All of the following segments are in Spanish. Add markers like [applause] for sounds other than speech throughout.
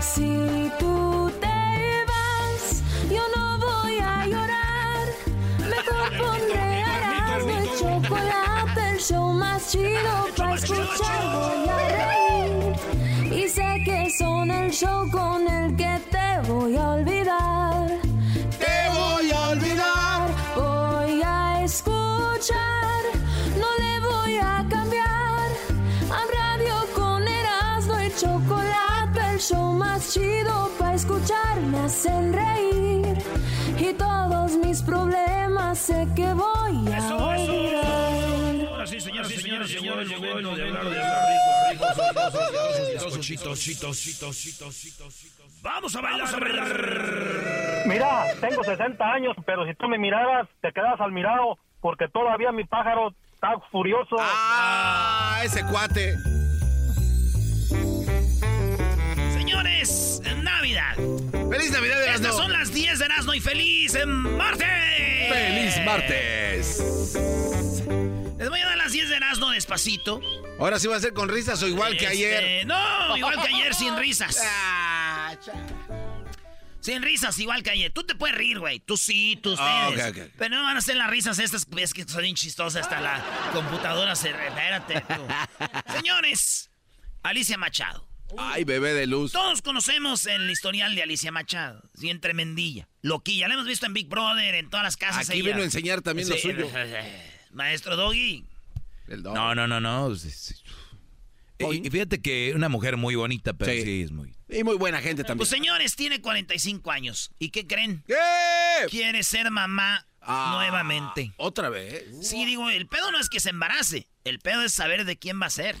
Si tú te vas, yo no voy a llorar. Mejor pondré Erasmo y chocolate, el show más chido [laughs] para escuchar. Hacen reír y todos mis problemas sé que voy a olvidar. Ahora sí, señoras y señores, llegó el momento de hablar de hablar Vamos a bailar. Mira, tengo 60 años, pero si tú me miraras, te quedas al mirado, porque todavía mi pájaro está furioso. Ah, ese cuate. Señores, Navidad. ¡Feliz Navidad, Estas Erasmo! son las 10 de Erasmo y feliz martes. ¡Feliz martes! Les voy a dar las 10 de Erasmo despacito. Ahora sí va a ser con risas o igual que Este, ayer. No, igual que ayer, sin risas. [laughs] Ah, Sin risas, igual que ayer. Tú te puedes reír, güey. Tú sí, tú ok. Pero no van a ser las risas estas. Es que son bien chistosas. Hasta la computadora se... Espérate tú. [laughs] Señores, Alicia Machado. Ay, bebé de luz. Todos conocemos el historial de Alicia Machado. Bien tremendilla. Loquilla. La hemos visto en Big Brother, en todas las casas. Aquí ella. vino a enseñar también lo Sí, suyo. [laughs] Maestro Doggy. El don. No, no, no, no. Y, y fíjate que una mujer muy bonita, pero Sí. sí, es muy... Y muy buena gente también. Pues señores, tiene 45 años. ¿Y qué creen? ¿Qué? Quiere ser mamá Ah, nuevamente. ¿Otra vez? Sí, digo, el pedo no es que se embarace. El pedo es saber de quién va a ser.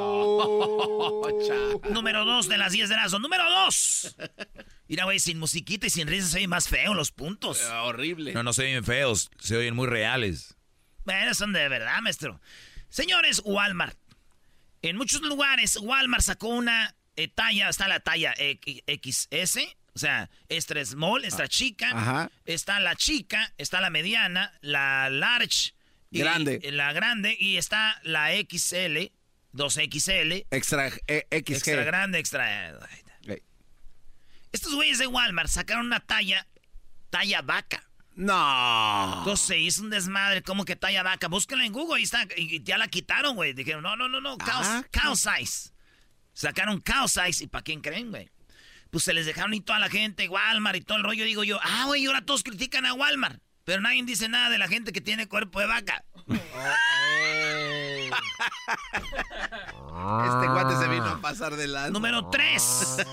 Oh, [laughs] cha- [laughs] Número dos de las 10 de Erasmo. Número dos. Mira, güey, sin musiquita y sin risas se oye más feo los puntos. Ah, horrible. No, no se oyen feos, se oyen muy reales. Bueno, son de verdad, maestro. Señores, Walmart. En muchos lugares, Walmart sacó una eh, talla, está la talla X- XS, o sea, extra small, extra chica. ajá. Está la chica, está la mediana, la large. Y- Grande. eh, la grande y está la XL, 2XL. Extra eh, XG. Extra grande, extra... Estos güeyes de Walmart sacaron una talla, talla vaca. No. Entonces hizo un desmadre, como que talla vaca. Búsquenla en Google, ahí está. Y ya la quitaron, güey. Dijeron, no, no, no, no, cow, Ah, cow size. Sacaron cow size. ¿Y para quién creen, güey? Pues se les dejaron y toda la gente, Walmart y todo el rollo. Digo yo, ah, güey, ahora todos critican a Walmart. Pero nadie dice nada de la gente que tiene cuerpo de vaca. Este guate se vino a pasar de la. Número 3. [laughs]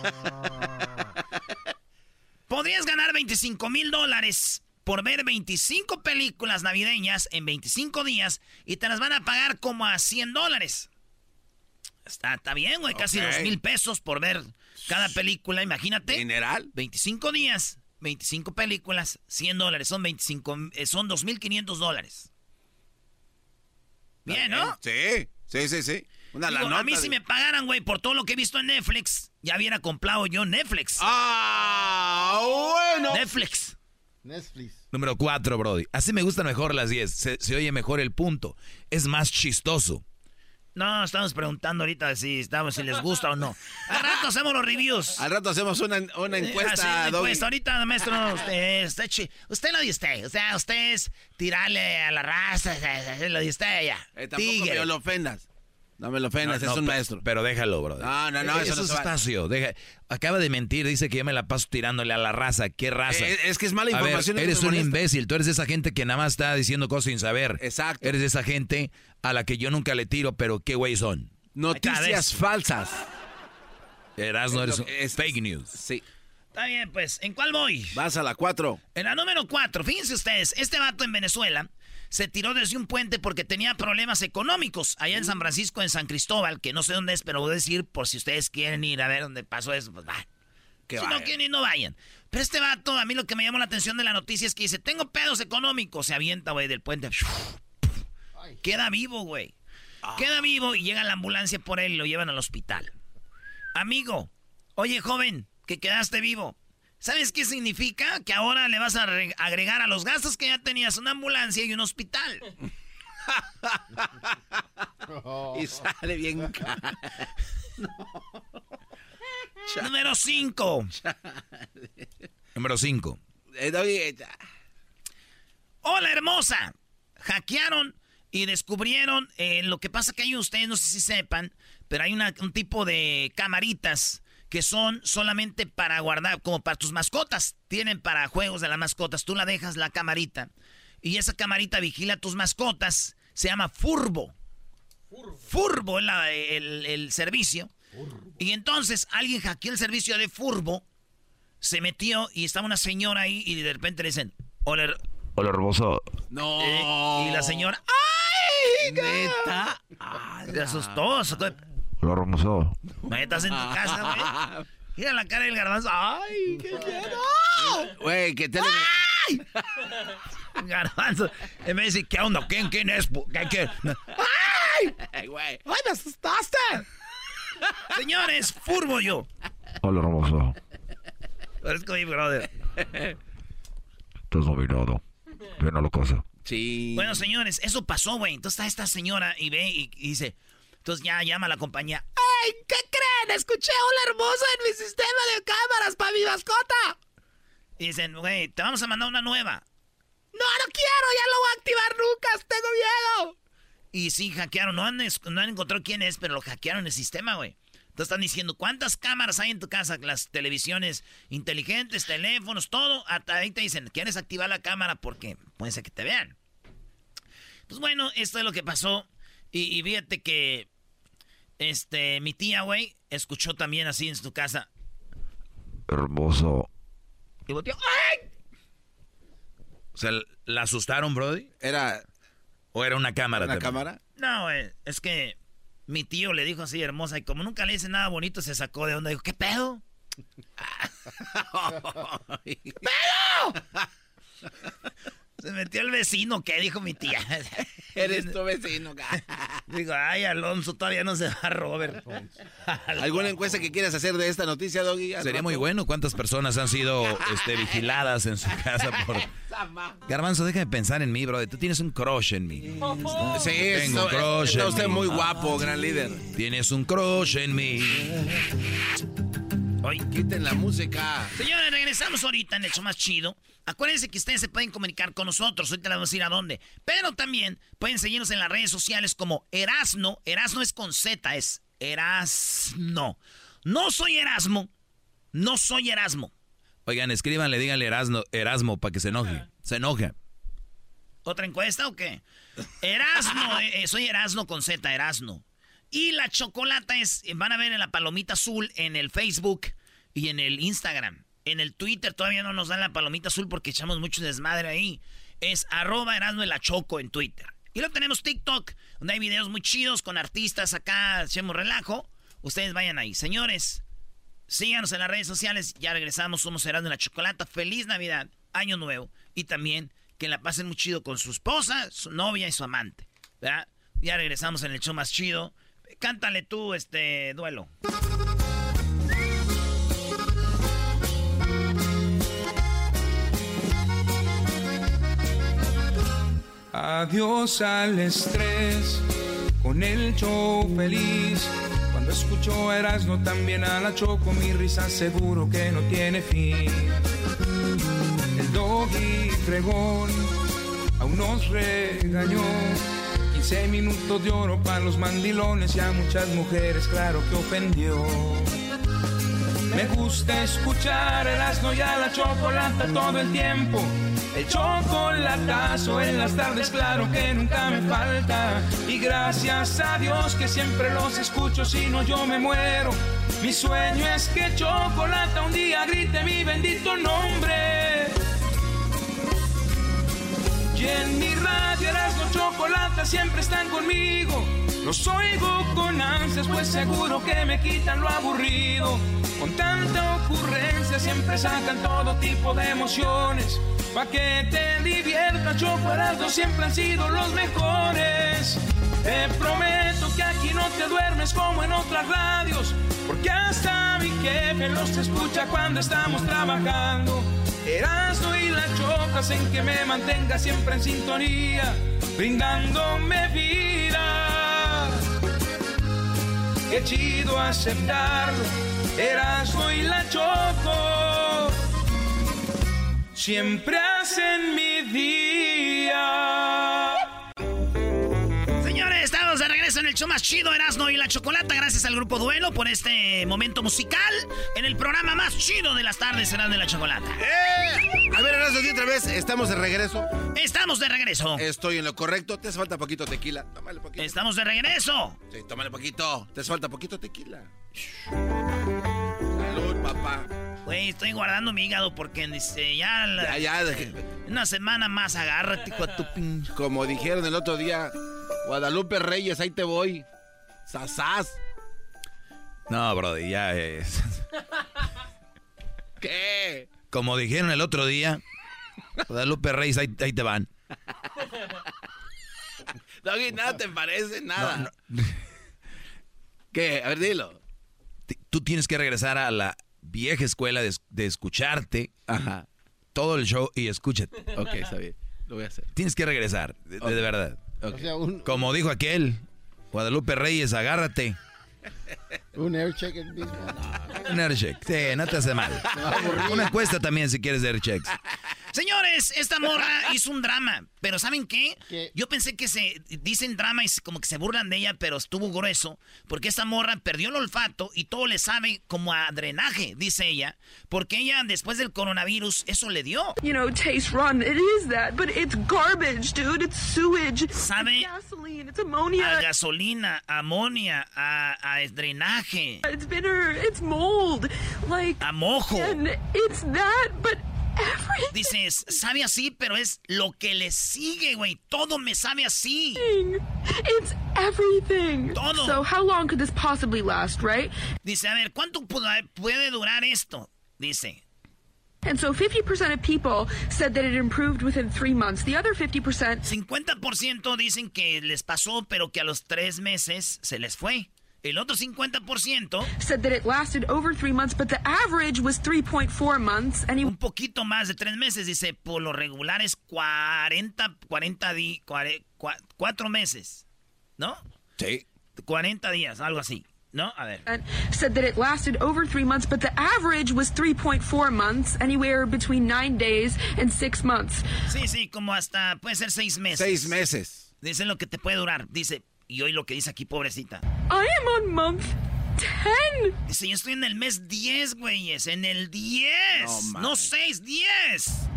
Podrías ganar 25 mil dólares por ver 25 películas navideñas en 25 días y te las van a pagar como a 100 dólares. Está, está bien, güey, casi Ok. 2 mil pesos por ver cada película, imagínate. Mineral. 25 días, 25 películas, 100 dólares, son 25, eh, son 2.500 dólares. Bien, ¿no? Sí, sí, sí, sí. Una Digo, la nota. a mí de- si me pagaran, güey, por todo lo que he visto en Netflix, ya hubiera comprado yo Netflix. Ah, bueno. Netflix. Netflix. Número 4, Brody. Así me gustan mejor las 10. Se, se oye mejor el punto. Es más chistoso. No, estamos preguntando ahorita si estamos, si les gusta o no. Al rato hacemos los reviews. Al rato hacemos una, una Eh, encuesta, Doggy. pues, ahorita, maestro, usted, usted, lo de usted. O sea, usted es tirarle a la raza, [laughs] lo de usted ya. Eh, tampoco Tigre. me lo ofendas. No me lo ofendas, No, es no, un maestro. Pero déjalo, brother. No, no, no, Eh, eso eso no es. Estacio. Deja. Acaba de mentir, dice que yo me la paso tirándole a la raza. ¿Qué raza? Eh, es que es mala A ver, información. eres un molesta. imbécil. Tú eres de esa gente que nada más está diciendo cosas sin saber. Exacto. Eres de esa gente a la que yo nunca le tiro, pero qué güey son. Noticias falsas. Eras no Es eres es- fake news. Sí. Está bien, pues, ¿en cuál voy? Vas a la 4. En la número 4, fíjense ustedes, este vato en Venezuela se tiró desde un puente porque tenía problemas económicos allá en San Francisco, en San Cristóbal, que no sé dónde es, pero voy a decir por si ustedes quieren ir a ver dónde pasó eso, pues va. Que si no quieren ir, no vayan. Pero este vato, a mí lo que me llamó la atención de la noticia es que dice, tengo pedos económicos. Se avienta, güey, del puente. Queda vivo, güey. Queda vivo y llega la ambulancia por él y lo llevan al hospital. Amigo, oye, joven, que quedaste vivo. ¿Sabes qué significa? Que ahora le vas a re- agregar a los gastos que ya tenías una ambulancia y un hospital. [laughs] Y sale bien [laughs] caro. Número 5. Número 5. Eh, eh, Hola, hermosa. Hackearon y descubrieron eh, lo que pasa que hay ustedes, no sé si sepan, pero hay una- un tipo de camaritas que son solamente para guardar, como para tus mascotas. Tienen para juegos de las mascotas. Tú la dejas la camarita y esa camarita vigila tus mascotas. Se llama Furbo. Furbo es la- el, el servicio. Y entonces alguien hackeó el servicio de Furbo, se metió y estaba una señora ahí y de repente le dicen, hola, Hola, hermosa. No. eh, y la señora, ¡ay! Neta. Se asustó. Hola, hermosa. "Güey, Estás en tu casa, güey. [laughs] Mira la cara del garbanzo. ¡Ay, qué miedo! Güey, que te Garbanzo. Y me dice, ¿qué onda? ¿Quién, quién es? ¿Qué, qué? ¡Ay! Ay, güey. ¡Ay, me asustaste! Señores, furbo yo. Hola, hermosa. Parezco mi brother. Estás nominado. Ven a la casa. Sí. Bueno, señores, eso pasó, güey. Entonces está esta señora y ve y, y dice, entonces ya llama la compañía. ¡Ay, qué creen! Escuché a una hermosa en mi sistema de cámaras para mi mascota. Y dicen, güey, te vamos a mandar una nueva. No, no quiero, ya lo voy a activar nunca, tengo miedo. Y sí, hackearon, no han, no han encontrado quién es, pero lo hackearon el sistema, güey. Entonces están diciendo, ¿cuántas cámaras hay en tu casa? Las televisiones inteligentes, teléfonos, todo. Hasta ahí te dicen, ¿quieres activar la cámara? Porque puede ser que te vean. Pues bueno, esto es lo que pasó. Y, y fíjate que este, mi tía, güey, escuchó también así en su casa. Hermosa. Y volteó, ¡ay! O sea, ¿la asustaron, Brody? Era ¿O era una cámara una también? cámara. No, güey, es que mi tío le dijo así, hermosa, y como nunca le dice nada bonito, se sacó de onda. Dijo, ¿qué pedo? [laughs] [laughs] [laughs] Se metió el vecino, ¿qué dijo mi tía? [laughs] Eres tu vecino. [laughs] Digo, ay, Alonso, todavía no se va Robert. [laughs] ¿Alguna encuesta que quieras hacer de esta noticia, Doggy? Sería muy bueno cuántas personas han sido este, vigiladas en su casa por... Garbanzo, deja de pensar en mí, Brody. Tú tienes un crush en mí. Sí, Tengo está, crush está en usted mí. muy guapo, gran líder. Tienes un crush en mí. Quiten la música. Señores, regresamos ahorita en el show más chido. Acuérdense que ustedes se pueden comunicar con nosotros. Ahorita les vamos a decir a dónde. Pero también pueden seguirnos en las redes sociales como Erasno. Erasno es con Z, es Erasno. No soy Erasmo. No soy Erasmo. Oigan, escríbanle, díganle Erasmo, Erasmo para que se enoje. Se enoja. ¿Otra encuesta o qué? Erasno, eh, eh, soy Erasno con Z, Erasno. Y la chocolata es, van a ver en la palomita azul en el Facebook y en el Instagram. En el Twitter todavía no nos dan la palomita azul porque echamos mucho desmadre ahí. Es arroba Erasno y la Choco en Twitter. Y luego tenemos TikTok, donde hay videos muy chidos con artistas acá, hacemos relajo. Ustedes vayan ahí. Señores, síganos en las redes sociales. Ya regresamos, somos Erasno y la Chocolata. Feliz Navidad, Año Nuevo. Y también que la pasen muy chido con su esposa, su novia y su amante. Ya regresamos en el show más chido. Cántale tú, este, duelo. Adiós al estrés, con el show feliz. Cuando escucho a Erasmo también a la Choco, mi risa seguro que no tiene fin. El doggy fregón aún nos regañó. 15 minutos de oro para los mandilones y a muchas mujeres, claro que ofendió. Me gusta escuchar el asno y a la chocolata todo el tiempo. El chocolatazo en las tardes, claro que nunca me falta. Y gracias a Dios que siempre los escucho, si no yo me muero. Mi sueño es que chocolata un día grite mi bendito nombre. Y en mi radio Chocolata siempre están conmigo. Los oigo con ansias, pues seguro que me quitan lo aburrido. Con tanta ocurrencia siempre sacan todo tipo de emociones. Pa' que te diviertas, Choco Erasmo siempre han sido los mejores. Te prometo que aquí no te duermes como en otras radios. Porque hasta mi jefe los escucha cuando estamos trabajando. Erasmo y la chocas en que me mantenga siempre en sintonía, brindándome vida. qué chido aceptarlo. Erasmo y la Choco siempre hacen mi día. El show más chido Erasmo y la Chocolata. Gracias al Grupo Duelo por este momento musical en el programa más chido de las tardes Erasmo y la Chocolata. ¡Eh! A ver, Erasmo, otra vez. Estamos de regreso. Estamos de regreso. Estoy en lo correcto. Te hace falta poquito tequila. Tómale poquito. Estamos de regreso. Sí, tómale poquito. Te hace falta poquito tequila. Salud, papá. Güey, estoy guardando mi hígado porque dice, ya, la- Ya, ya. una semana más agárrate tu pin. Como dijeron el otro día, Guadalupe Reyes, ahí te voy. Sasás. No, Brody, ya es. [laughs] ¿Qué? Como dijeron el otro día, Guadalupe Reyes, ahí, ahí te van. [laughs] Doggy, nada te parece, nada. No, [laughs] ¿Qué? A ver, dilo. Tú tienes que regresar a la vieja escuela de, de escucharte Ajá. todo el show y escúchate. Ok, está bien. Lo voy a hacer. Tienes que regresar, de verdad. Ok. O sea, un, Como dijo aquel, Guadalupe Reyes, agárrate. Un air check el mismo. Un air check. Sí, no te hace mal. Una encuesta también si quieres de air checks. Señores, esta morra hizo un drama, pero ¿saben qué? ¿Qué? Yo pensé que se dicen drama y como que se burlan de ella, pero estuvo grueso, porque esta morra perdió el olfato y todo le sabe como a drenaje, dice ella, porque ella después del coronavirus eso le dio. you know, taste rotten. It is that, but it's garbage, dude. It's sewage. Sabe- It's gasoline. It's A ammonia. gasolina, amonia, a, a drenaje, It's bitter. It's mold. Like, a mojo. and it's that, but everything. Dices, sabe así, pero es lo que le sigue, güey. Todo me sabe así. It's everything. Todo. So, how long could this possibly last, right? Dice, a ver, ¿cuánto pu- puede durar esto? Dice, And so, 50% of people said that it improved within three months. The other 50% 50% dicen que les pasó, pero que a los tres meses se les fue. El otro 50%, said that it lasted over three months, but the average was 3.4 months. And he un poquito más de tres meses, dice, por lo regular es 40, 40 di, cuare- cua- cuatro meses, ¿no? Sí. 40 días, algo así, ¿no? A ver. and said that it lasted over three months, but the average was 3.4 months, anywhere between nine days and six months. Sí, sí, como hasta puede ser seis meses. Seis meses. Dice lo que te puede durar. Dice, y hoy lo que dice aquí, pobrecita. I am on month 10. Dice, yo estoy en el mes 10, güeyes. En el 10. No, No, man. 6, 10.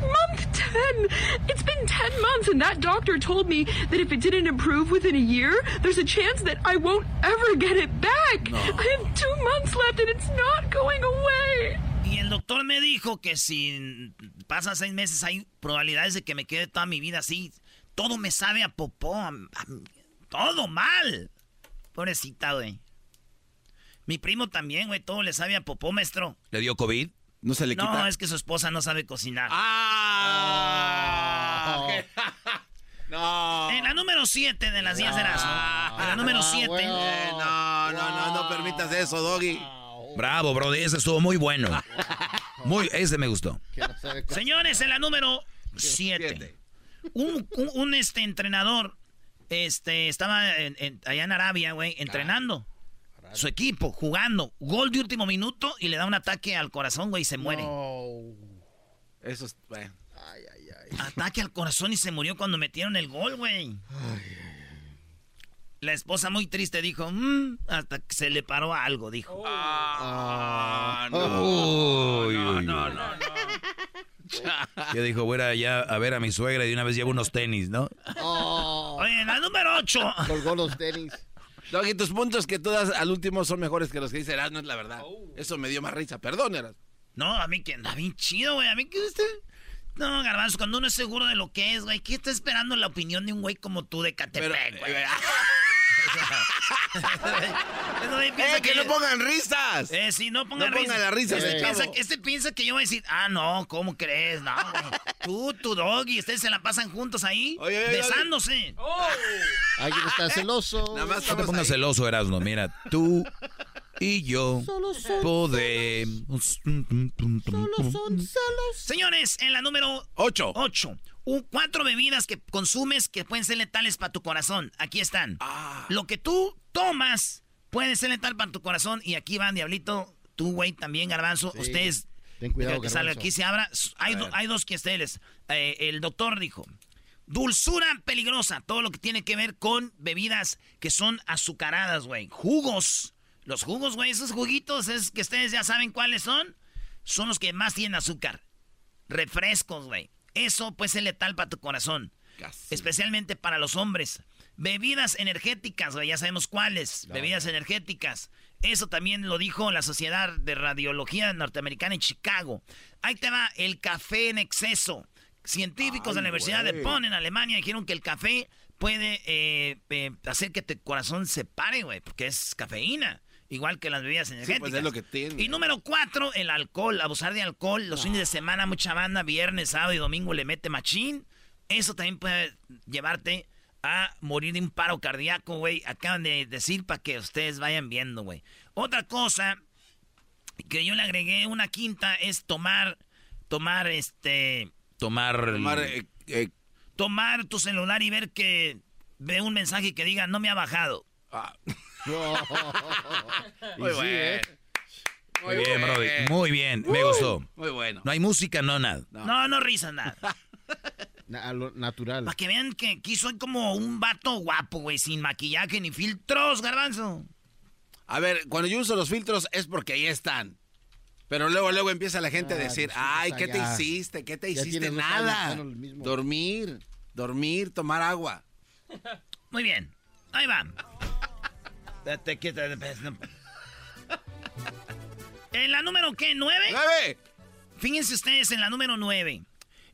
Month 10. It's been 10 months, and that doctor told me that if it didn't improve within a year, there's a chance that I won't ever get it back. I have two months left, and it's not going away. Y el doctor me dijo que si pasan seis meses hay probabilidades de que me quede toda mi vida así. Todo me sabe a popó. a- a- todo mal. Pobrecita, güey. Mi primo también, güey. Todo le sabe a popó, maestro. ¿Le dio COVID? No se le No, quita. es que su esposa no sabe cocinar. ¡Ah! [laughs] no. En la número 7 de las 10 de Erasmo. En la número 7. bueno. Eh, no, no, no, no permitas eso, Doggy. Bravo, Brody, ese estuvo muy bueno. Muy, ese me gustó. No Señores, en la número 7. Siete. Un, un- un, este entrenador este estaba en- en- allá en Arabia, güey, entrenando. Su equipo, jugando. Gol de último minuto y le da un ataque al corazón, güey, y se muere. No. Eso es. Bueno. Ay, ay, ay. Ataque al corazón y se murió cuando metieron el gol, güey. La esposa muy triste dijo, "Mm", hasta que se le paró algo, dijo. Ah, Uy, uy, uy. Que dijo, voy a ir allá a ver a mi suegra y de una vez llevo unos tenis, ¿no? Oh, Oye, en la número 8. colgó los tenis. Doggy, tus puntos que tú das al último son mejores que los que dice Erasmo, es la verdad. Eso me dio más risa. Perdón, Erasmo. No, a mí que anda bien chido, güey. A mí que usted. No, Garbanzo, cuando uno es seguro de lo que es, güey, ¿qué está esperando la opinión de un güey como tú de Catepec, güey? eh, güey piensa ¡Eh, que no pongan risas! Eh, sí, no pongan No pongan risa. la risa, Este, eh. piensa, este piensa que yo voy a decir, ah, no, ¿cómo crees? No, güey. Tú, tu doggy, ustedes se la pasan juntos ahí, Oye, oye, oye. besándose. Alguien está celoso. Nada más No te pongas ahí. celoso, Erasmo. Mira, tú y yo podemos. Señores, en la número Ocho. 8. cuatro bebidas que consumes que pueden ser letales para tu corazón. Aquí están. Ah. Lo que tú tomas puede ser letal para tu corazón. Y aquí van, Diablito, tú, güey, también, Garbanzo. Sí. Ustedes, Ten cuidado, que salga aquí, se abra. Hay, do- hay dos quiesteles. Eh, el doctor dijo, dulzura peligrosa, todo lo que tiene que ver con bebidas que son azucaradas, güey. Jugos. Los jugos, güey, esos juguitos, es que ustedes ya saben cuáles son, son los que más tienen azúcar. Refrescos, güey. Eso puede ser letal para tu corazón. Casi. Especialmente para los hombres. Bebidas energéticas, güey, ya sabemos cuáles. Bebidas energéticas. Eso también lo dijo la Sociedad de Radiología Norteamericana en Chicago. Ahí te va, el café en exceso. Científicos de la Universidad de. Bonn en Alemania dijeron que el café puede eh, eh, hacer que tu corazón se pare, güey, porque es cafeína. Igual que las bebidas energéticas. pues es lo que tiene. Y número cuatro, el alcohol. Abusar de alcohol. Los fines de semana, mucha banda, viernes, sábado y domingo le mete machín. Eso también puede llevarte a morir de un paro cardíaco, güey. Acaban de decir para que ustedes vayan viendo, güey. Otra cosa que yo le agregué una quinta es tomar, tomar este, Tomar... Tomar, eh, eh, tomar tu celular y ver que ve un mensaje que diga no me ha bajado. ah, [laughs] [laughs] Muy sí, bueno. ¿eh? Muy bien, Brody. Muy bien, me gustó. Muy bueno. No hay música, no nada. No, no, risas nada. [laughs] Na- a lo natural. Para que vean que aquí soy como un vato guapo, güey, sin maquillaje ni filtros, garbanzo. A ver, cuando yo uso los filtros es porque ahí están. Pero luego, luego empieza la gente a Ah, decir, pues, ay, ¿qué te hiciste? ¿Qué te Ya hiciste? Nada. Dormir, dormir, tomar agua. Muy bien, ahí va. En la número, ¿qué? ¿Nueve? ¡Nueve! Fíjense ustedes en la número 9.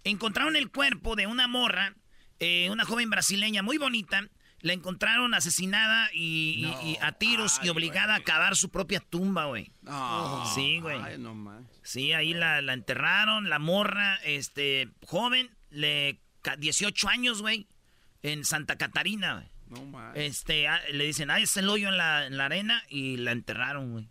Encontraron el cuerpo de una morra, eh, una joven brasileña muy bonita. La encontraron asesinada y, y- y a tiros y obligada a cavar su propia tumba, güey. No. Sí, güey. Ay, no. Sí, ahí la, la enterraron, la morra, este, joven, le, ca- 18 años, güey, en Santa Catarina, güey. No más. Este, ah, le dicen, ah, es el hoyo en la, en la arena y la enterraron, güey.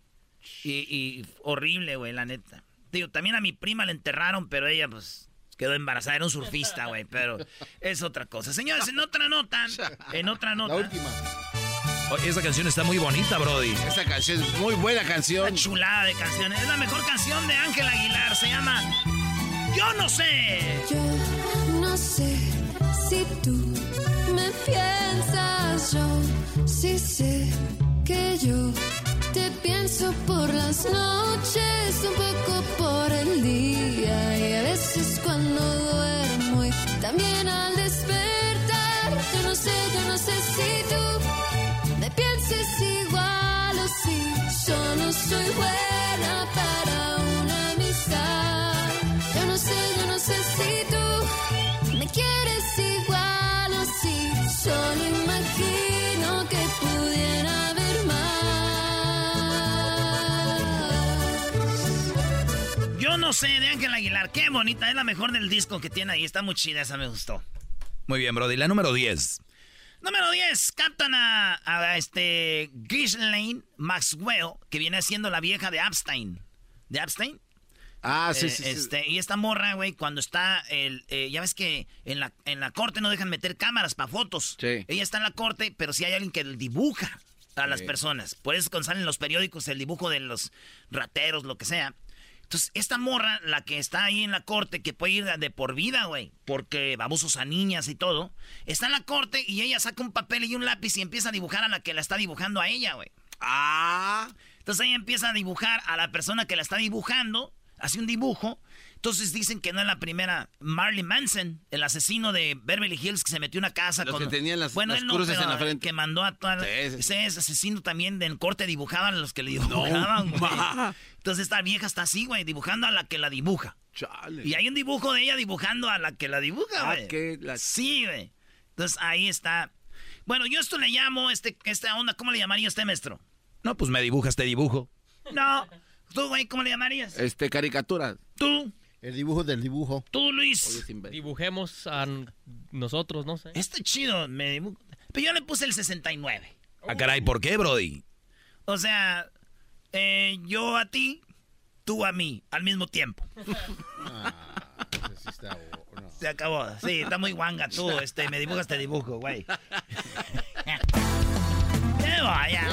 Y, y horrible, güey, la neta. Digo, también a mi prima la enterraron, pero ella, pues, quedó embarazada. Era un surfista, güey, pero es otra cosa. Señores, en otra nota, en otra La nota. última. Oye, esa canción está muy bonita, Brody. Esa canción es muy buena canción. Una chulada de canciones. Es la mejor canción de Ángel Aguilar. Se llama Yo no sé. Yo no sé si tú que yo te pienso por las noches, un poco por el día y a veces cuando duermo y también al despertar. Yo no sé, yo no sé si tú me pienses igual o si yo no soy buena para sé de Ángel Aguilar. Qué bonita. Es la mejor del disco que tiene ahí. Está muy chida. Esa me gustó. Muy bien, Brody. La número 10. Número 10. Captan a, a este Ghislaine Maxwell, que viene siendo la vieja de Epstein. ¿De Epstein? Ah, sí, Eh, sí, sí. este, Y esta morra, güey, cuando está el... eh, ya ves que en la, en la corte no dejan meter cámaras para fotos. Sí. Ella está en la corte, pero sí hay alguien que dibuja a las Sí. personas. Por eso cuando salen en los periódicos el dibujo de los rateros, lo que sea. Entonces, esta morra, la que está ahí en la corte, que puede ir de por vida, güey, porque abusos a niñas y todo, está en la corte y ella saca un papel y un lápiz y empieza a dibujar a la que la está dibujando a ella, güey. Ah, Entonces ella empieza a dibujar a la persona que la está dibujando, hace un dibujo. Entonces dicen que no es la primera. Marley Manson, el asesino de Beverly Hills que se metió en una casa Los con. que tenían las- bueno, las él no, cruces en la frente. Que mandó a todas. Sí, sí. Ese es asesino también del corte dibujaban a los que le dibujaban, güey. Entonces esta vieja está así, güey, dibujando a la que la dibuja. chale. Y hay un dibujo de ella dibujando a la que la dibuja, Ah, güey. que la- Sí, güey. Entonces ahí está. Bueno, yo esto le llamo, este, esta onda, ¿cómo le llamaría usted, maestro? No, pues me dibujas, te dibujo. No. ¿Tú, güey, cómo le llamarías? Este, caricatura. Tú, El dibujo del dibujo. tú, Luis. Dibujemos a nosotros, no sé. Está chido, me dibujo. Pero yo le puse el 69. Ah, caray, ¿por qué, Brody? O sea, eh, yo a ti, tú a mí, al mismo tiempo. Ah, ese sí está no. Se acabó. Sí, está muy guanga tú. Este, me dibujas, te dibujo, güey. [laughs] Qué vaya.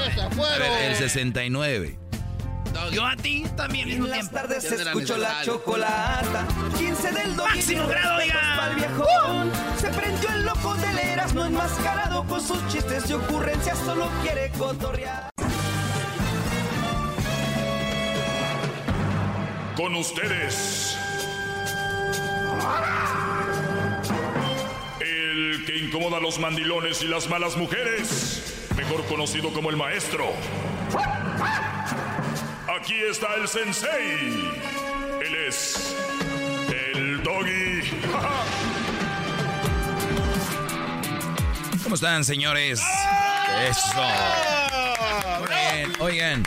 Ver, el 69. Yo a ti también En las tiempo. tardes era escucho la chocolata. 15 del domingo. Máximo grado, viejón. Se prendió el loco del Erasmo enmascarado con sus chistes y ocurrencias. Solo quiere cotorrear. Con ustedes. El que incomoda a los mandilones y las malas mujeres. Mejor conocido como el maestro. Aquí está el sensei. Él es. El doggy. [laughs] ¿Cómo están, señores? Eso. Muy bien. Oigan,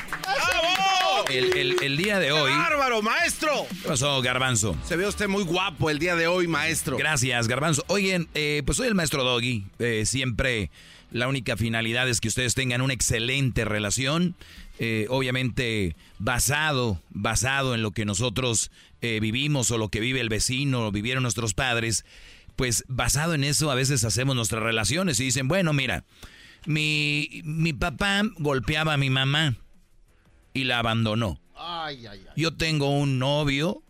el, el- el día de hoy... ¡Bárbaro, maestro! ¿Qué pasó, Garbanzo? Se ve usted muy guapo el día de hoy, maestro. Gracias, Garbanzo. Oigan, eh, pues soy el maestro Doggy. Eh, siempre la única finalidad es que ustedes tengan una excelente relación. Eh, obviamente basado, basado en lo que nosotros eh, vivimos o lo que vive el vecino o vivieron nuestros padres. Pues basado en eso a veces hacemos nuestras relaciones y dicen, bueno, mira, mi, mi papá golpeaba a mi mamá y la abandonó. Ay, ay, ay. Yo tengo un novio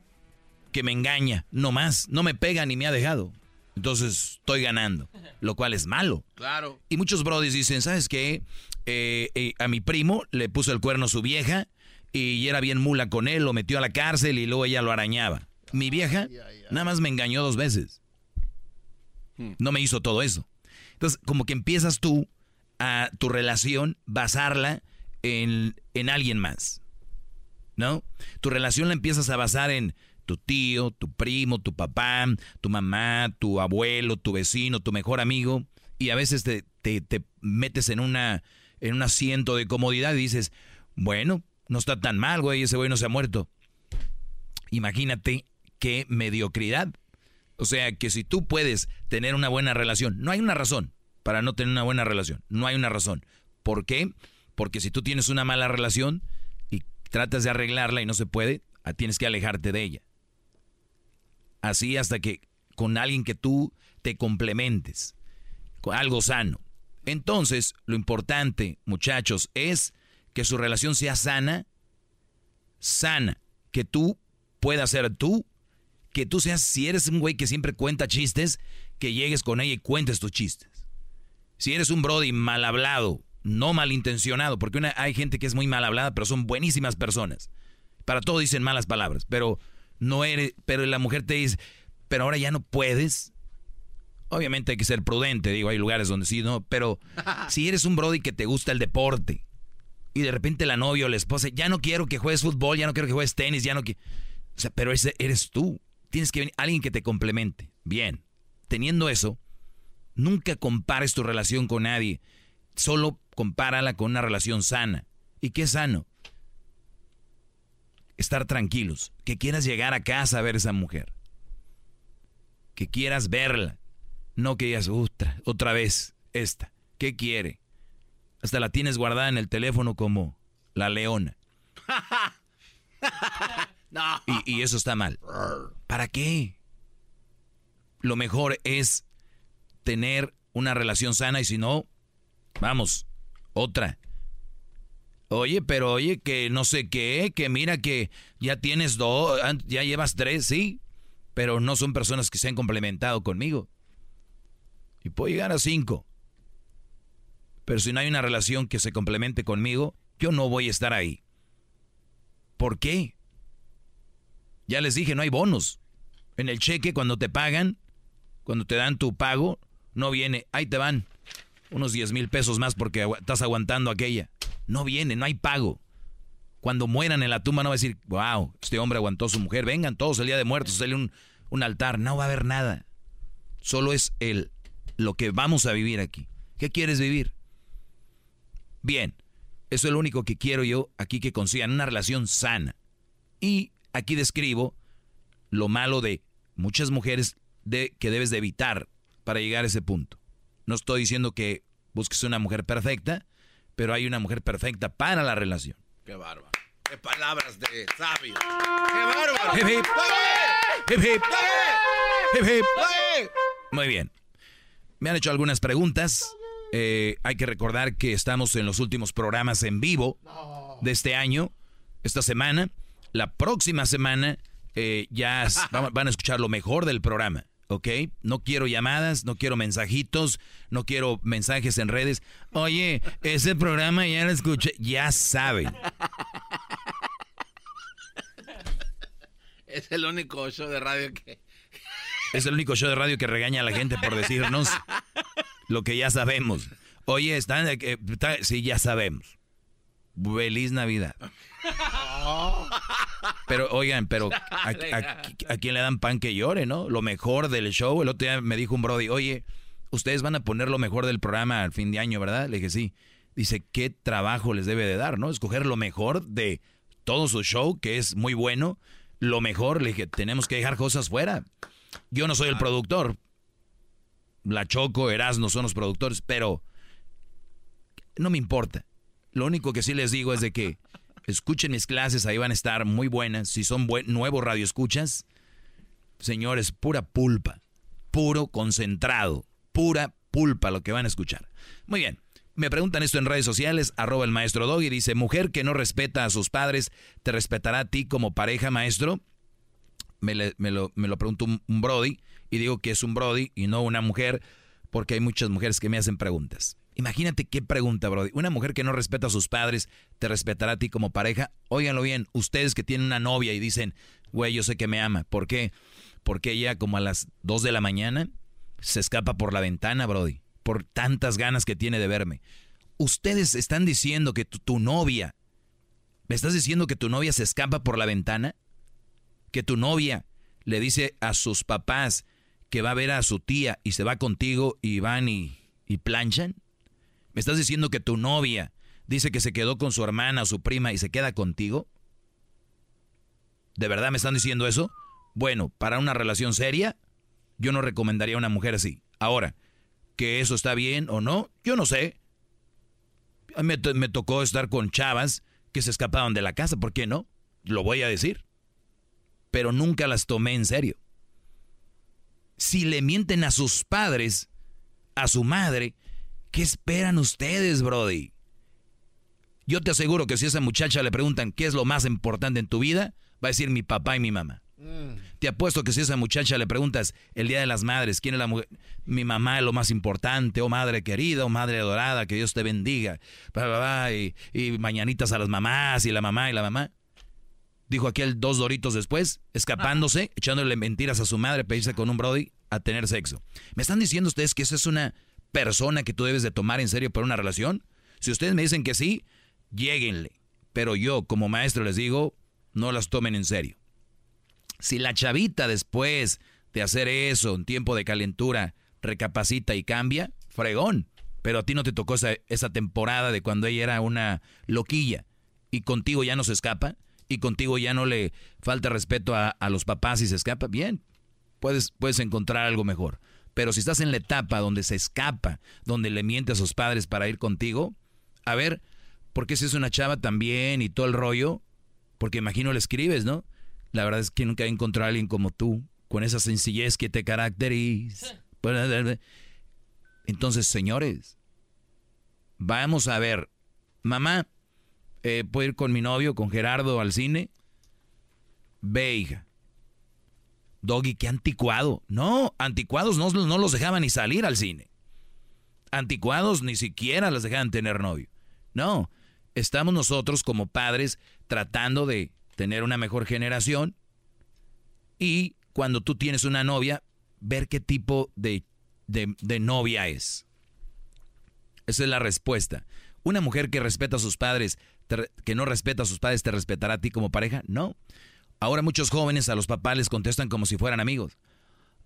que me engaña, no más, no me pega ni me ha dejado. Entonces estoy ganando, lo cual es malo. Claro. Y muchos brodis dicen, ¿sabes qué? Eh, eh, a mi primo le puso el cuerno a su vieja y era bien mula con él, lo metió a la cárcel y luego ella lo arañaba. Mi vieja nada más me engañó dos veces. No me hizo todo eso. Entonces, como que empiezas tú a tu relación basarla en, en alguien más. ¿No? Tu relación la empiezas a basar en tu tío, tu primo, tu papá, tu mamá, tu abuelo, tu vecino, tu mejor amigo. Y a veces te, te- te metes en, una, en un asiento de comodidad y dices, bueno, no está tan mal, güey, ese güey no se ha muerto. Imagínate qué mediocridad. O sea, que si tú puedes tener una buena relación, no hay una razón para no tener una buena relación, no hay una razón. ¿Por qué? Porque si tú tienes una mala relación y tratas de arreglarla y no se puede, ah, tienes que alejarte de ella. Así hasta que con alguien que tú te complementes, con algo sano. Entonces, lo importante, muchachos, es que su relación sea sana, sana, que tú puedas ser tú, que tú seas, si eres un güey que siempre cuenta chistes, que llegues con ella y cuentes tus chistes. Si eres un brody mal hablado, no malintencionado, porque hay gente que es muy mal hablada, pero son buenísimas personas. Para todo dicen malas palabras, pero no eres, pero la mujer te dice, pero ahora ya no puedes. Obviamente hay que ser prudente, digo, hay lugares donde sí, no, pero [laughs] si eres un brody que te gusta el deporte y de repente la novia o la esposa, ya no quiero que juegues fútbol, ya no quiero que juegues tenis, ya no quiero... O sea, pero ese eres tú. Tienes que venir alguien que te complemente. Bien. Teniendo eso, nunca compares tu relación con nadie. Solo compárala con una relación sana. ¿Y qué es sano? Estar tranquilos. Que quieras llegar a casa a ver a esa mujer. Que quieras verla. No que digas, otra, otra vez, esta. ¿Qué quiere? Hasta la tienes guardada en el teléfono como la leona. [laughs] No. Y, y eso está mal. ¿Para qué? Lo mejor es tener una relación sana y si no, vamos, otra. Oye, pero oye, que no sé qué, que mira que ya tienes dos, ya llevas tres, sí, pero no son personas que se han complementado conmigo. Y puedo llegar a cinco. Pero si no hay una relación que se complemente conmigo, yo no voy a estar ahí. ¿Por qué? Ya les dije, no hay bonos. En el cheque, cuando te pagan, cuando te dan tu pago, no viene, ahí te van unos 10 mil pesos más porque estás aguantando aquella. No viene, no hay pago. Cuando mueran en la tumba no va a decir, wow, este hombre aguantó su mujer, vengan todos el día de muertos, sale un, un altar, no va a haber nada. Solo es el, lo que vamos a vivir aquí. ¿Qué quieres vivir? Bien, eso es lo único que quiero yo aquí que consigan, una relación sana. Y aquí describo lo malo de muchas mujeres de, que debes de evitar para llegar a ese punto. No estoy diciendo que busques una mujer perfecta, pero hay una mujer perfecta para la relación. Qué bárbaro. Qué palabras de sabio. Qué bárbaro. Hip, hip. Hip, hip. Hip, hip. Muy bien. Me han hecho algunas preguntas Eh, hay que recordar que estamos en los últimos programas en vivo de este año, esta semana. La próxima semana eh, ya [laughs] van a escuchar lo mejor del programa, ¿ok? No quiero llamadas, no quiero mensajitos, no quiero mensajes en redes. Oye, ese programa ya lo escuché. Ya saben. Es el único show de radio que... Es el único show de radio que regaña a la gente por decirnos lo que ya sabemos. Oye, están, eh, sí, ya sabemos. Feliz Navidad. [laughs] Pero, oigan, pero [laughs] a, a- a quién le dan pan que llore, ¿no? Lo mejor del show. El otro día me dijo un brody, oye, ustedes van a poner lo mejor del programa al fin de año, ¿verdad? Le dije, sí. Dice, ¿qué trabajo les debe de dar, no? Escoger lo mejor de todo su show, que es muy bueno. Lo mejor, le dije, tenemos que dejar cosas fuera. Yo no soy el productor. La Choco, Erasmo son los productores, pero no me importa. Lo único que sí les digo es de que escuchen mis clases, ahí van a estar muy buenas. Si son buen, nuevos radioescuchas, señores, pura pulpa, puro concentrado, pura pulpa lo que van a escuchar. Muy bien. Me preguntan esto en redes sociales, arroba el maestro Doggy, dice, mujer que no respeta a sus padres, ¿te respetará a ti como pareja, maestro? me, le- lo, un, un Brody y digo que es un Brody y no una mujer porque hay muchas mujeres que me hacen preguntas. Imagínate qué pregunta, Brody. Una mujer que no respeta a sus padres, ¿te respetará a ti como pareja? Óiganlo bien, ustedes que tienen una novia y dicen, güey, yo sé que me ama. ¿Por qué? Porque ella como a las 2 de la mañana se escapa por la ventana, Brody, por tantas ganas que tiene de verme. Ustedes están diciendo que tu, novia, ¿me estás diciendo que tu novia se escapa por la ventana? que tu novia le dice a sus papás que va a ver a su tía y se va contigo y van y, y planchan? ¿Me estás diciendo que tu novia dice que se quedó con su hermana su prima y se queda contigo? ¿De verdad me están diciendo eso? Bueno, para una relación seria, yo no recomendaría a una mujer así. Ahora, que eso está bien o no, yo no sé. Me, me tocó estar con chavas que se escapaban de la casa, ¿por qué no? Lo voy a decir pero nunca las tomé en serio. Si le mienten a sus padres, a su madre, ¿qué esperan ustedes, Brody? Yo te aseguro que si a esa muchacha le preguntan qué es lo más importante en tu vida, va a decir mi papá y mi mamá. Te apuesto que si a esa muchacha le preguntas el Día de las Madres, ¿quién es la mujer? Mi mamá es lo más importante, o madre querida, o madre adorada, que Dios te bendiga. Bla, bla, bla, y, y mañanitas a las mamás, y la mamá y la mamá. Dijo aquel dos doritos después, escapándose, echándole mentiras a su madre, pedirse con un Brody a tener sexo. ¿Me están diciendo ustedes que esa es una persona que tú debes de tomar en serio para una relación? Si ustedes me dicen que sí, lléguenle. Pero yo, como maestro, les digo, no las tomen en serio. Si la chavita después de hacer eso en tiempo de calentura recapacita y cambia, fregón. Pero a ti no te tocó esa, esa temporada de cuando ella era una loquilla y contigo ya no se escapa y contigo ya no le falta respeto a, a los papás y se escapa, bien, puedes, puedes encontrar algo mejor. Pero si estás en la etapa donde se escapa, donde le miente a sus padres para ir contigo, a ver, ¿por qué si es una chava también y todo el rollo? Porque imagino le escribes, ¿no? La verdad es que nunca he encontrado a alguien como tú, con esa sencillez que te caracteriza. Entonces, señores, vamos a ver, mamá, eh, ¿puedo ir con mi novio, con Gerardo, al cine? Ve, hija. Doggy, qué anticuado. No, anticuados no, no los dejaban ni salir al cine. Anticuados ni siquiera las dejaban tener novio. No, estamos nosotros como padres tratando de tener una mejor generación y cuando tú tienes una novia, ver qué tipo de, de, novia es. Esa es la respuesta. Una mujer que respeta a sus padres, que no respeta a sus padres, ¿te respetará a ti como pareja? No. Ahora muchos jóvenes a los papás les contestan como si fueran amigos.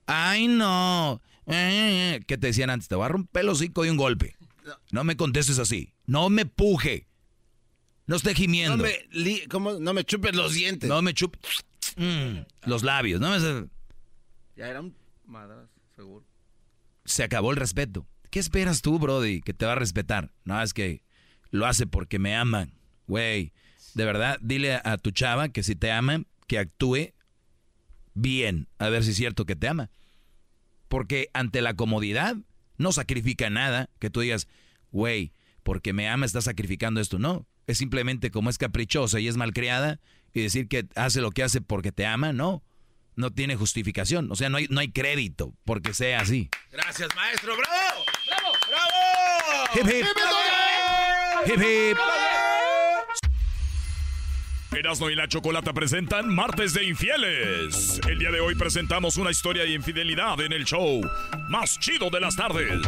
Ay, no. Eh, ¿Qué te decían antes? Te voy a romper el hocico de un golpe. No me contestes así. No me puje. No esté gimiendo. No me, li- ¿cómo? no me chupes los dientes. No me chupes los labios. No me... Ya era un madrazo, seguro. se acabó el respeto. ¿Qué esperas tú, Brody, que te va a respetar? No, es que lo hace porque me aman. Güey, de verdad, dile a tu chava que si te ama, que actúe bien. A ver si es cierto que te ama. Porque ante la comodidad, No sacrifica nada que tú digas, güey, porque me ama está sacrificando esto. No, es simplemente como es caprichosa y es malcriada y decir que hace lo que hace porque te ama, no. No tiene justificación. O sea, no hay, no hay crédito porque sea así. Gracias, maestro. ¡Bravo! ¡Bravo! ¡Bravo! Hip, hip. Hip, hip. Erasmo y la Chocolata presentan Martes de Infieles. El día de hoy presentamos una historia de infidelidad en el show más chido de las tardes.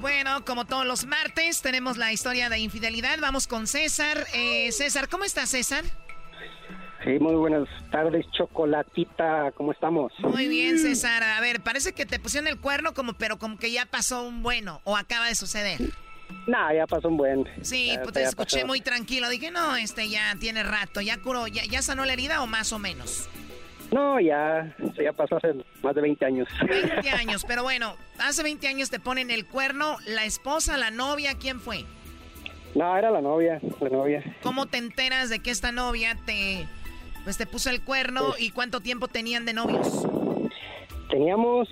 Bueno, como todos los martes, tenemos la historia de infidelidad. Vamos con César. Eh, César, ¿cómo estás, César? Sí, muy buenas tardes, Chocolatita. ¿Cómo estamos? Muy bien, César. A ver, parece que te pusieron el cuerno, como, pero como que ya pasó un bueno o acaba de suceder. Nah, ya pasó un buen. Sí, Ya- pues te escuché pasó. muy tranquilo. Dije, no, este ya tiene rato, ya curó, ya, ya sanó la herida o más o menos. No, ya, ya pasó hace más de 20 años. 20 [laughs] años, pero bueno, hace 20 años te ponen el cuerno, la esposa, la novia, ¿quién fue? No, era la novia, la novia. ¿Cómo te enteras de que esta novia te, pues te puso el cuerno y cuánto tiempo tenían de novios? Teníamos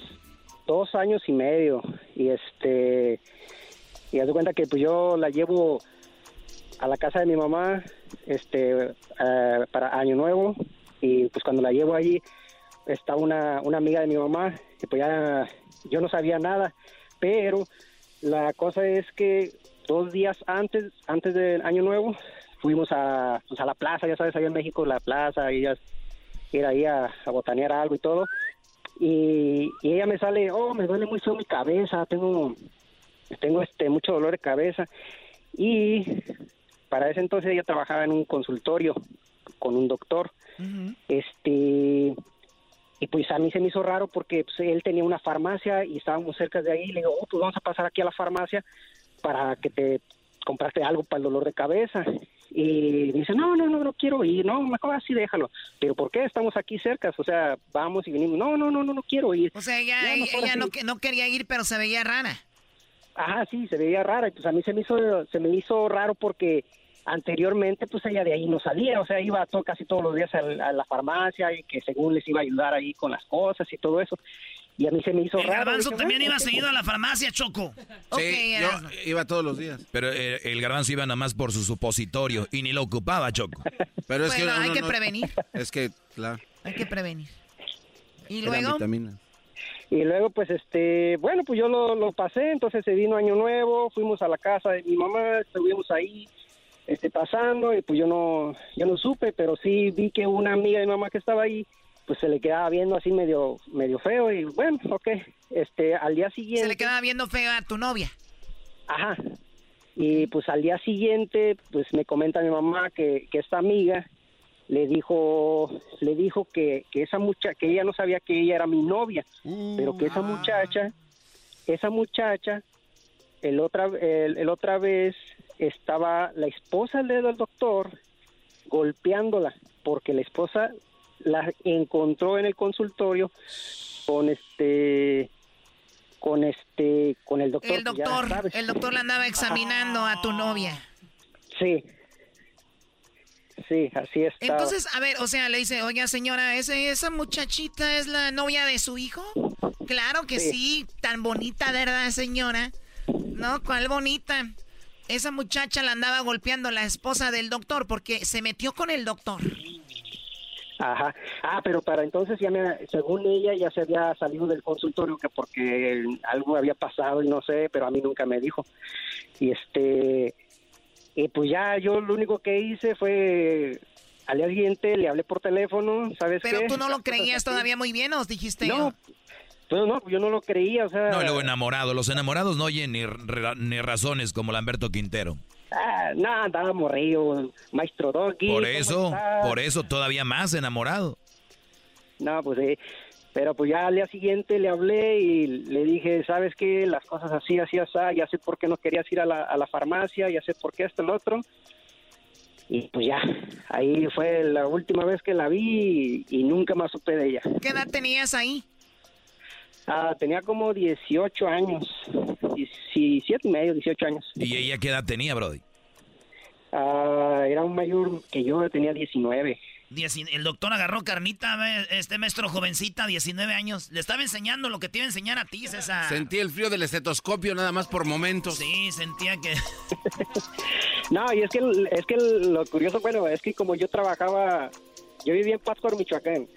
dos años y medio y este y haz de cuenta que pues yo la llevo a la casa de mi mamá este eh, para año nuevo y pues cuando la llevo allí está una, una amiga de mi mamá y pues ya yo no sabía nada pero la cosa es que dos días antes antes del año nuevo fuimos a, pues, a la plaza ya sabes allá en México la plaza y ir ahí a, a botanear algo y todo y, y ella me sale, oh, me duele mucho mi cabeza, tengo, tengo este mucho dolor de cabeza. Y para ese entonces ella trabajaba en un consultorio con un doctor. Este, y pues a mí se me hizo raro porque pues, él tenía una farmacia y estábamos cerca de ahí. Le digo, oh, pues vamos a pasar aquí a la farmacia para que te compraste algo para el dolor de cabeza. Y dice, no, no, no, no quiero ir, no, mejor así déjalo. Pero ¿por qué? Estamos aquí cerca, o sea, vamos y venimos. No, no, no, no, no quiero ir. O sea, ella, Ya, ella, no, que- no quería ir, pero se veía rara. Ajá, sí, se veía rara. y Pues a mí se me hizo, se me hizo raro porque anteriormente pues ella de ahí no salía, o sea, iba to- casi todos los días al- a, la farmacia y que según les iba a ayudar ahí con las cosas y todo eso. Y a mí se me hizo El raro. garbanzo dije, también bueno, iba seguido a la farmacia, Choco. Sí, yo iba todos los días. Pero eh, el garbanzo iba nada más por su supositorio y ni lo ocupaba, Choco. Pero es Bueno, que hay uno que no- prevenir. Es que, claro. Hay que prevenir. Y luego, vitaminas. Y luego, pues, este, bueno, pues yo lo, lo pasé, entonces se vino Año Nuevo, fuimos a la casa de mi mamá, estuvimos ahí, este, pasando, y pues yo no, yo no supe, pero sí vi que una amiga de mi mamá que estaba ahí, pues se le quedaba viendo así medio, medio feo, y bueno, ok, este, al día siguiente... se le quedaba viendo feo a tu novia. Ajá. Y pues al día siguiente, pues me comenta mi mamá que, que esta amiga le dijo, le dijo que, que esa muchacha, que ella no sabía que ella era mi novia, pero que esa muchacha, esa muchacha, el otra, el, el otra vez estaba la esposa del doctor golpeándola, porque la esposa la encontró en el consultorio con este con este con el doctor El ya doctor, sabes. el doctor la andaba examinando a tu novia. sí sí así está Entonces, a ver, o sea, le dice, oiga señora, ¿ese, ¿esa muchachita es la novia de su hijo? Claro que sí, Sí. tan bonita, ¿verdad, señora? No, ¿cuál bonita? Esa muchacha la andaba golpeando la esposa del doctor porque se metió con el doctor. Ajá. Ah, pero para entonces ya me, según ella ya se había salido del consultorio que porque algo había pasado y no sé, pero a mí nunca me dijo. Y este, y pues ya yo lo único que hice fue al día siguiente le hablé por teléfono, ¿sabes Pero qué? tú no lo creías todavía muy bien, ¿o dijiste? No, pues no, yo no lo creía, o sea. No, y luego enamorado. Los enamorados no oyen ni, ra- ni razones como Lamberto Quintero. Ah, no, andaba morrillo, maestro Doggy. Por ¿cómo eso, por eso todavía más enamorado. No, pues sí. Pero pues ya al día siguiente le hablé y le dije, ¿sabes qué? Las cosas así, así, así, ya sé por qué no querías ir a la, a la farmacia, ya sé por qué esto, el otro. Y pues ya, ahí fue la última vez que la vi y, y nunca más supe de ella. ¿Qué edad tenías ahí? Ah, tenía como 18 años, 17 y medio, 18 años. ¿Y ella qué edad tenía, Brody? Ah, era un mayor que yo, tenía 19. El doctor agarró carnita, este maestro jovencita, 19 años. Le estaba enseñando lo que te iba a enseñar a ti, César. Sentí el frío del estetoscopio nada más por momentos. Sí, sentía que... [laughs] No, y es que, es que lo curioso, bueno, es que como yo trabajaba, yo vivía en Pátzcuaro, Michoacán,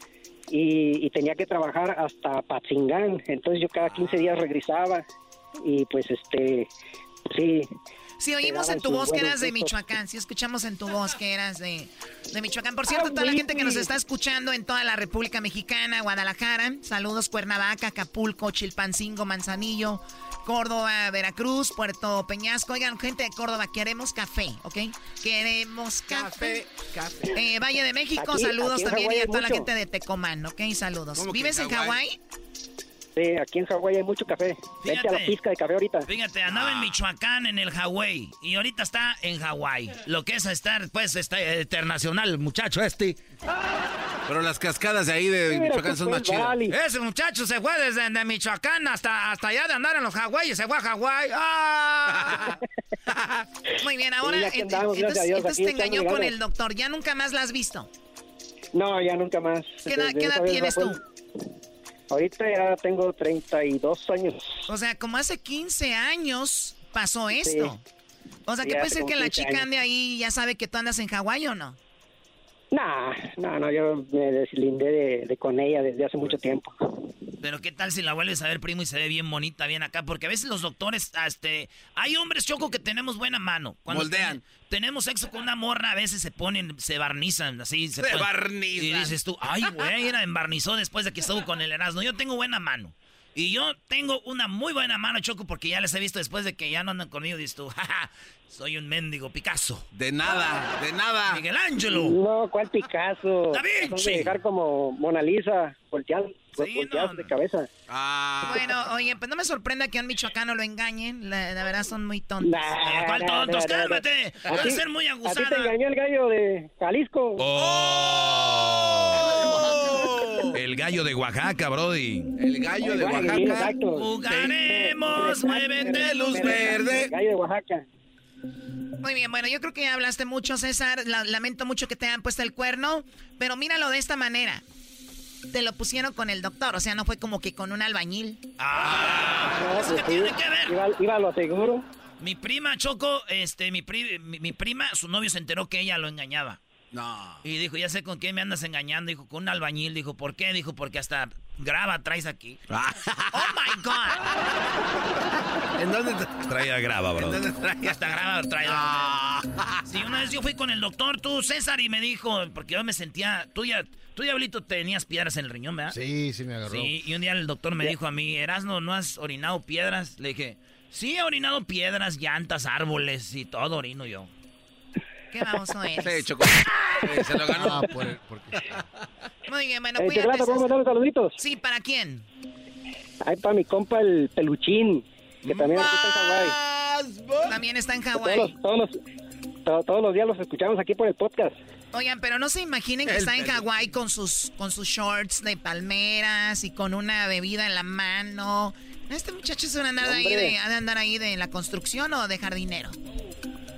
y, y tenía que trabajar hasta Patzingán, entonces yo cada 15 días regresaba, y pues este, sí. Sí, oímos en tu voz que eras de. Michoacán. Sí, escuchamos en tu voz que eras de, de Michoacán. Por cierto, Ah, toda la gente que nos está escuchando en toda la República Mexicana, Guadalajara, saludos Cuernavaca, Acapulco, Chilpancingo, Manzanillo, Córdoba, Veracruz, Puerto Peñasco. Oigan, gente de Córdoba, queremos café, ¿ok? Queremos café. Eh, Valle de México, Aquí- saludos aquí también y a toda la gente de Tecomán, ¿ok? Saludos. ¿Cómo que ¿Vives en en Hawái? Sí, aquí en Hawái hay mucho café. Vete a la Fíjate. pizca de café ahorita. Fíjate, andaba en Michoacán, en el Hawái, y ahorita está en Hawái. Lo que es estar, pues, está internacional, muchacho este. Pero las cascadas de ahí de Michoacán son más chidas. Ese muchacho se fue desde de Michoacán hasta, hasta allá de andar en los Hawái, se fue a Hawái. ¡Ah! [laughs] Muy bien, ahora Sí, aquí ent- andamos, gracias entonces, te engañó con el doctor. ¿Ya nunca más la has visto? No, ya nunca más. ¿Qué edad, qué tienes tú? Ahorita ya tengo 32 años. O sea, como hace 15 años pasó esto. O sea, que puede ser que la 15 chica años. ande ahí y ya sabe que tú andas en Hawái o no. Nah, no, no, yo me deslindé de, de con ella desde hace mucho tiempo. Pero qué tal si la vuelves a ver, primo, y se ve bien bonita, bien acá. Porque a veces los doctores, este... Hay hombres, Choco, que tenemos buena mano. Moldean. ten- tenemos sexo con una morra, a veces se ponen, se barnizan, así. Se, Se ponen- barnizan. Y dices tú, ay, güey, era embarnizó después de que estuvo con el Erasmo. Yo tengo buena mano. Y yo tengo una muy buena mano, Choco, porque ya les he visto después de que ya no andan conmigo. Dices tú, jaja, soy un mendigo Picasso. De nada, de nada. Miguel Ángelo. No, ¿cuál Picasso? Da Vinci. Son de dejar como Mona Lisa, voltear, volteados de cabeza. Ah. Bueno, oye, pues no me sorprenda que a un michoacano lo engañen. La, la verdad son muy tontos. Nah, ¿Cuál nah, tontos? nah, Cálmate. nah. A ser muy A ti aguzada. te engañó el gallo de Jalisco. Oh. El gallo de Oaxaca, Brody. El gallo de Sí, Oaxaca. exacto. Jugaremos, muévete luz verde. El gallo de Oaxaca. Muy bien, bueno, yo creo que ya hablaste mucho, César. La- lamento mucho que te hayan puesto el cuerno, pero míralo de esta manera. Te lo pusieron con el doctor, o sea, no fue como que con un albañil. Ah, ¿Eso qué pues sí, tiene que ver? Iba, iba a lo seguro. Mi prima Choco, este, mi, pri- mi, mi prima, su novio se enteró que ella lo engañaba. No. Y dijo, ya sé con quién me andas engañando. Dijo, con un albañil. Dijo, ¿por qué? Dijo, porque hasta graba traes aquí. [laughs] ¡Oh, my God! ¿En dónde [laughs] Traía grava, en Brody. dónde traía? Hasta graba traes. Sí, una vez yo fui con el doctor, tú, César, y me dijo, porque yo me sentía, tú ya, tú, Diablito, tenías piedras en el riñón, ¿verdad? Sí, sí me agarró. Sí, y un día el doctor me dijo a mí, Erasno, ¿no has orinado piedras? Le dije, sí, he orinado piedras, llantas, árboles y todo orino yo. Qué baboso eres. Sí, Choco. Sí, se lo ganó. Ah, por el- porque- Muy bien, bueno, Eh, cuídate. Chocolata, ¿puedo mandar saluditos? Sí, ¿para quién? Ahí para mi compa el peluchín, que también aquí está en Hawái. También está en Todos Hawái. todos, los, to- todos los días los escuchamos aquí por el podcast. Oigan, pero no se imaginen que El está en. Hawái con sus, con sus shorts de palmeras y con una bebida en la mano. Este muchacho se va a andar de ahí Hombre. de, ha de andar ahí de la construcción o de jardinero.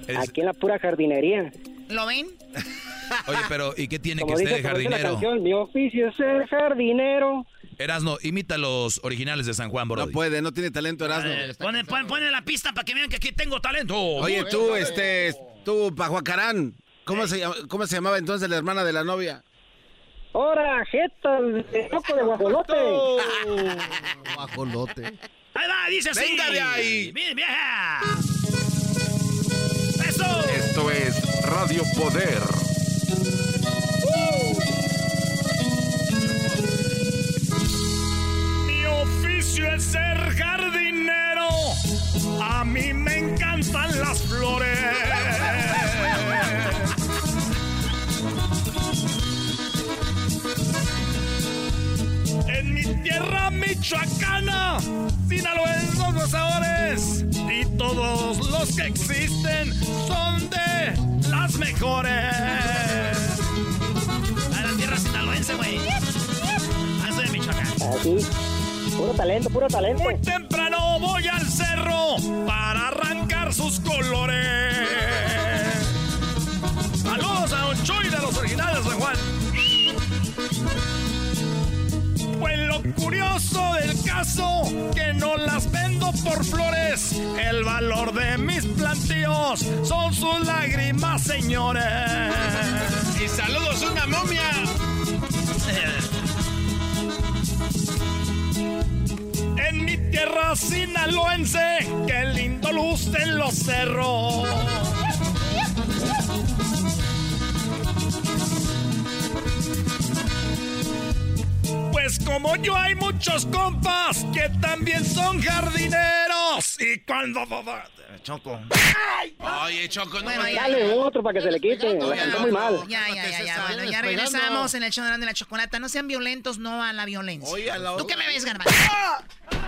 Es- Aquí en la pura jardinería. ¿Lo ven? [laughs] Oye, pero ¿y qué tiene Como que dice, esté de dice la jardinero? canción, mi oficio es ser jardinero. Erasno, imita los originales de San Juan, No Brody. puede, no tiene talento Erasmo. Eh, Ponle, pon- ponle la pista para que vean que aquí tengo talento. Oye, tú, este, tú, Pajuacarán. ¿Cómo se, llama- ¿Cómo se llamaba entonces la hermana de la novia? ¡Hora, jeta, loco de guajolote! [laughs] Guajolote. Ahí va, dice así. Venga de ahí. Bien, vieja. ¡Eso! Esto es Radio Poder. Mi oficio es ser jardinero. A mí me encantan las flores. En mi tierra michoacana, sinaloenses los sabores y todos los que existen son de las mejores. A la tierra sinaloense, güey. Ah, soy de Michoacán. Así. Puro talento, puro talento. Muy temprano voy al cerro para arrancar sus colores. Saludos a Don Choy de los originales de San Juan. curioso del caso que no las vendo por flores. El valor de mis plantíos son sus lágrimas, señores. Y saludos, una momia. En mi tierra sinaloense, qué lindo lucen los cerros. Pues como yo hay muchos compas que también son jardineros. Y cuando... Choco. Oye, Choco, no Bueno, Dale otro para que se le quite. La cantó muy mal. Ya, ya, ya, ya. Bueno, ya regresamos en el show de la chocolata. No sean violentos, no a la violencia. Oye, a la ¿Tú qué me ves, garbanzo?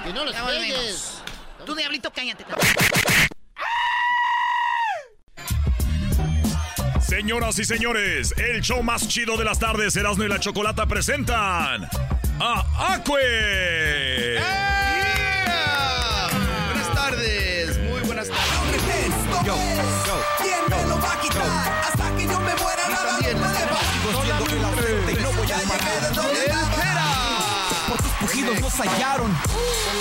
Que no los pegues. Tú, diablito, cállate. Señoras y señores, el show más chido de las tardes, Erasmo y la Chocolata presentan a Acue. Buenas tardes, muy buenas tardes. Yo, ¿Quién me lo va a quitar? Hasta que yo me muera, nada me va. Sigo siendo el ausente y no voy a parar. Por tus pujidos nos hallaron.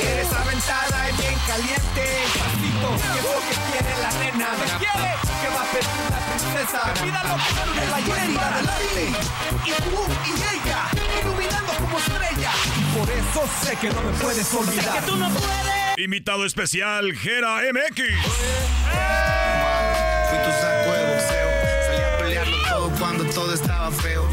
Eres aventada y bien caliente. Pasito, ¿qué es lo que quiere la nena? ¿Me quiere? ¿Qué va a pedir la princesa? Pídalo que la hierba adelante. Y tú y ella, iluminando como estrella. Por eso sé que no me puedes olvidar. Sé que tú no puedes. Invitado especial, Gera MX. Fui tu saco de boxeo. Salí a pelearlo todo cuando todo estaba feo.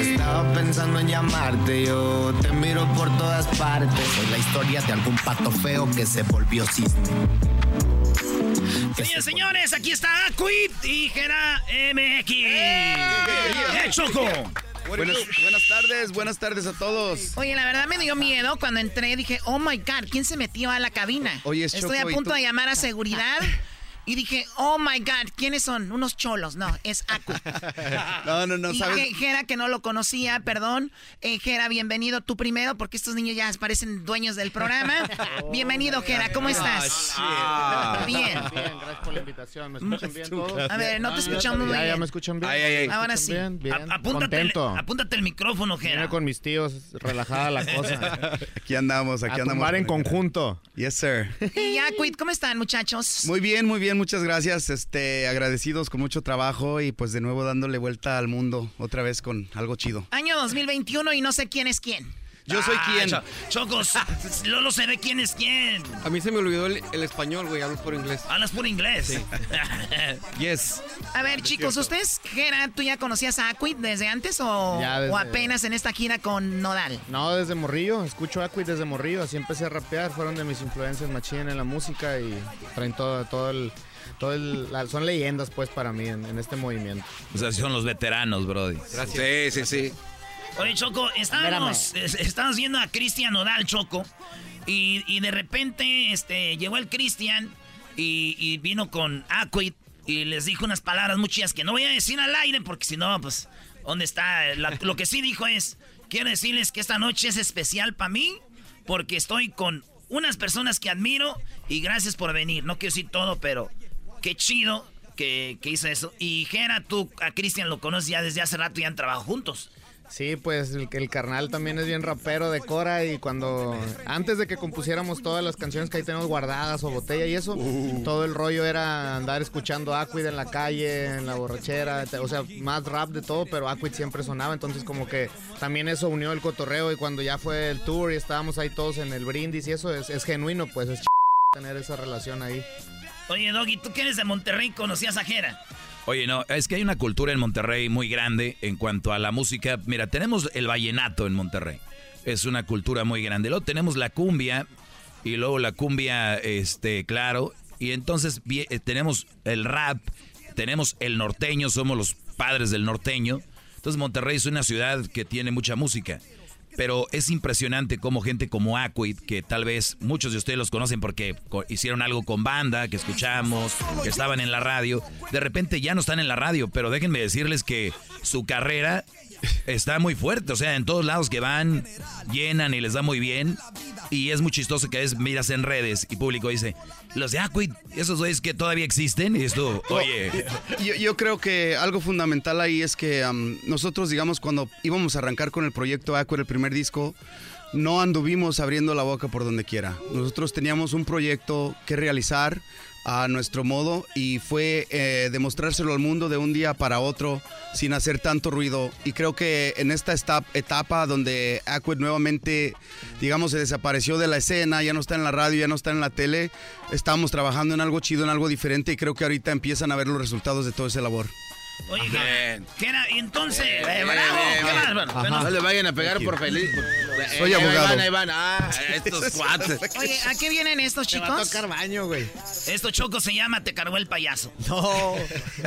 Estaba pensando en llamarte, yo te miro por todas partes. Soy la historia de algún pato feo que se volvió cisne. Señores, señores, aquí está Aquit y Gera MX. ¡Eh, Choco! Buenas, buenas tardes, buenas tardes a todos. Oye, la verdad me dio miedo cuando entré. Dije, oh my God, ¿quién se metió a la cabina? Oye, es Estoy Choco, a ¿y punto tú? de llamar a seguridad. [laughs] Y dije, oh my God, ¿quiénes son? Unos cholos. No, es Acu. [laughs] No, no, no, y sabes. Jera, que no lo conocía, perdón. Eh, Jera, bienvenido tú primero, porque estos niños ya parecen dueños del programa. [laughs] bienvenido, Jera, ¿cómo estás? Ah, Bien. Bien, gracias por la invitación. ¿Me escuchan bien todos? A ver, no te Ah, escuchamos muy ya, Ya bien. me escuchan bien. Ay, ay, ay. ¿Me Ahora sí. Bien, bien. Apúntate, el, Contento. apúntate el micrófono, Vine Gera. con mis tíos, relajada la cosa. [laughs] Aquí andamos, aquí a andamos. tumbar en conjunto. Yes, sir. Y Aquit, ¿cómo están, muchachos? Muy bien, muy bien, muchas gracias. Este, agradecidos con mucho trabajo y pues de nuevo dándole vuelta al mundo otra vez con algo chido. Año 2021 y no sé quién es quién. Yo soy Ah, quien. Cho- Chocos, [laughs] Lolo se ve quién es quién. A mí se me olvidó el, el español, güey. Hablo por inglés. Hablas por inglés. [laughs] Yes. A ver, chicos, ¿ustedes, Jera, tú ya conocías a Aquit desde antes o, Ya, desde- o apenas en esta gira con Nodal? No, desde morrillo. Escucho Aquid desde morrillo. Así empecé a rapear. Fueron de mis influencias machín en la música y traen todo, todo el... Todo el, la- son leyendas pues para mí en, en este movimiento. O sea, son los veteranos, Brody. Sí, sí, sí. Oye, Choco, estábamos, es- estábamos viendo a Cristian Nodal, Choco, y, y de repente este, llegó el Cristian y, y vino con Aquit y les dijo unas palabras muy chidas que no voy a decir al aire porque si no, pues, ¿dónde está? La- lo que sí dijo es, quiero decirles que esta noche es especial para mí porque estoy con unas personas que admiro y gracias por venir. No quiero decir todo, pero qué chido que, que hizo eso. Y Gera, tú a Cristian lo conoces ya desde hace rato y han trabajado juntos. Sí, pues el, el carnal también es bien rapero de Cora y cuando antes de que compusiéramos todas las canciones que ahí tenemos guardadas o botella y eso, todo el rollo era andar escuchando Aquid en la calle, en la borrachera, o sea, más rap de todo, pero Aquid siempre sonaba, entonces como que también eso unió el cotorreo y cuando ya fue el tour y estábamos ahí todos en el brindis y eso es, es genuino, pues es ch- tener esa relación ahí. Oye, Doggy, tú que eres de Monterrey, conocías a Jera. Oye, no, es que hay una cultura en Monterrey muy grande en cuanto a la música. Mira, tenemos el vallenato en Monterrey. Es una cultura muy grande. Luego tenemos la cumbia y luego la cumbia, este, claro. Y entonces eh, tenemos el rap, tenemos el norteño, somos los padres del norteño. Entonces Monterrey es una ciudad que tiene mucha música. Pero es impresionante cómo gente como Aquid, que tal vez muchos de ustedes los conocen porque hicieron algo con banda, que escuchamos, que estaban en la radio, de repente ya no están en la radio, pero déjenme decirles que su carrera está muy fuerte. O sea, en todos lados que van, llenan y les da muy bien. Y es muy chistoso que es miras en redes y público dice, los de Aquid, esos güeyes que todavía existen. Y esto, oye, [laughs] Yo, yo creo que algo fundamental ahí es que am, nosotros, digamos, cuando íbamos a arrancar con el proyecto Aqua, el primer disco, no anduvimos abriendo la boca por donde quiera. Nosotros teníamos un proyecto que realizar a nuestro modo y fue eh, demostrárselo al mundo de un día para otro sin hacer tanto ruido. Y creo que en esta etapa donde Aquid nuevamente, digamos, se desapareció de la escena, ya no está en la radio, ya no está en la tele, estamos trabajando en algo chido, en algo diferente y creo que ahorita empiezan a ver los resultados de todo ese labor. Oye, ¿qué- ¿qué era? Y entonces, Bien, eh, bravo, bien, ¿qué más? Bueno, bueno. No le vayan a pegar por feliz. Soy Eh, abogado. Ahí van, ahí van. Ah, estos [laughs] cuates. Oye, ¿a qué vienen estos Te va a chicos? tocar baño, güey. Esto choco se llama Te cargó el payaso. [laughs] No,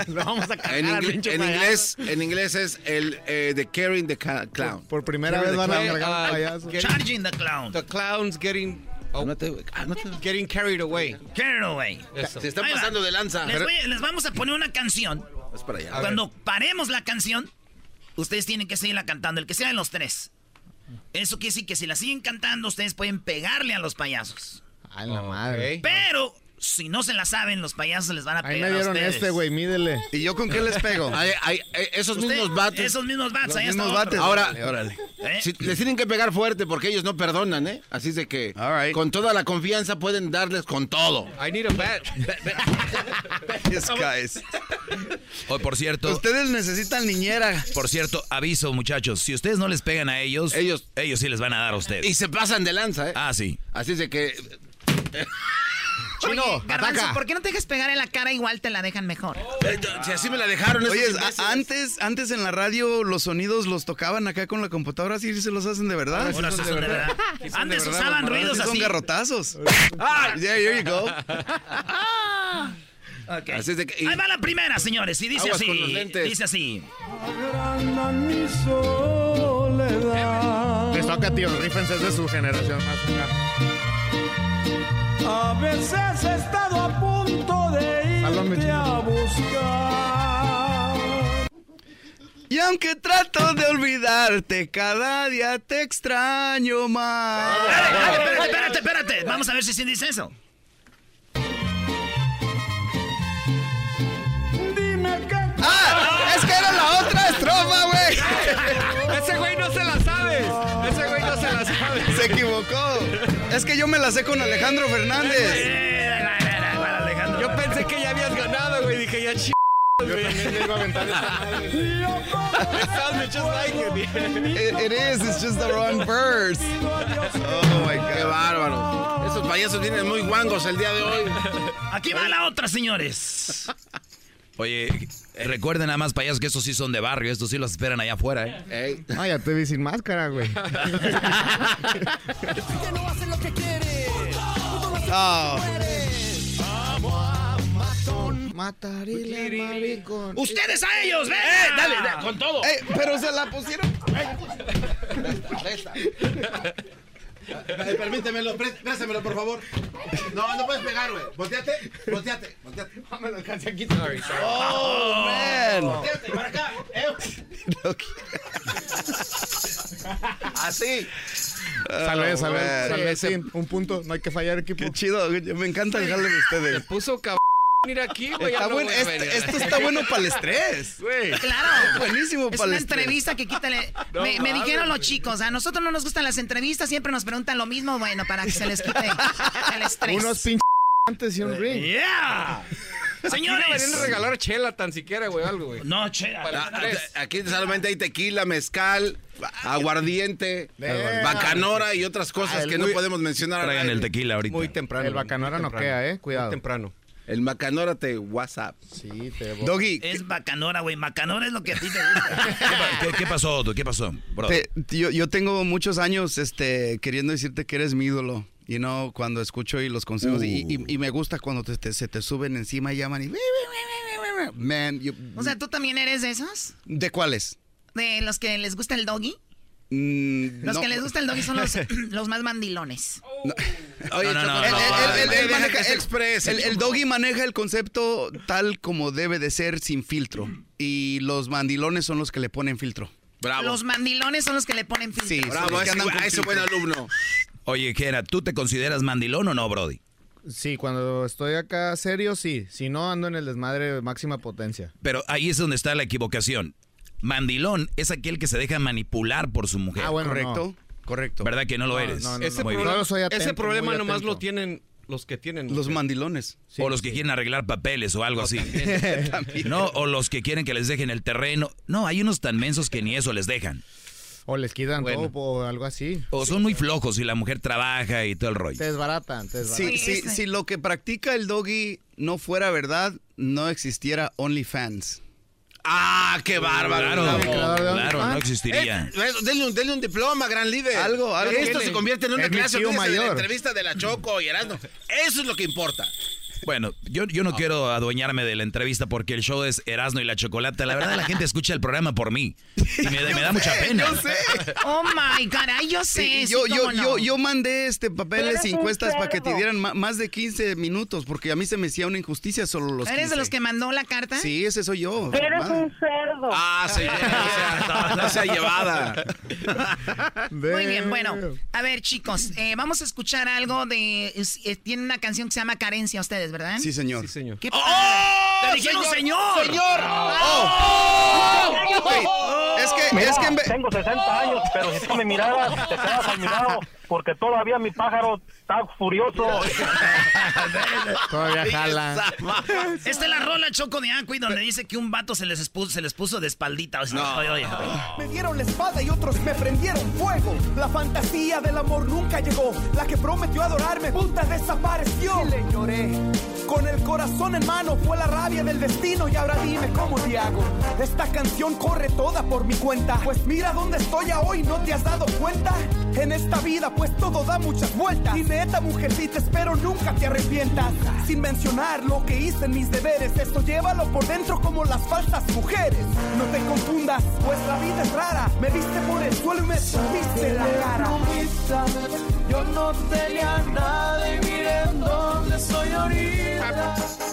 lo vamos a En, cargar al ingle- pinche en inglés, en inglés es el eh, The Carrying the Clown. Por primera vez van a cargar al payaso. Charging the clown. The clown's getting. Oh, Cálmate, güey, cálmate. getting carried away. Carry away. Eso. Se están pasando de lanza. Les, voy- les vamos a poner una canción. Es para allá. Cuando paremos la canción, ustedes tienen que seguirla cantando, el que sea de los tres. Eso quiere decir que si la siguen cantando, ustedes pueden pegarle a los payasos. Ay, la madre. Pero si no se la saben, los payasos les van a Ahí pegar me a dieron este, güey, mídele. ¿Y yo con qué les pego? [laughs] Eh, esos Usted- mismos bates. Esos mismos bats, Los ahí está mismos otro. bates. Ahora, Órale, órale. ¿Eh? si- les tienen que pegar fuerte porque ellos no perdonan, ¿eh? Así es de que right. con toda la confianza pueden darles con todo. I need a bat. [laughs] Yes, guys. hoy por cierto, Ustedes necesitan niñera. por cierto, aviso muchachos, si ustedes no les pegan a ellos, Ellos- ellos sí les van a dar a ustedes. Y se pasan de lanza, ¿eh? Ah, sí. Así es de que [laughs] Oye, Garbanzo, ataca. ¿por qué no te dejas pegar en la cara? Igual te la dejan mejor. eh, si así me la dejaron Oye, antes, antes en la radio los sonidos los tocaban acá con la computadora, así se los hacen de verdad. Ahora sí son de verdad. Antes verdad, usaban ruidos Sí son así. garrotazos. ¡Ay! Yeah, here you go. [laughs] Ok. Así es de que- y- Ahí va la primera, señores, y dice Aguas así. Dice así. Les toca, tío, rífense es de su generación más. A veces he estado a punto de irte a buscar. Y aunque trato de olvidarte, cada día te extraño más. Espérate, espérate, espérate, espérate. Vamos a ver si sí dice eso. Dime qué ¡Ah! Es que era la otra estrofa, güey. [laughs] Ese güey no se la sabe. Ese güey no se la sabe. Se equivocó. Es que yo me la sé con Alejandro Fernández. Yo pensé que ya habías ganado, güey. Dije, ya ch... Yo también le iba a aventar esta madre. It just like it. It, is, it's just the wrong verse. Oh my Qué God. bárbaro. Esos payasos vienen muy guangos el día de hoy. Aquí va la otra, señores. Oye, recuerden nada más payasos que estos sí son de barrio, estos sí los esperan allá afuera, ¿eh? Ey. Ah, ya te vi sin máscara, güey. Oh. [laughs] Matarile, maricón. ¡Ustedes a ellos! ¡Ven! dale, dale, con todo. Ey, pero se la pusieron. [laughs] Eh, Permítemelo, pré- préstamelo, por favor. No, no puedes pegar, güey. Volteate, volteate, volteate. Me lo alcancé aquí. Oh, man. Volteate, para acá. Eh. Así. Salve, Oh, salve, salve, sí. Un punto, no hay que fallar, equipo. Qué chido, me encanta el jale de ustedes. Puso cabrón ir aquí, güey. Está no bueno, venir. este- esto está bueno para el estrés. Güey. Claro. Buenísimo Es para una el estrés. entrevista que quítale. [laughs] No me, me dijeron los chicos, a nosotros no nos gustan las entrevistas, siempre nos preguntan lo mismo, bueno, para que se les quite [laughs] el estrés. Unos pinches antes y un ring. ¡Yeah! Aquí deberían Señores. regalar chela tan siquiera, güey, algo, güey. No, che. Para- Ah, Aquí solamente hay tequila, mezcal, aguardiente, bacanora y otras cosas el que no podemos mencionar. Traigan el tequila ahorita. Muy temprano. El bacanora no queda, eh, cuidado. Muy temprano. El bacanora te WhatsApp. Sí, te Doggy, Es bacanora, güey. Bacanora es lo que a ti te gusta. ¿Qué, [laughs] qué- qué pasó, tú? ¿Qué pasó, bro? te- yo, yo tengo muchos años este, queriendo decirte que eres mi ídolo. You know, cuando escucho y los consejos. Y, y- y me gusta cuando te- te- se te suben encima y llaman y... Man, you- O sea, ¿tú también eres de esos? ¿de cuáles? ¿De los que les gusta el doggy? Mm, Los no. que les gusta el doggy son los, [laughs] los más mandilones. Oye, No, no, no, Choco, El, doggy maneja el concepto tal como debe de ser sin filtro. Y los mandilones son los que le ponen filtro. Bravo. Los mandilones son los que le ponen filtro. Sí, Bravo, que ese, ese buen alumno. Oye, Jera, ¿tú te consideras mandilón o no, Brody? Sí, cuando estoy acá serio, sí. Si no, ando en el desmadre de máxima potencia. Pero ahí es donde está la equivocación. Mandilón es aquel que se deja manipular por su mujer. Ah, bueno, Correcto, correcto. ¿Verdad que no lo No, eres? no, no, Ese, problema, atento, ese problema nomás lo tienen los que tienen. Los mandilones. o los que quieren arreglar papeles o algo así. [laughs] no, o los que quieren que les dejen el terreno. No, hay unos tan mensos que ni eso les dejan. O les quitan Bueno. todo o algo así. O son muy flojos y la mujer trabaja y todo el rollo. Te desbaratan, te desbaratan. Sí, sí, si lo que practica el doggy no fuera verdad, no existiera OnlyFans. ¡Ah, qué bárbaro! Claro, no existiría. Eh, denle, un, denle un diploma, gran líder. Algo, algo. Esto Tiene. se convierte en una clase de la mayor. entrevista de la Choco y Erasmo. Eso es lo que importa. Bueno, yo, yo no quiero adueñarme de la entrevista porque el show es Erasmo y la Chocolata. La verdad, la gente escucha el programa por mí. Y me, [laughs] me da mucha pena. Yo sé. [laughs] Oh my God, ay, yo sé. Sí, sí, yo, yo, no. yo, yo mandé este papeles y encuestas para que te dieran más de 15 minutos, porque a mí se me hacía una injusticia solo los ¿Eres de 15. los que mandó la carta? Sí, ese soy yo. Eres un cerdo. Ah, señora, no, no sea llevada. [laughs] Muy bien, bueno. A ver, chicos, eh, vamos a escuchar algo de... eh, Tienen una canción que se llama Carencia ustedes, ¿verdad? Sí, señor. Sí, señor. ¿Qué ¡Oh! ¡Te dijeron señor! ¡Señor! Wait, es que, Mira, es que tengo 60 años, pero si tú me miraras, te quedas al mirado, porque todavía mi pájaro está furioso. [laughs] Todavía jala. Esta es la rola Choco de Aqui donde dice que un vato se les puso, se les puso de espaldita. O sea, oye, oye. Me dieron la espada y otros me prendieron fuego. La fantasía del amor nunca llegó. La que prometió adorarme, puta, desapareció. Y le lloré. Con el corazón en mano fue la rabia del destino y ahora dime cómo le hago. Esta canción corre toda por mi cuenta. Pues mira dónde estoy hoy, ¿no te has dado cuenta? En esta vida pues todo da muchas vueltas. Y neta mujercita espero nunca te arrepientas. Sin mencionar lo que hice en mis deberes. Esto llévalo por dentro como las falsas mujeres. No te confundas, pues la vida es rara. Me viste por el suelo y me viste la cara. Yo no tenía nada y miren dónde estoy ahorita.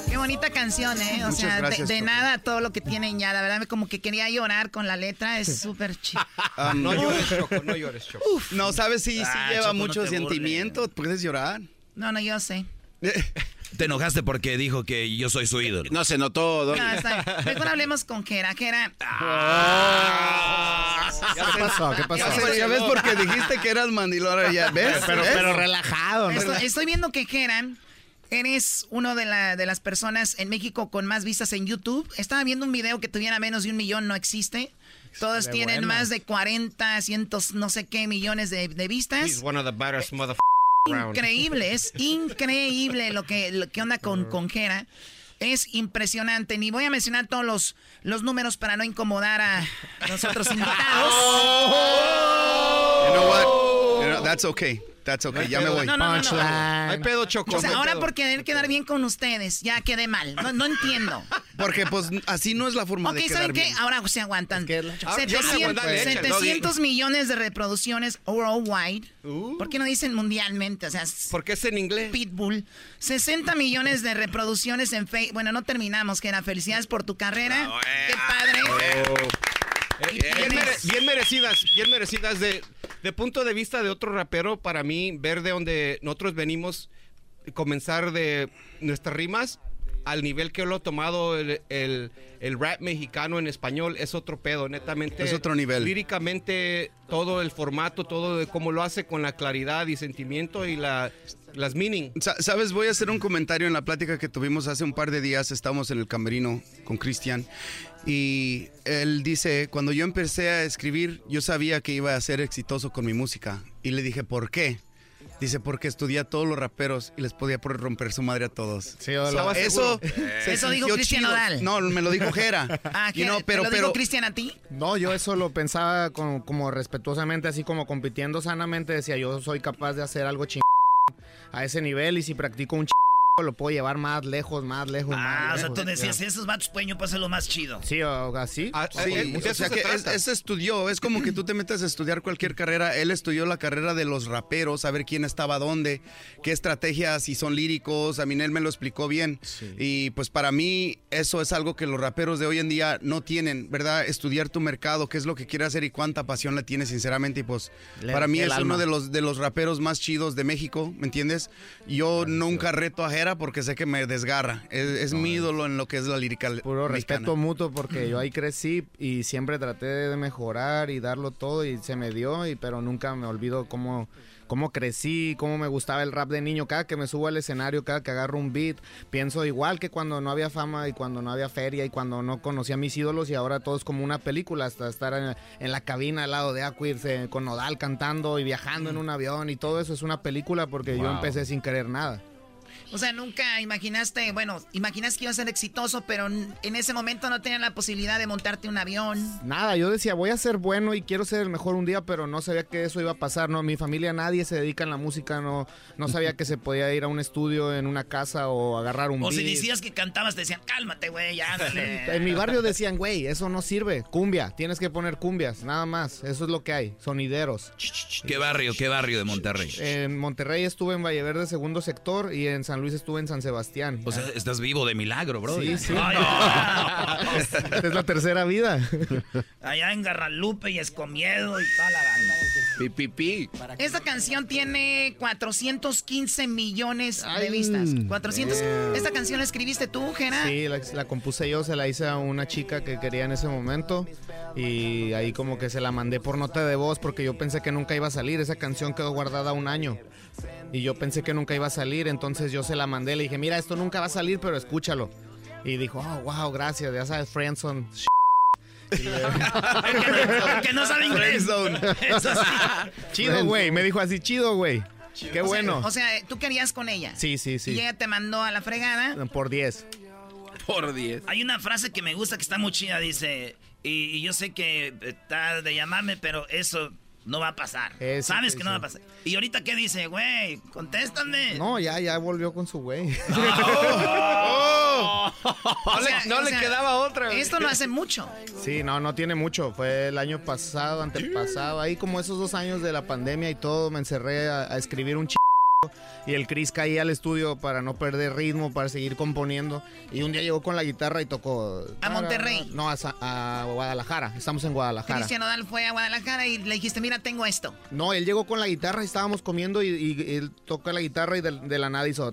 Qué bonita canción, ¿eh? O Muchas sea, de- gracias, de, Choco. nada todo lo que tienen ya. La verdad, como que quería llorar con la letra. Es súper chido. [laughs] Ah, No llores, Choco, no llores, Choco. No, sabes, sí, sí Ah, lleva Choco, no mucho burles. sentimiento. ¿Puedes llorar? No, no, yo sé. [laughs] Te enojaste porque dijo que yo soy su ídolo. No se notó, Doggy. No, está bien. Mejor hablemos con Jera. Jera. ¿Qué pasó? ¿Qué pasó? Ya, ves- ya ves porque dijiste que eras mandilora, ya ves. Pero, ¿Ves? pero relajado. ¿no? Estoy, estoy viendo que Jera, eres uno de, la, de las personas en México con más vistas en YouTube. Estaba viendo un video que tuviera menos de un millón, no existe. Todos De tienen más de 40, cientos, no sé qué millones de, de He's vistas. one of the motherfuckers around. Increíble, es [laughs] increíble lo que, lo que onda con, con Jera. Es impresionante. Ni voy a mencionar todos los, los números para no incomodar a los otros [laughs] invitados. You know what? That's okay. That's okay. Ya me voy. No, no, no. Hay pedo, Choco. O sea, ahora pedo. por querer quedar bien con ustedes, ya quedé mal. No, no entiendo. Porque pues así no es la forma Ok, de quedar ¿saben qué? bien. Ahora se aguantan. que es Ah, me 700, aguantan, échale, 700 millones de reproducciones worldwide. Uh. ¿Por qué no dicen mundialmente? O sea, ¿Por qué es en inglés? Pitbull. 60 millones de reproducciones en Facebook. Bueno, no terminamos, que era felicidades por tu carrera. Ah, Qué padre. Y Bien, tienes- mere- bien merecidas, bien merecidas. De, de punto de vista de otro rapero, para mí, ver de donde nosotros venimos, comenzar de nuestras rimas al nivel que lo ha tomado el, el- el rap mexicano en español es otro pedo, netamente. Es otro nivel. Líricamente, todo el formato, todo de cómo lo hace con la claridad y sentimiento y la, las meaning. Sa- Sabes, voy a hacer un comentario en la plática que tuvimos hace un par de días. Estábamos en el camerino con Cristian y él dice, cuando yo empecé a escribir, yo sabía que iba a ser exitoso con mi música. Y le dije, ¿por qué? Dice, porque estudié a todos los raperos y les podía por romper su madre a todos. Sí, hola. So, eso se Eso dijo Cristian. Nodal. No, me lo dijo Jera. [laughs] Ah, You ¿Te pero, lo pero, dijo Cristian a ti? No, yo eso lo pensaba con- como respetuosamente, así como compitiendo sanamente. Decía, yo soy capaz de hacer algo chingón a ese nivel y si practico un ch lo puedo llevar más lejos, más lejos, Ah, más o sea, lejos. tú decías, Ya. esos vatos pueden yo pasar lo más chido. Sí, o así. Ah, sí, o sea que es, es estudió, es como que tú te metes a estudiar cualquier carrera. Él estudió la carrera de los raperos, a ver quién estaba dónde, qué estrategias, si son líricos. A mí él me lo explicó bien. Y pues para mí eso es algo que los raperos de hoy en día no tienen, ¿verdad? Estudiar tu mercado, qué es lo que quiere hacer y cuánta pasión le tiene, sinceramente. Y pues Le- para mí es alma. uno de los, de los raperos más chidos de México, ¿me entiendes? Yo nunca reto a Jera porque sé que me desgarra. Es, es mi ídolo en lo que es la lírica. Puro mexicana. respeto mutuo porque yo ahí crecí y siempre traté de mejorar y darlo todo y se me dio, y, pero nunca me olvido cómo, cómo crecí, cómo me gustaba el rap de niño. Cada que me subo al escenario, cada que agarro un beat, pienso igual que cuando no había fama y cuando no había feria y cuando no conocía a mis ídolos y ahora todo es como una película, hasta estar en, en la cabina al lado de Aquid eh, con Nodal cantando y viajando en un avión y todo eso es una película porque yo empecé sin querer nada. O sea, nunca imaginaste, bueno, imaginaste que iba a ser exitoso, pero en ese momento no tenías la posibilidad de montarte un avión. Nada, yo decía, voy a ser bueno y quiero ser el mejor un día, pero no sabía que eso iba a pasar, ¿no? Mi familia, nadie se dedica en la música, no, no sabía que se podía ir a un estudio en una casa o agarrar un O si decías que cantabas, te decían, cálmate, güey, ya, [laughs] ándale. En mi barrio decían, güey, eso no sirve, cumbia, tienes que poner cumbias, nada más, eso es lo que hay, sonideros. ¿Qué barrio, qué barrio de Monterrey? En Monterrey estuve en Valleverde, segundo sector, y en San Luis estuve en San Sebastián. O sea, estás vivo de milagro, bro. Sí, sí. Ay, [laughs] Esta es la tercera vida. [laughs] Allá en Garralupe y Escomiedo y toda la banda. Pipipi. Esta canción tiene 415 millones de vistas. 400. damn. ¿Esta canción la escribiste tú, Jera? Sí, la, la compuse yo, se la hice a una chica que quería en ese momento y ahí como que se la mandé por nota de voz porque yo pensé que nunca iba a salir, esa canción quedó guardada un año y yo pensé que nunca iba a salir, entonces yo se la mandé, le dije, mira, esto nunca va a salir, pero escúchalo. Y dijo, oh, wow, gracias, ya sabes, Friendson. [laughs] [laughs] que no sabe inglés. Eso sí. [laughs] Chido, güey, me dijo así, chido, güey. Qué O sea, bueno. O sea, tú querías con ella. Sí, sí, Y sí. ella te mandó a la fregada. Por 10. Por 10. Hay una frase que me gusta que está muy chida, dice, y, y yo sé que está de llamarme, pero eso no va a pasar. Eso Sabes que que no va a pasar. Y ahorita qué dice, güey, contéstame. No, ya, ya volvió con su güey. [laughs] Oh. No le- no le quedaba otra. Esto no hace mucho. Sí, no, no tiene mucho. Fue el año pasado, antepasado. Ahí como esos dos años de la pandemia y todo, me encerré a, a escribir un ch... Y el Chris caía al estudio para no perder ritmo, para seguir componiendo. Y un día llegó con la guitarra y tocó... ¿A Monterrey? No, a, Guadalajara. Estamos en Guadalajara. Cristian Nodal fue a Guadalajara y le dijiste, mira, tengo esto. No, él llegó con la guitarra y estábamos comiendo y, y él toca la guitarra y de, de la nada hizo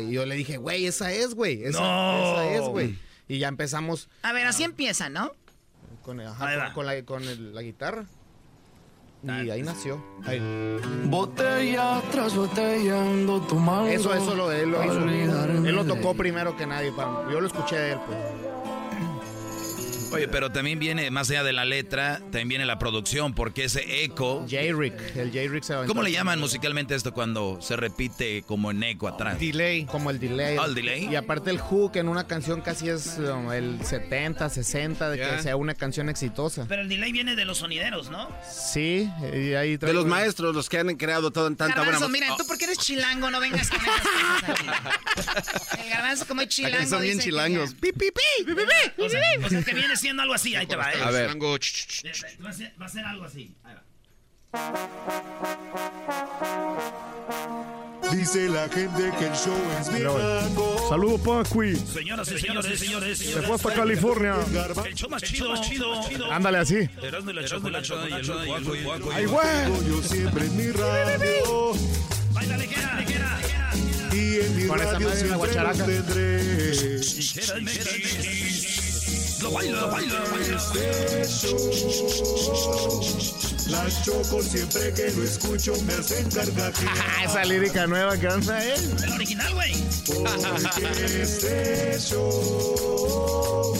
y yo le dije, güey, esa es, güey, esa, No. esa es, güey. Y ya empezamos A ver, así empieza, ¿no? con, ajá, con- con la, con el- la guitarra. Y ahí nació. Ahí. Botella tras botella ando tomando. Eso, eso lo, él lo hizo. Él lo tocó primero que nadie. para- Yo lo escuché de él, pues. Oye, pero también viene, más allá de la letra, también viene la producción, porque ese eco... J-Rick, el J-Rick se aventó. ¿Cómo le llaman musicalmente esto cuando se repite como en eco atrás? Delay. Como el delay. Ah, el delay. Y aparte el hook en una canción casi es um, el 70, 60 de Ya. que sea una canción exitosa. Pero el delay viene de los sonideros, ¿no? Sí, y ahí De los maestros, los que han creado todo, tanta buena Garbanzo, música. mira, tú porque eres chilango, no vengas con esas cosas aquí. [laughs] El garbanzo como es chilango. son bien dice que chilangos. Pi, pi, pi, pi, pi, pi. O sea, o sea, que viene siendo algo así, ahí te va, ¿eh? A ver. Va a ser, va a ser algo así. Ahí va. Dice la gente que el show es bien. Saludos, Paqui. Señoras y señores, señores, Se fue hasta California. El show más chido, más chido. Ándale así. Ay, güey. Yo siempre en mi radio. Baila ligera, ligera. Y en mi radio siempre tendré. Ligera MX. Lo baila, lo baila, lo baila. Show, La choco siempre que lo escucho me hacen carcajear. [laughs] Ah, esa lírica nueva que anda él. El original, güey. Porque este show,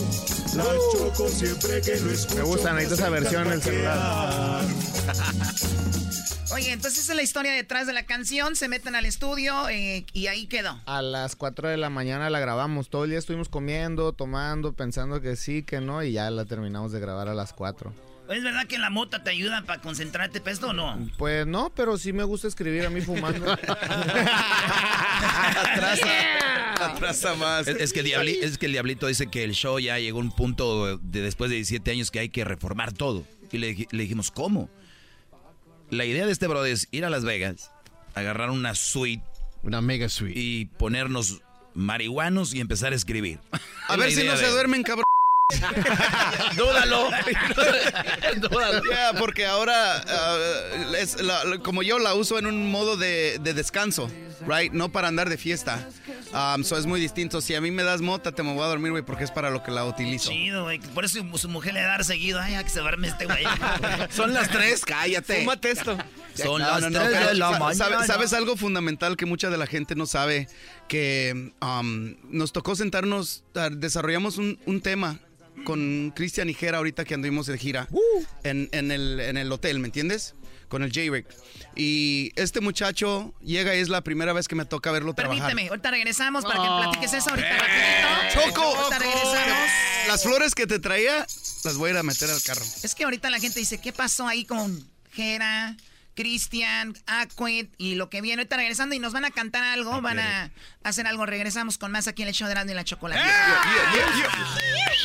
la choco siempre que lo escucho. Me gusta, necesito esa versión en el celular. [laughs] Oye, entonces esa es la historia detrás de la canción. Se meten al estudio eh, y ahí quedó. A las 4 de la mañana la grabamos. Todo el día estuvimos comiendo, tomando, pensando que sí, que no, y ya la terminamos de grabar a las 4. ¿Es verdad que la mota te ayuda para concentrarte para esto o no? Pues no, pero sí me gusta escribir a mí fumando. [laughs] Atrasa más. Es, es que Diabli- es que el Diablito dice que el show ya llegó a un punto de después de 17 años que hay que reformar todo. Y le, le dijimos, ¿cómo? La idea de este brother es ir a Las Vegas, agarrar una suite. Una mega suite. Y ponernos marihuanos y empezar a escribir. A ver si no se duermen, cabrón. [laughs] Dúdalo. [laughs] Dúdalo. Porque ahora, ah, es la- la- como yo la uso en un modo de, de descanso, right? No para andar de fiesta. Um, so es muy distinto. Si a mí me das mota, te me voy a dormir, güey, porque es para lo que la utilizo. Chido, güey. Por eso su, su mujer le da seguido. Ay, ya que se duerme este güey. [laughs] Son las tres, cállate. Fúmate esto. Son No, las no, no, tres pero de la mañana. sabe- ¿Sabes algo fundamental que mucha de la gente no sabe? Que um, nos tocó sentarnos, ah, desarrollamos un, un tema con Cristian y Jera ahorita que anduvimos de gira en, en el, en el hotel, ¿me entiendes? Con el J-Rick. Y este muchacho llega y es la primera vez que me toca verlo trabajar. Permíteme, ahorita regresamos para que platiques eso ahorita rapidito. Choco, Ahorita regresamos. las flores que te traía las voy a ir a meter al carro. Es que ahorita la gente dice, ¿qué pasó ahí con Jera, Cristian, Aquit y lo que viene? Ahorita regresando y nos van a cantar algo, van a hacer algo. Regresamos con más aquí en el show de Erasmo y la Chocolate.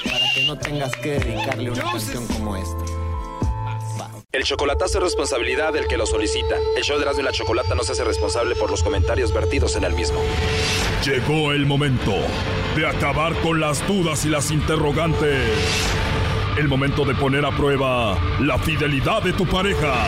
Para que no tengas que dedicarle una canción como esta. El chocolatazo es responsabilidad del que lo solicita. El show de Erasmo y la Chocolata no se hace responsable por los comentarios vertidos en el mismo. Llegó el momento de acabar con las dudas y las interrogantes. El momento de poner a prueba la fidelidad de tu pareja.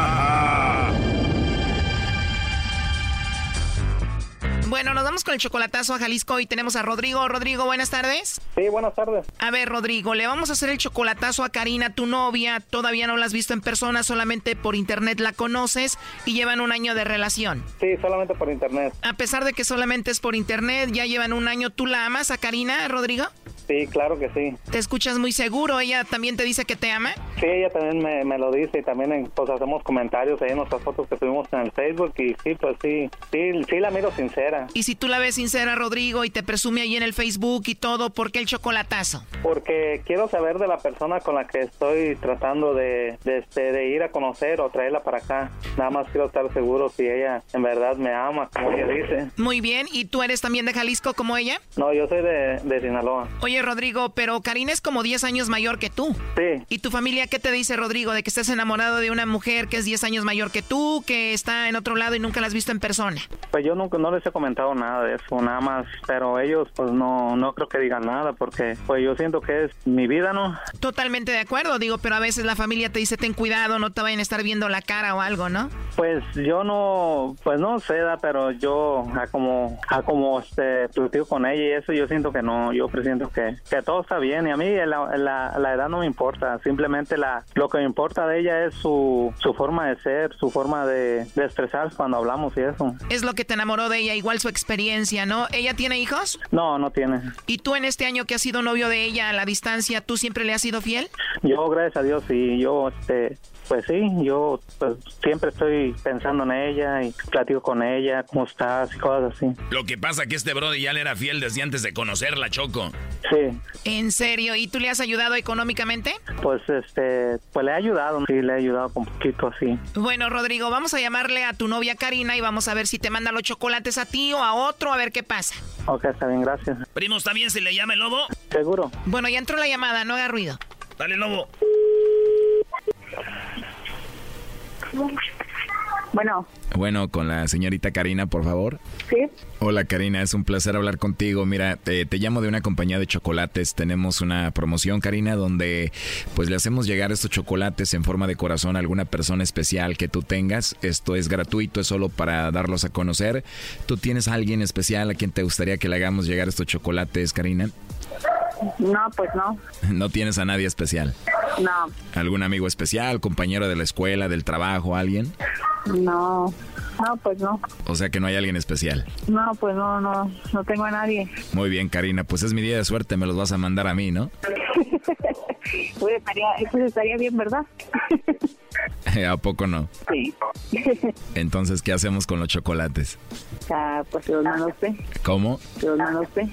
Bueno, nos vamos con el chocolatazo a Jalisco y tenemos a Rodrigo. Rodrigo, buenas tardes. Sí, buenas tardes. A ver, Rodrigo, le vamos a hacer el chocolatazo a Karina, tu novia. Todavía no la has visto en persona, solamente por internet la conoces y llevan un año de relación. Sí, solamente por internet. A pesar de que solamente es por internet, ya llevan un año. ¿Tú la amas a Karina, Rodrigo? Sí, claro que sí. Te escuchas muy seguro. ¿Ella también te dice que te ama? Sí, ella también me, me lo dice y también pues hacemos comentarios ahí en nuestras fotos que subimos en el Facebook y sí, pues sí, sí, sí la miro sincera. Y si tú la ves sincera, Rodrigo, y te presume ahí en el Facebook y todo, ¿por qué el chocolatazo? Porque quiero saber de la persona con la que estoy tratando de, de, este, de ir a conocer o traerla para acá. Nada más quiero estar seguro si ella en verdad me ama, como ella dice. Muy bien. ¿Y tú eres también de Jalisco como ella? No, yo soy de, de Sinaloa. Oye, Rodrigo, pero Karina es como 10 años mayor que tú. Sí. ¿Y tu familia qué te dice, Rodrigo, de que estás enamorado de una mujer que es 10 años mayor que tú, que está en otro lado y nunca la has visto en persona? Pues yo nunca no les he comentado nada de eso, nada más, pero ellos pues no no creo que digan nada porque pues yo siento que es mi vida, ¿no? Totalmente de acuerdo, digo, pero a veces la familia te dice ten cuidado, no te vayan a estar viendo la cara o algo, ¿no? Pues yo no, pues no sé, da, pero yo a como a como este platico con ella y eso yo siento que no, yo presiento que, que todo está bien y a mí la, la, la edad no me importa, simplemente la lo que me importa de ella es su, su forma de ser, su forma de, de expresarse cuando hablamos y eso. Es lo que te enamoró de ella, igual su experiencia, ¿no? ¿Ella tiene hijos? No, no tiene. ¿Y tú en este año que has sido novio de ella a la distancia, tú siempre le has sido fiel? Yo, gracias a Dios, y yo, este, pues sí, yo pues, siempre estoy pensando en ella y platico con ella, cómo estás y cosas así. Lo que pasa que este brother ya le era fiel desde antes de conocerla, Choco. Sí, ¿En serio? ¿Y tú le has ayudado económicamente? pues este, pues le he ayudado, sí, le he ayudado con poquito así. Bueno, Rodrigo, vamos a llamarle a tu novia Karina y vamos a ver si te manda los chocolates a ti o a otro, a ver qué pasa. Ok, está bien, gracias. Primo, ¿está bien si le llama el lobo? Seguro. Bueno, ya entró la llamada, no haga ruido. Dale, lobo. Bueno, Bueno, con la señorita Karina, por favor. sí, Hola Karina, es un placer hablar contigo. Mira, te, te llamo de una compañía de chocolates. Tenemos una promoción, Karina, donde pues le hacemos llegar estos chocolates en forma de corazón a alguna persona especial que tú tengas. Esto es gratuito, es solo para darlos a conocer. ¿Tú tienes a alguien especial a quien te gustaría que le hagamos llegar estos chocolates, Karina? No, pues no, No tienes a nadie especial. no, ¿Algún amigo especial, compañero de la escuela, del trabajo, alguien? no, no, pues no, O sea que no hay alguien especial. no, pues no, no, no tengo a nadie. Muy bien, Karina, pues es mi día de suerte, me los vas a mandar a mí, ¿no? [laughs] Pues estaría, pues estaría bien, ¿verdad? [laughs] ¿A poco no? Sí. [laughs] Entonces, ¿qué hacemos con los chocolates? Ah, pues los mando usted. ¿Cómo? Los mando usted.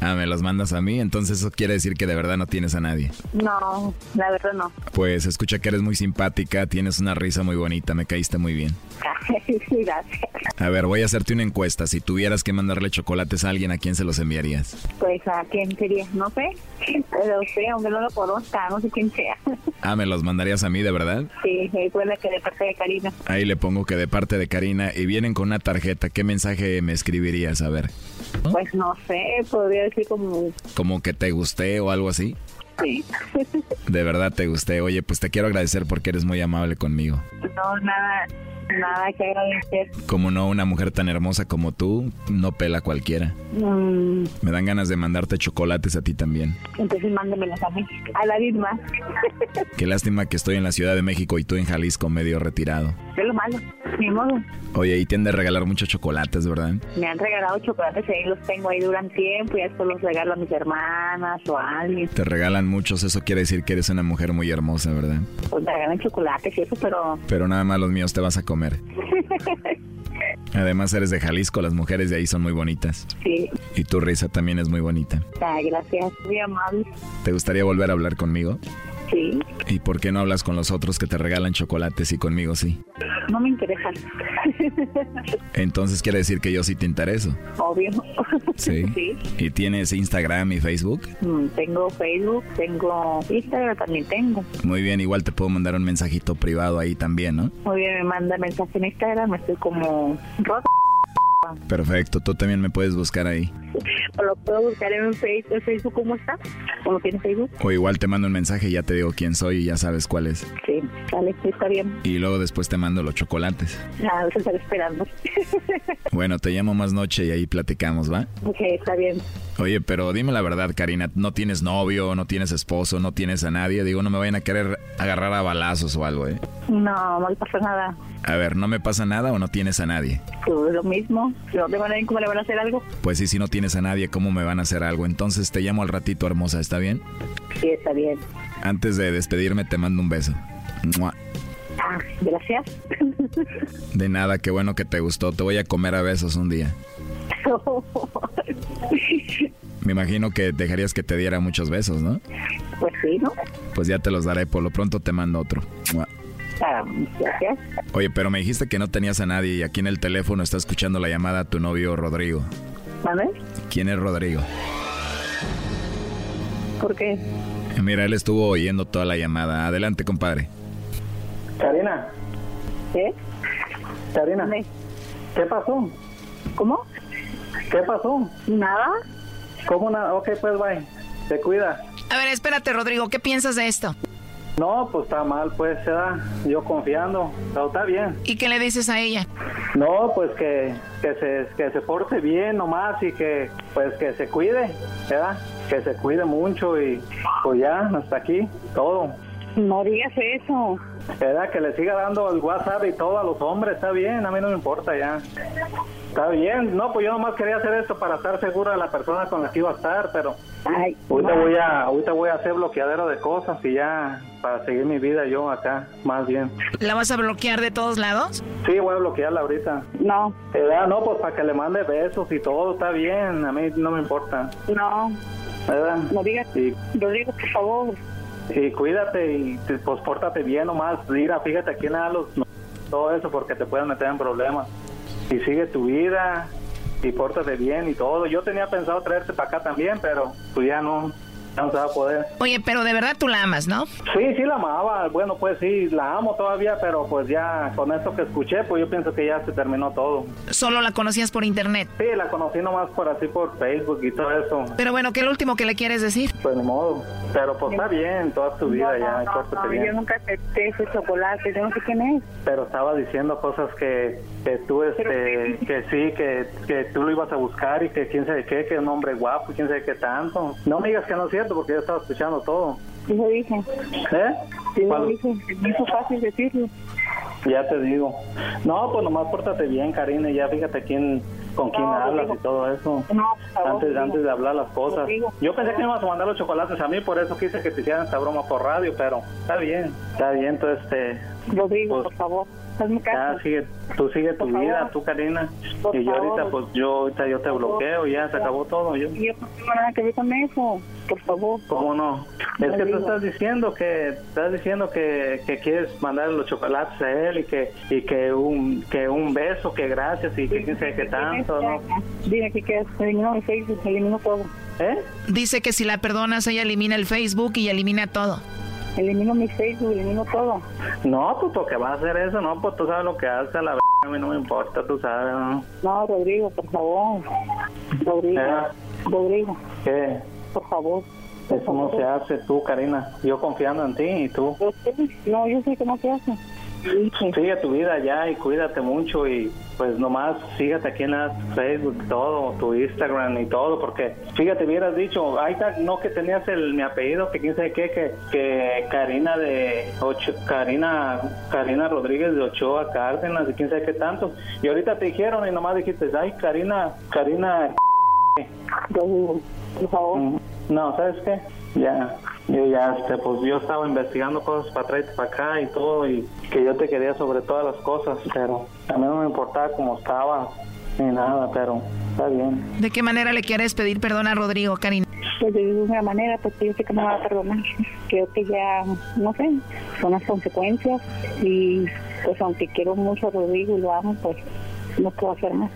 Ah, me los mandas a mí, entonces eso quiere decir que de verdad no tienes a nadie. No, la verdad no. Pues escucha que eres muy simpática, tienes una risa muy bonita, me caíste muy bien. [laughs] Gracias. A ver, voy a hacerte una encuesta. Si tuvieras que mandarle chocolates a alguien, ¿a quién se los enviarías? Pues a quién sería, no sé. Pero usted, aunque no lo conozca, no sé quién sea. Ah, ¿me los mandarías a mí, de verdad? Sí, recuerda que de parte de Karina. Ahí le pongo que de parte de Karina y vienen con una tarjeta. ¿Qué mensaje me escribirías? A ver, Pues no sé, podría como que te gusté o algo así. Sí. De verdad te gusté. Oye, pues te quiero agradecer porque eres muy amable conmigo. No, nada, nada que agradecer. Como no, una mujer tan hermosa como tú no pela cualquiera. Mm, Me dan ganas de mandarte chocolates a ti también. entonces mándemelos a mí, a la misma. Qué lástima que estoy en la Ciudad de México y tú en Jalisco medio retirado. Es lo malo, ni modo. Oye, y te han de regalar muchos chocolates, ¿verdad? Me han regalado chocolates y ahí los tengo ahí duran tiempo y después los regalo a mis hermanas o a alguien. Te regalan muchos, eso quiere decir que eres una mujer muy hermosa, ¿verdad? Pues me regalan chocolates y eso, pero... Pero nada más los míos te vas a comer. [laughs] Además eres de Jalisco, las mujeres de ahí son muy bonitas. sí, Y tu risa también es muy bonita. Ay, gracias, muy amable. ¿Te gustaría volver a hablar conmigo? Sí, ¿Y por qué no hablas con los otros que te regalan chocolates y conmigo sí? no me interesan. [laughs] Entonces quiere decir que yo sí te intereso. Obvio. ¿Sí? [laughs] Sí. ¿Y tienes Instagram y Facebook? Mm, Tengo Facebook, tengo Instagram, también tengo. Muy bien, igual te puedo mandar un mensajito privado ahí también, ¿no? Muy bien, me manda mensaje en Instagram, estoy como rota. Perfecto, tú también me puedes buscar ahí. [laughs] O lo puedo buscar en Facebook, en Facebook ¿cómo está? ¿O lo tiene Facebook? O igual te mando un mensaje y ya te digo quién soy y ya sabes cuál es. Sí, vale, está bien. Y luego después te mando los chocolates. A veces estar esperando. [laughs] Bueno, te llamo más noche y ahí platicamos, ¿va? ok, está bien. Oye, pero dime la verdad, Karina, ¿no tienes novio, no tienes esposo, no tienes a nadie? Digo, no me vayan a querer agarrar a balazos o algo, ¿eh? No, no le pasa nada. A ver, ¿no me pasa nada o no tienes a nadie? Pues lo mismo. Si no tengo a nadie, ¿cómo le van a hacer algo? Pues sí, si no tienes a nadie, ¿cómo me van a hacer algo? Entonces te llamo al ratito, hermosa, ¿está bien? Sí, está bien. Antes de despedirme te mando un beso. Mua. Ah, gracias. [laughs] De nada, qué bueno que te gustó. Te voy a comer a besos un día. [laughs] Me imagino que dejarías que te diera muchos besos, ¿no? pues sí, ¿no? Pues ya te los daré, por lo pronto te mando otro. Mua. Gracias. Oye, pero me dijiste que no tenías a nadie y aquí en el teléfono está escuchando la llamada a tu novio Rodrigo. ¿Vale? ¿Quién es Rodrigo? ¿Por qué? Mira, él estuvo oyendo toda la llamada. Adelante, compadre. Karina, ¿Qué? Karina, ¿qué pasó? ¿Cómo? ¿Qué pasó? Nada. ¿Cómo nada? Ok, pues bye. Te cuida. A ver, espérate, Rodrigo, ¿qué piensas de esto? No, pues está mal, pues, se da. Yo confiando, pero está bien. ¿Y qué le dices a ella? No, pues que, que, se, que se porte bien nomás y que, pues, que se cuide, ¿verdad? Que se cuide mucho y, pues ya, hasta aquí, todo. No digas eso. ¿Verdad? Que le siga dando el WhatsApp y todo a los hombres, está bien, a mí no me importa ya. Está bien, no, pues yo nomás quería hacer esto para estar seguro de la persona con la que iba a estar, pero ahorita voy a, ahorita voy a hacer bloqueadero de cosas y ya para seguir mi vida yo acá, más bien. ¿La vas a bloquear de todos lados? Sí, voy a bloquearla ahorita. No. ¿Verdad? No, pues para que le mande besos y todo, está bien, a mí no me importa. No. ¿Verdad? No digas. Y, Rodrigo, por favor. y cuídate y pues pórtate bien nomás, mira, fíjate aquí nada los todo eso porque te pueden meter en problemas. Y sigue tu vida y pórtate bien y todo. Yo tenía pensado traerte para acá también, pero pues ya no, no se va a poder. Oye, pero de verdad tú la amas, ¿no? Sí, sí la amaba. Bueno, pues sí, la amo todavía, pero pues ya con esto que escuché, pues yo pienso que ya se terminó todo. Solo la conocías por internet. Sí, la conocí nomás por así por Facebook y todo eso. Pero bueno, ¿qué es lo último que le quieres decir? Pues ni modo. Pero pues está bien, toda tu vida ya, no, no, bien. yo nunca acepté ese chocolate, yo no sé quién es. pero estaba diciendo cosas que, que tú este que sí que, que tú lo ibas a buscar y que quién sabe qué que un hombre guapo quién sabe qué tanto no me digas que no es cierto porque yo estaba escuchando todo Sí lo dije. ¿eh? Sí lo ¿Cuál? dije. Hizo fácil decirlo. ya te digo no pues nomás pórtate bien Karina y ya fíjate quién con quién No, hablas y todo eso. No, favor, antes, antes de hablar las cosas. Yo pensé que me ibas a mandar los chocolates a mí, por eso quise que te hicieran esta broma por radio, pero está bien, está bien, entonces este... Rodrigo, por favor, hazme Ya, caso. sigue, tú sigue tu Por vida, favor. tú Karina. Por y yo ahorita, favor. pues yo ahorita yo te bloqueo, ya se acabó todo. Yo, Yo no tengo nada que ver con eso, por favor. ¿Cómo no? Es que tú Rodrigo. estás diciendo que estás diciendo que, que quieres mandar los chocolates a él y que y que un que un beso, que gracias y que quién sabe qué tanto, ¿no? Dime que quieres, elimino el Facebook, elimino todo. ¿Eh? Dice que si la perdonas, ella elimina el Facebook y elimina todo. Elimino mi Facebook, elimino todo. No, tú ¿por qué vas a hacer eso? No, pues tú sabes lo que haces a la a mí no me importa, tú sabes, ¿no? No, Rodrigo, por favor. Rodrigo, ¿Eh? Rodrigo, ¿Qué? por favor. Eso no se hace tú, Karina. Yo confiando en ti y tú. No, yo sé que no se hace. Sigue tu vida ya y cuídate mucho y pues nomás sígate aquí en la Facebook, todo, tu Instagram y todo, porque fíjate, hubieras dicho, ahí está, no que tenías el, mi apellido, que quién sabe qué, que, que Karina de Ocho, Karina, Karina Rodríguez de Ochoa Cárdenas y quién sabe qué tanto. Y ahorita te dijeron y nomás dijiste, ay, Karina, Karina. por favor. No, ¿sabes qué? Ya, yo ya, este, pues yo estaba investigando cosas para atrás y para acá y todo, y que yo te quería sobre todas las cosas, pero a mí no me importaba cómo estaba ni nada, pero está bien. ¿De qué manera le quieres pedir perdón a Rodrigo, Karina? Pues de ninguna manera, porque yo sé que no me va a perdonar. Creo que ya, no sé, son las consecuencias y pues aunque quiero mucho a Rodrigo y lo amo, pues no puedo hacer más.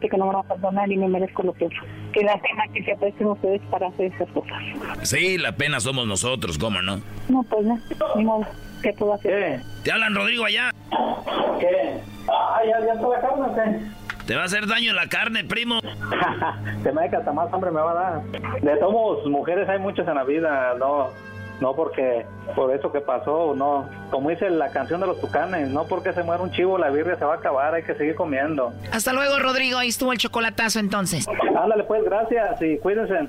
Sé que no me va a perdonar y me merezco lo peor. Que la pena que se apresten ustedes para hacer esas cosas. Sí, la pena somos nosotros, ¿cómo no? No, pues no, ni modo. ¿Qué puedo hacer? Te hablan Rodrigo allá. ¿Qué? Ah, ya, ya está la carne, ¿o qué? Te va a hacer daño la carne, primo. [laughs] Se me que hasta más hambre me va a dar. De todos mujeres hay muchas en la vida, no, no porque por eso que pasó, no. Como dice la canción de los tucanes, no porque se muera un chivo la birria se va a acabar, hay que seguir comiendo. Hasta luego, Rodrigo. Ahí estuvo el chocolatazo entonces. Ándale pues, gracias y cuídense.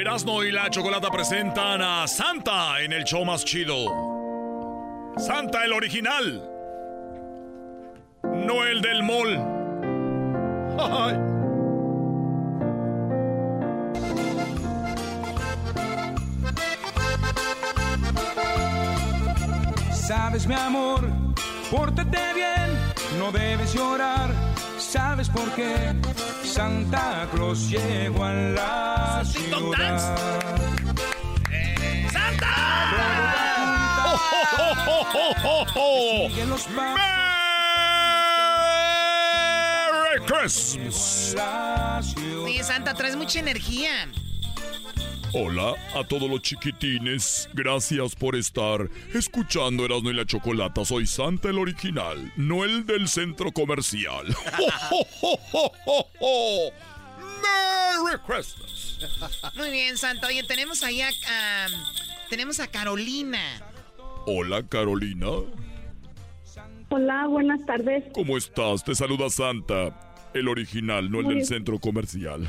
Erasno y la Chocolata presentan a Santa en el show más chido. Santa el original. No el del mall. Sabes, mi amor, pórtate bien, no debes llorar. ¿Sabes por qué? Santa Claus llegó a la ciudad. Merry Christmas. Sí, Santa, traes mucha energía. Hola a todos los chiquitines, gracias por estar escuchando Erasmo y la Chocolata. Soy Santa el original, no el del centro comercial. [laughs] Merry Christmas. Muy bien, Santa. Oye, tenemos ahí a, a- tenemos a Carolina. Hola Carolina, Hola, buenas tardes. ¿cómo estás? Te saluda Santa, el original, no el Muy del bien. centro comercial.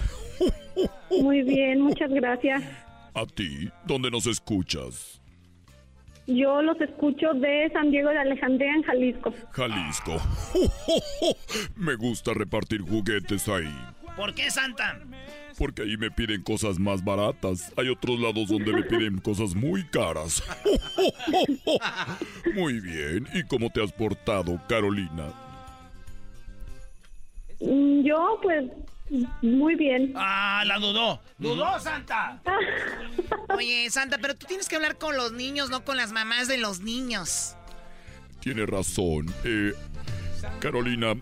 Muy bien, muchas gracias. A ti, ¿dónde nos escuchas? Yo los escucho de San Diego de Alejandría, en Jalisco. Jalisco. [laughs] Me gusta repartir juguetes ahí. ¿Por qué, Santa? Porque ahí me piden cosas más baratas. Hay otros lados donde me piden cosas muy caras. [laughs] Muy bien. ¿Y cómo te has portado, Carolina? Mm, Yo, pues, muy bien. Ah, la dudó. Dudó, Santa. [laughs] Oye, Santa, pero tú tienes que hablar con los niños, no con las mamás de los niños. Tiene razón. Eh, Carolina,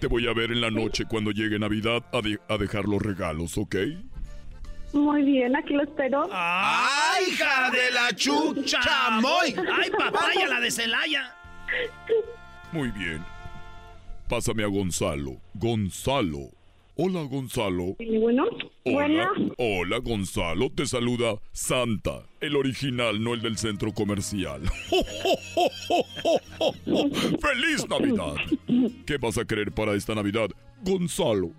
te voy a ver en la noche cuando llegue Navidad a, de- a dejar los regalos, ¿ok? Muy bien, aquí lo espero. ¡Ay, hija de la chucha, moy! ¡Ay, papaya, la de Celaya! Muy bien. Pásame a Gonzalo. Gonzalo. Hola, Gonzalo. Y bueno, Hola, hola Gonzalo, te saluda Santa, el original, no el del centro comercial. [laughs] ¡Feliz Navidad! ¿Qué vas a querer para esta Navidad, Gonzalo?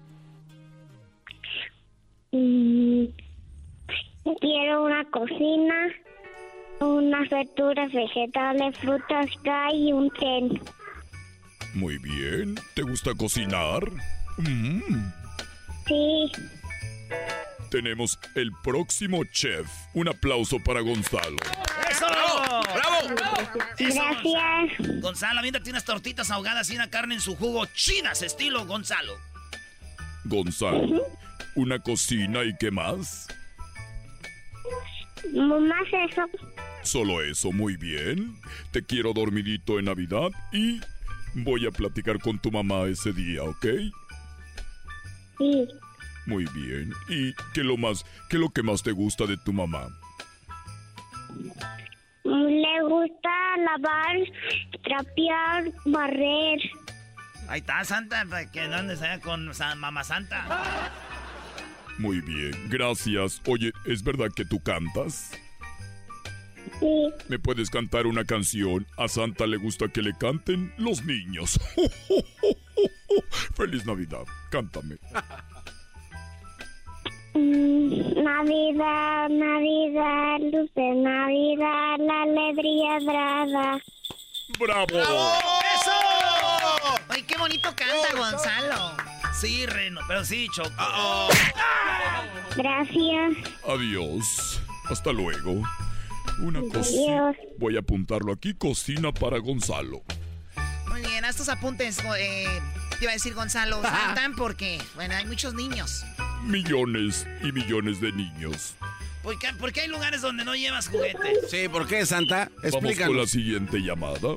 Mm, quiero una cocina, unas verduras, vegetales, frutas, y un tren. Muy bien. ¿Te gusta cocinar? Mm. Sí. Tenemos el próximo chef. Un aplauso para Gonzalo. ¡Eso! ¡Bravo! Gracias. Gonzalo, aviéntate unas tortitas ahogadas y una carne en su jugo chinas, estilo Gonzalo. Gonzalo, una cocina y qué más? Más eso. Solo eso, muy bien. Te quiero dormidito en Navidad y voy a platicar con tu mamá ese día, ¿ok? Sí. Muy bien. ¿Y qué lo más, qué es lo que más te gusta de tu mamá? Le gusta lavar, trapear, barrer. Ahí está, Santa, para que no andes allá con Mamá Santa. Muy bien, gracias. Oye, ¿es verdad que tú cantas? Sí. ¿Me puedes cantar una canción? A Santa le gusta que le canten los niños. [laughs] Feliz Navidad, cántame. Mm, Navidad, Navidad, luz de Navidad, la alegría brava. ¡Bravo! ¡Eso! Ay, qué bonito canta Gonzalo. Sí, Reno, pero sí, Choco. Gracias. Adiós. Hasta luego. Una cocina. Voy a apuntarlo aquí, cocina para Gonzalo. Muy bien, haz tus apuntes. eh, te iba a decir Gonzalo, saltan porque, bueno, hay muchos niños. Millones y millones de niños. ¿Por qué, por qué hay lugares donde no llevas juguetes? Sí, ¿por qué, Santa? Vamos con la Explícanos. siguiente llamada.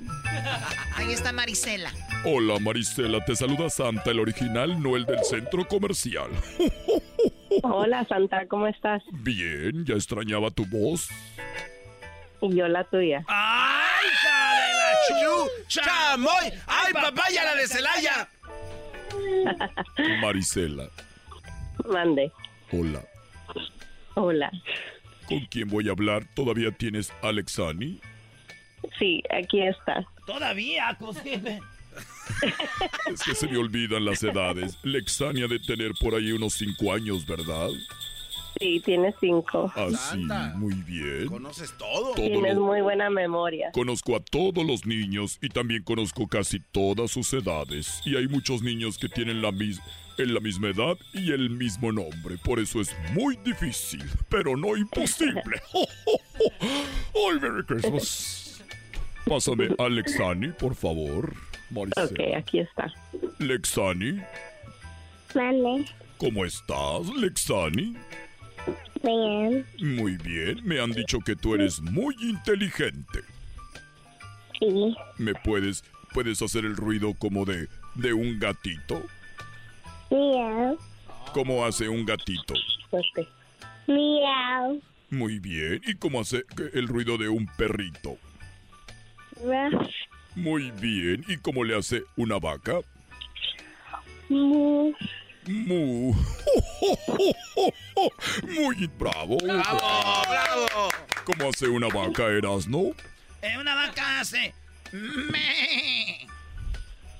Ahí está Marisela. Hola Marisela, te saluda Santa, el original, no el del centro comercial. [laughs] Hola Santa, ¿cómo estás? Bien, ya extrañaba tu voz. Y yo la tuya. ¡Ay, hija de la chu! ¡Chamoy! ¡Ay, papaya, la de Celaya! Marisela, Mande. hola. Hola. ¿Con quién voy a hablar? ¿Todavía tienes Alexani? Sí, aquí está. Todavía, cosquete. [laughs] Es que se me olvidan las edades. Lexania de tener por ahí unos cinco años, ¿verdad? Sí, tienes cinco. Así, muy bien. Conoces todo. Tienes muy buena memoria. Conozco a todos los niños y también conozco casi todas sus edades. Y hay muchos niños que tienen la, mis en la misma edad y el mismo nombre. Por eso es muy difícil, pero no imposible. [laughs] [laughs] ¡Ay, Merry Christmas! Pásame a Lexani, por favor. Maricela. Ok, aquí está. Lexani, Vale. ¿cómo estás, Lexani? Bien. Muy bien, me han dicho que tú eres muy inteligente. Sí. ¿Me puedes, puedes hacer el ruido como de, de un gatito? Miau. ¿Cómo hace un gatito? Miau. Muy bien, ¿y cómo hace el ruido de un perrito? Muy bien, ¿y cómo le hace una vaca? Mu. Mu. [laughs] Muy bravo. ¡Bravo, bravo! ¿Cómo hace una vaca, Erasno? Eh, una vaca hace... Me.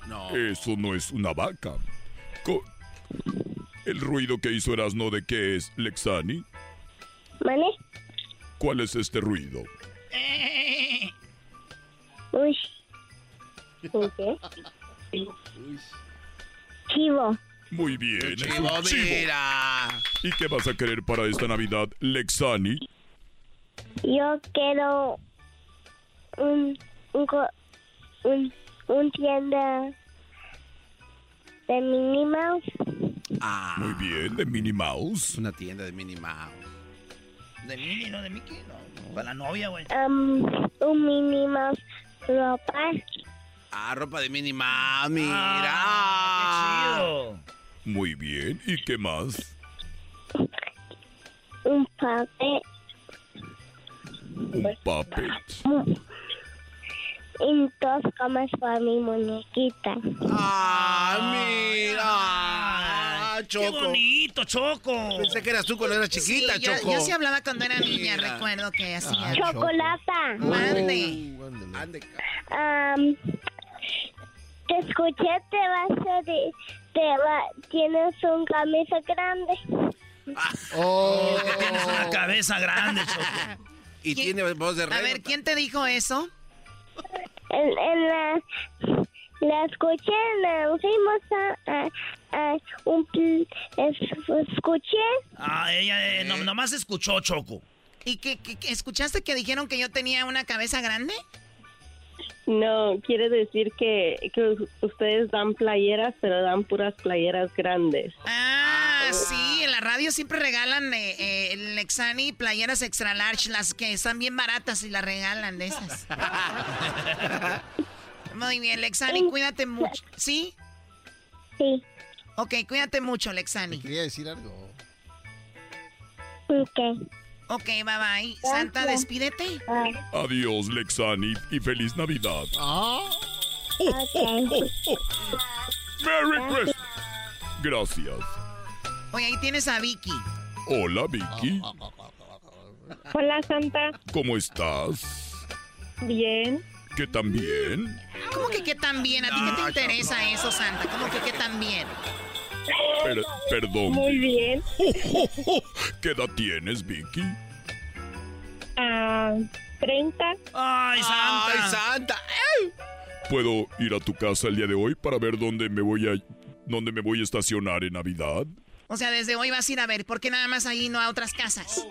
No. Eso no es una vaca. Co- ¿El ruido que hizo Erasno de qué es, Lexani? ¿Vale? ¿Cuál es este ruido? Eh. Uy. ¿Un qué? Chivo. Muy bien, es un Chivo, chivo. mira. ¿Y qué vas a querer para esta Navidad, Lexani? Yo quiero un, un, co- un, un tienda de Minnie Mouse. Ah, Muy bien, de Minnie Mouse. una tienda de Minnie Mouse. De Minnie, no de Mickey, no. Para la novia, güey. Um, un Minnie Mouse ropa. Ah, ropa de Minnie Mouse, mira. Ah, qué chido. Muy bien, ¿y qué más? Un papel. Un. Y dos camas para mi muñequita. Ah, mira. Choco. Qué bonito, Choco. Pensé que eras tú cuando eras chiquita, Sí, yo, Choco. yo sí hablaba cuando era niña, Mira. recuerdo que hacía. Chocolata. Mande. Am, te escuché, te vas a de, te va, tienes un camisa grande. Oh, que tienes una cabeza grande, Choco. Y tiene voz de A rey. ver, ¿quién te dijo eso? En, en la, la escuché, la fuimos a, a, a un, es- escuché, Ah, ella eh, no- nomás escuchó, Choco. ¿Y qué- qué- escuchaste que dijeron que yo tenía una cabeza grande? No, quiere decir que, que ustedes dan playeras, pero dan puras playeras grandes. Ah, sí, en la radio siempre regalan eh, eh, Lexani playeras extra large, las que están bien baratas y las regalan de esas. [laughs] Muy bien, Lexani, cuídate mucho. ¿Sí? Sí. Ok, cuídate mucho, Lexani. Quería decir algo. Ok. Ok, bye bye. Santa, despídete. Adiós, Lexani, y feliz Navidad. Merry Christmas. Gracias. Oye, ahí tienes a Vicky. Hola, Vicky. Hola, Santa. ¿Cómo estás? Bien. ¿Qué tan bien? ¿Cómo que qué tan bien? ¿A ti qué te interesa eso, Santa? ¿Cómo que qué tan bien? Per- perdón. Muy bien. ¿Qué edad tienes, Vicky? Ah, 30. ¡Ay, Santa! ¡Ay, Santa! ¿Puedo ir a tu casa el día de hoy para ver dónde me voy a dónde me voy a estacionar en Navidad? O sea, desde hoy vas a ir a ver. ¿Por qué nada más ahí no a otras casas?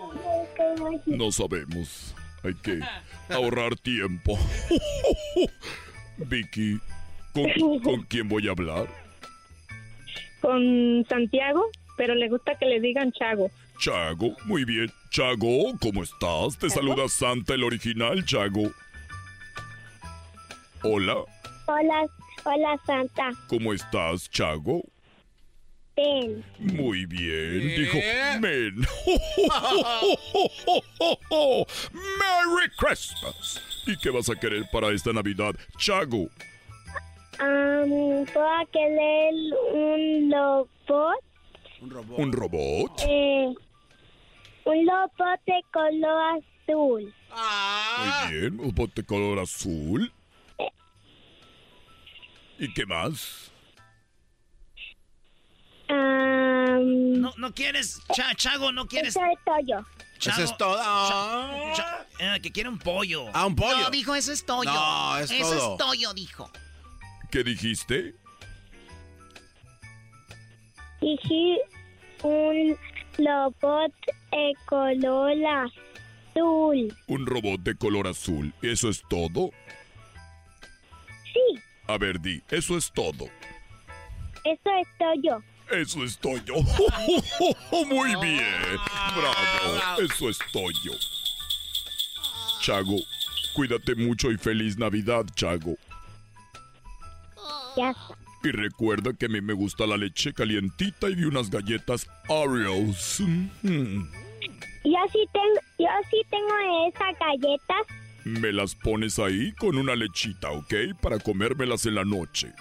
No sabemos. Hay que [laughs] ahorrar tiempo. [laughs] Vicky, ¿con, con quién voy a hablar? Con Santiago, pero le gusta que le digan Chago. Chago, muy bien. Chago, ¿cómo estás? Te saluda Santa el original, Chago. Hola, hola, hola Santa. ¿cómo estás, Chago? Ven. Muy bien, dijo. Men. [laughs] Merry Christmas. ¿Y qué vas a querer para esta Navidad, Chago? Am, ¿Puedo querer un robot? ¿Un robot? Eh, un robot de color azul. Muy bien, un bote color azul. ¿Y qué más? Am, No, no quieres, Cha- Chago, no quieres. Eso es todo. Chago, Eso es todo. Cha- Cha- eh, que quiere un pollo. Ah, un pollo. No, dijo, eso es toyo. No, es eso todo. es toyo, dijo. ¿Qué dijiste? Dije un robot de color azul. Un robot de color azul. ¿Eso es todo? Sí, A ver, di, eso es todo. eso es todo. Eso es Toyo. [laughs] Muy bien. Bravo. Eso es Toyo. Chago, cuídate mucho y feliz Navidad, Chago. Y recuerda que a mí me gusta la leche calientita y vi unas galletas Oreos. Mm. Yo sí tengo, yo sí tengo esas galletas. Me las pones ahí con una lechita, ¿ok? Para comérmelas en la noche.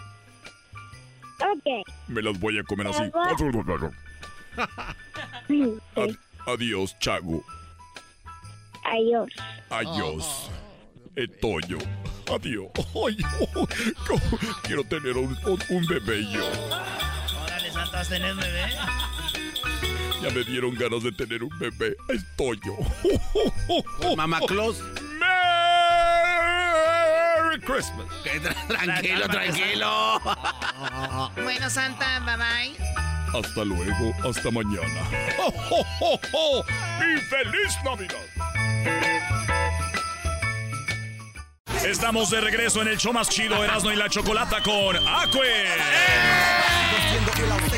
Ok. Me las voy a comer así. [laughs] Ad- adiós, Chago. Adiós. Adiós. Etoyo. Adiós. Ay, quiero tener un, un- un bebé yo. Órale, Santa, ¿vas a tener bebé? Ya me dieron ganas de tener un bebé. Estoyo. Mamá Claus. Merry Christmas. Tranquilo, tranquilo. Bueno, Santa, bye bye. Hasta luego. Hasta mañana. [laughs] ¡Y feliz Navidad! Estamos de regreso en el show más chido Erasmo y la Chocolata con Acue.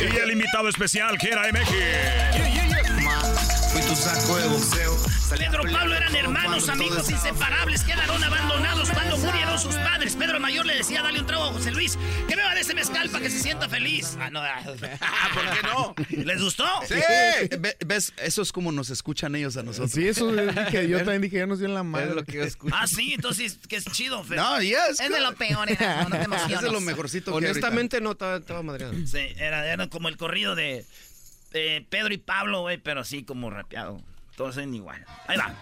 Y el invitado especial, Gera MX. Fui tu saco de boxeo. Pedro y Pablo eran hermanos, amigos inseparables, quedaron abandonados cuando murieron sus padres. Pedro mayor le decía, dale un trago a José Luis, que beba de ese mezcal para que se sienta feliz. Ah, no, ah, ¿por qué no? ¿Les gustó? Sí. Ve- ¿Ves? Eso es como nos escuchan ellos a nosotros. Sí, eso dije, yo [laughs] también dije, ya nos dio en la mano. lo que yo escucho. Ah, sí, entonces, que es chido, Fer. No, ya es Es de lo peor, Erasmo, no te emociones. [laughs] Es de lo mejorcito que Honestamente no estaba, estaba madreado. Sí, era, era como el corrido de, de Pedro y Pablo, güey, pero así como rapeado. Todos son igual. Ahí va.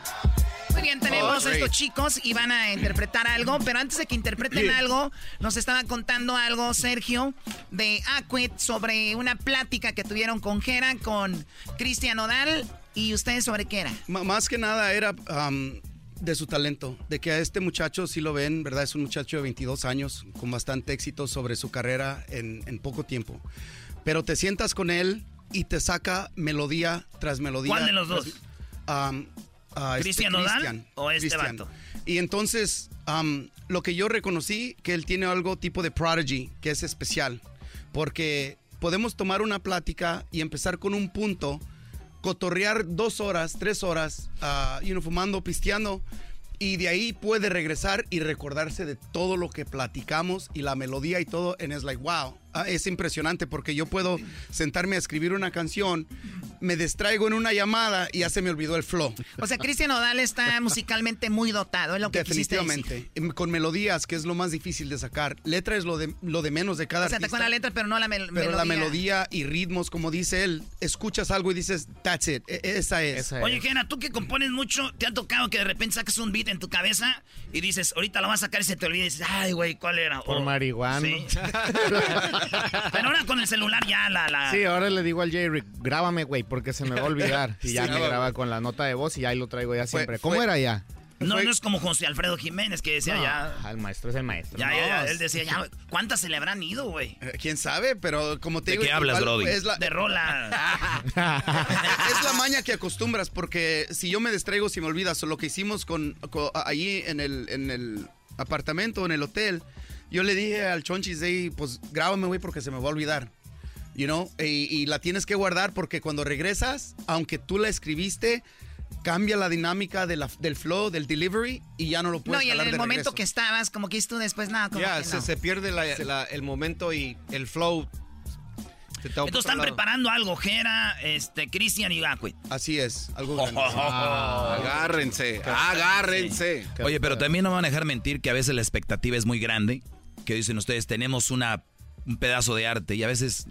Muy bien, tenemos Oh, a estos chicos y van a interpretar algo, pero antes de que interpreten algo, nos estaba contando algo Sergio de Aquit sobre una plática que tuvieron con Jera, con Cristian Odal y ustedes sobre qué era. M- más que nada era am, de su talento, de que a este muchacho, si lo ven, ¿verdad? Es un muchacho de 22 años con bastante éxito sobre su carrera en, en poco tiempo. Pero te sientas con él y te saca melodía tras melodía. ¿Cuál de los tras- este ¿Cristian Nodal Cristian, o este vato? Y entonces, lo que yo reconocí, que él tiene algo tipo de prodigy, que es especial, porque podemos tomar una plática y empezar con un punto, cotorrear dos horas, tres horas, ah, you know, fumando, pisteando, y de ahí puede regresar y recordarse de todo lo que platicamos y la melodía y todo, and es like, wow, es impresionante porque yo puedo sentarme a escribir una canción, me distraigo en una llamada y ya se me olvidó el flow. O sea, Cristian Odal está [laughs] musicalmente muy dotado, es lo que decir. Definitivamente. Con melodías, que es lo más difícil de sacar. Letra es lo de, lo de menos de cada O sea, te artista. con la letra, pero no la mel- pero melodía. la melodía y ritmos, como dice él, escuchas algo y dices, that's it, e- esa es. Oye, Jena, tú que compones mucho, ¿te ha tocado que de repente saques un beat en tu cabeza y dices, ahorita lo vas a sacar y se te olvida y dices, ay, güey, ¿cuál era? Por O- marihuana. Sí. [laughs] [laughs] [laughs] Pero ahora con el celular ya la... la... Sí, ahora le digo al Jerry, grábame, güey, porque se me va a olvidar. [laughs] Y ya Sí. me graba con la nota de voz y ahí lo traigo ya Fue- siempre. ¿Cómo fue- era ya? No, no es como José Alfredo Jiménez que decía No, ya... El maestro es el maestro. Ya, ya, ya, No, él decía, ya, ¿cuántas se le habrán ido, güey? Eh, ¿Quién sabe? Pero como te ¿De digo... qué hablas, igual Brody? Es la, De rola. [laughs] es la maña que acostumbras, porque si yo me distraigo, si me olvidas, o lo que hicimos con, con- allí en el, en el apartamento, en el hotel, yo le dije al Chonchis, "Ey, pues grábame, güey, porque se me va a olvidar. You know? y, y la tienes que guardar porque cuando regresas, aunque tú la escribiste, cambia la dinámica de la- del flow, del delivery, y ya no lo No, puedes y en el de momento regreso. que estabas, como que tú después nada, como Ya, que se, no. se pierde la- la- el momento y el flow. Entonces están lado. preparando algo, Jera, este, Cristian y Gacue. Así es, algo agárrense, agárrense. Oye, pero también no van a dejar mentir que a veces la expectativa es muy grande. Que dicen ustedes, tenemos una, un pedazo de arte y a veces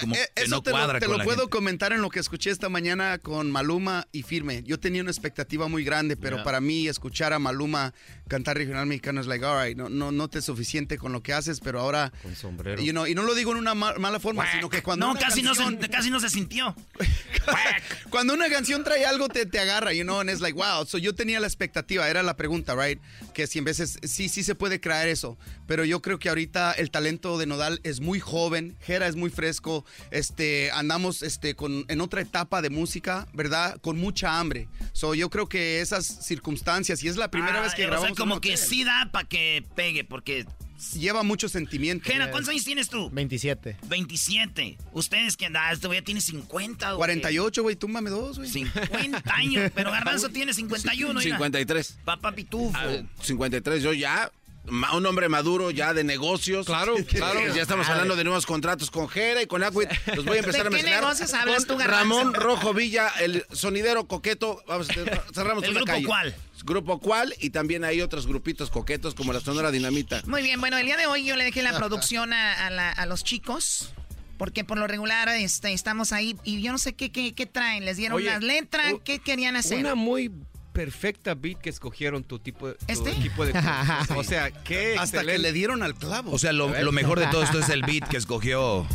como Eh, que Eso no te cuadra lo, te con lo la puedo gente. comentar en lo que escuché esta mañana con Maluma y Firme. Yo tenía una expectativa muy grande, pero Ya. para mí escuchar a Maluma cantar regional mexicano es like, alright, no, no, no te es suficiente con lo que haces, pero ahora... Con sombrero. You know, y no lo digo en una ma- mala forma, sino que cuando No, una casi, canción, no se, casi no se sintió. [laughs] cuando una canción trae algo te, te agarra, you know, and it's like, wow. So yo tenía la expectativa, era la pregunta, right? Que si en veces sí, sí se puede crear eso, pero yo creo que ahorita el talento de Nodal es muy joven, Jera es muy fresco, este, andamos este, con, en otra etapa de música, ¿verdad? Con mucha hambre. So yo creo que esas circunstancias, y es la primera Ah, vez que o grabamos sea, como en un que sí da para que pegue, porque... lleva mucho sentimiento. Jena, ¿cuántos años tienes tú? 27. 27. Ustedes que andan, este güey ya tiene 50, güey. 48, güey, túmbame dos, güey. 50 años, pero Garbanzo tiene 51, mira. 53. Papá Pitufo. Ah, 53, yo ya, un hombre maduro ya de negocios. Claro, [laughs] claro. Ya estamos hablando de nuevos contratos con Jera y con Aquit. Los voy a empezar ¿De a qué mezclar. negocios hablas tú, Garbanzo? Ramón Rojo Villa, el sonidero coqueto. Vamos, a- cerramos ¿El una grupo calle. cuál? Grupo cuál y también hay otros grupitos coquetos como la Sonora Dinamita. Muy bien, bueno, el día de hoy yo le dejé la [laughs] producción a, a la- a los chicos. Porque por lo regular este, estamos ahí y yo no sé qué, qué, qué traen. ¿Les dieron Oye, las letras? ¿Qué querían hacer? Una muy perfecta beat que escogieron tu tipo de tu ¿Este? equipo de [laughs] o sea, qué Hasta que le dieron al clavo. O sea, lo, lo mejor de todo esto es el beat que escogió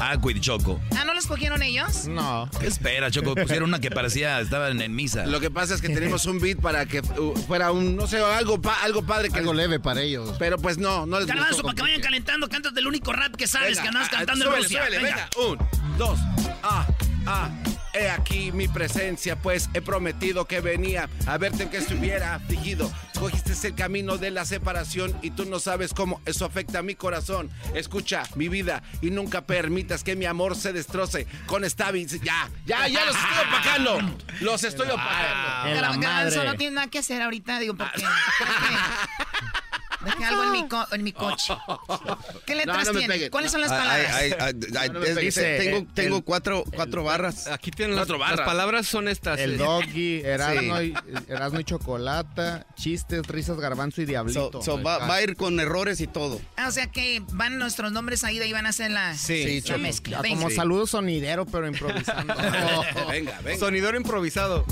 Aquid Choco. Ah, ¿no los cogieron ellos? No. ¿Qué espera, Choco? Pusieron una que parecía, estaban en misa. Lo que pasa es que tenemos un beat para que fuera un, no sé, algo, pa- algo padre. Que Algo leve para ellos. Pero pues no, no les Garbanzo, gustó para que vayan calentando, cantas del único rap que sabes Venga, que andas ah, cantando en súbele, Rusia. súbele, venga. venga. Un, dos, ah, ah. He aquí mi presencia, pues he prometido que venía a verte que estuviera afligido. Cogiste el camino de la separación y tú no sabes cómo eso afecta a mi corazón. Escucha mi vida y nunca permitas que mi amor se destroce con esta Ya, ya, ya los estoy opacando. Los estoy opacando. Gar- Garbanzo no tiene nada que hacer ahorita, digo, porque [laughs] dejé algo en mi, co- en mi coche. [laughs] ¿Qué letras no tiene? ¿Cuáles son las palabras? ay, ay, ay, No me es- pegues. dice, tengo el- tengo cuatro, cuatro barras. Aquí tienen las, Cuatro las barras. palabras son estas. El eh. doggy, [laughs] Erasmo, Sí. y, Erasmo y Chocolata, chistes, risas, garbanzo y diablito. So- so va, va a ir con errores y todo. Ah, o sea que van nuestros nombres ahí de ahí van a hacer la, Sí, la Choco. mezcla. Como saludo sonidero, pero improvisando. [laughs] venga, venga. Sonidor improvisado.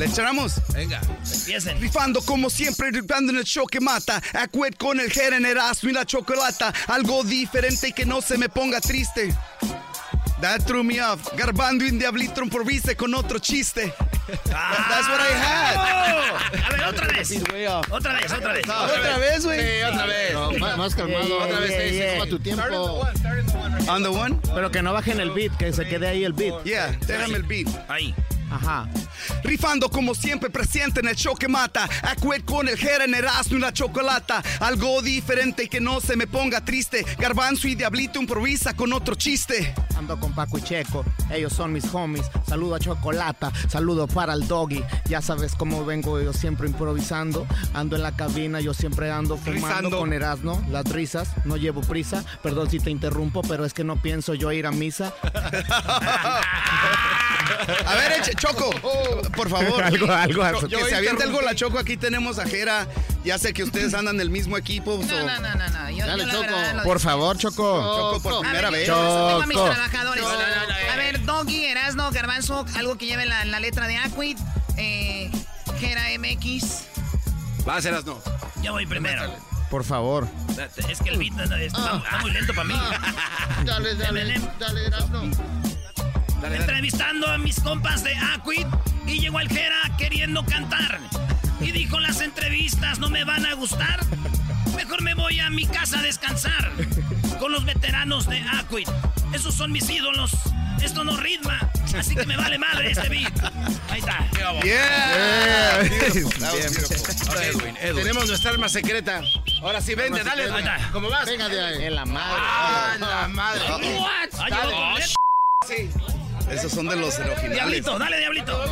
¿Le echamos? Venga. Empiecen. Rifando como siempre, rifando en el show que mata. Acued con el Jeren, Erasmo y la chocolata. Algo diferente y que no se me ponga triste. That threw me off. Garbando y diablito improvise con otro chiste. That's what I had. A ver, otra vez. Otra vez, otra vez. Otra vez, güey. Sí, otra vez. No, más, más calmado. Otra vez, Yeah, yeah. toma tu tiempo. On the one? Pero que no bajen el beat, que se quede ahí el beat. Yeah, déjame el beat. Ahí. Ajá. Rifando como siempre presente en el show que mata. Acued con el Jeren, Erasmo y la chocolata. Algo diferente y que no se me ponga triste. Garbanzo y diablito improvisa con otro chiste. Ando con Paco y Checo, ellos son mis homies. Saludo a Chocolata, saludo para el doggy. Ya sabes cómo vengo yo siempre improvisando. Ando en la cabina, yo siempre ando fumando Rizando. con Erasmo, las risas. No llevo prisa, perdón si te interrumpo, pero es que no pienso yo ir a misa. [laughs] A ver, eche, Choco, por favor. Algo, algo, Cho- Que se aviente algo la Choco. Aquí tenemos a Jera. Ya sé que ustedes andan del mismo equipo. so- No, no, no, no, no. Yo, Dale, yo Choco. verdad Por favor, Choco. Choco, por A primera ver, vez. yo tengo a mis Choco. trabajadores. A ver, Doggy, Erasno, Garbanzo, algo que lleve la, la letra de Aquid, eh, Gera MX. Vas, Erasno. Yo voy primero. Por favor. Es que el beat no- no- está, está muy lento para mí. [laughs] Dale, dale, dale, Entrevistando a mis compas de Aquid y llegó el Jera queriendo cantar. Y dijo las entrevistas no me van a gustar. Mejor me voy a mi casa a descansar. Con los veteranos de Aquid. Esos son mis ídolos. Esto no ritma. Así que me vale madre este beat. Ahí está. Yeah. Bien. beautiful. Ok, Edwin, Edwin. Tenemos nuestra arma secreta. Ahora sí, vente, dale. Ahí está. ¿Cómo vas? Venga de ahí. En la madre. Ah, la madre. Sí. Esos son de los originales. Diablito, dale, diablito.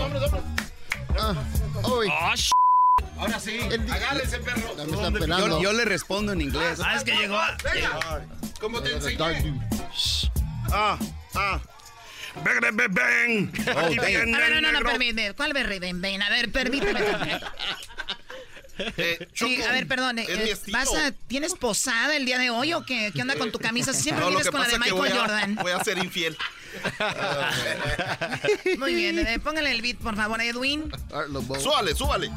Uy. Oh, sh- Ahora sí. Agárrense, perro. Me pelando. Yo, yo le respondo en inglés. Ah, es que llegó. Venga. ¿Cómo te enseñé? Ah, ah. Ven, ven, ven. Oh, viene A ver, el no, no, negro. permíteme. ¿Cuál berry? Ven, ven, a ver, permíteme. [laughs] Eh, Sí, a ver, perdón. eh, eh. ¿vas a, ¿Tienes posada el día de hoy o qué? ¿Qué onda con tu camisa? [laughs] Siempre No, vienes con la de Michael voy a, Jordan. voy a ser infiel. [laughs] Muy bien, eh, póngale el beat, por favor, Edwin. Súbale, súbale.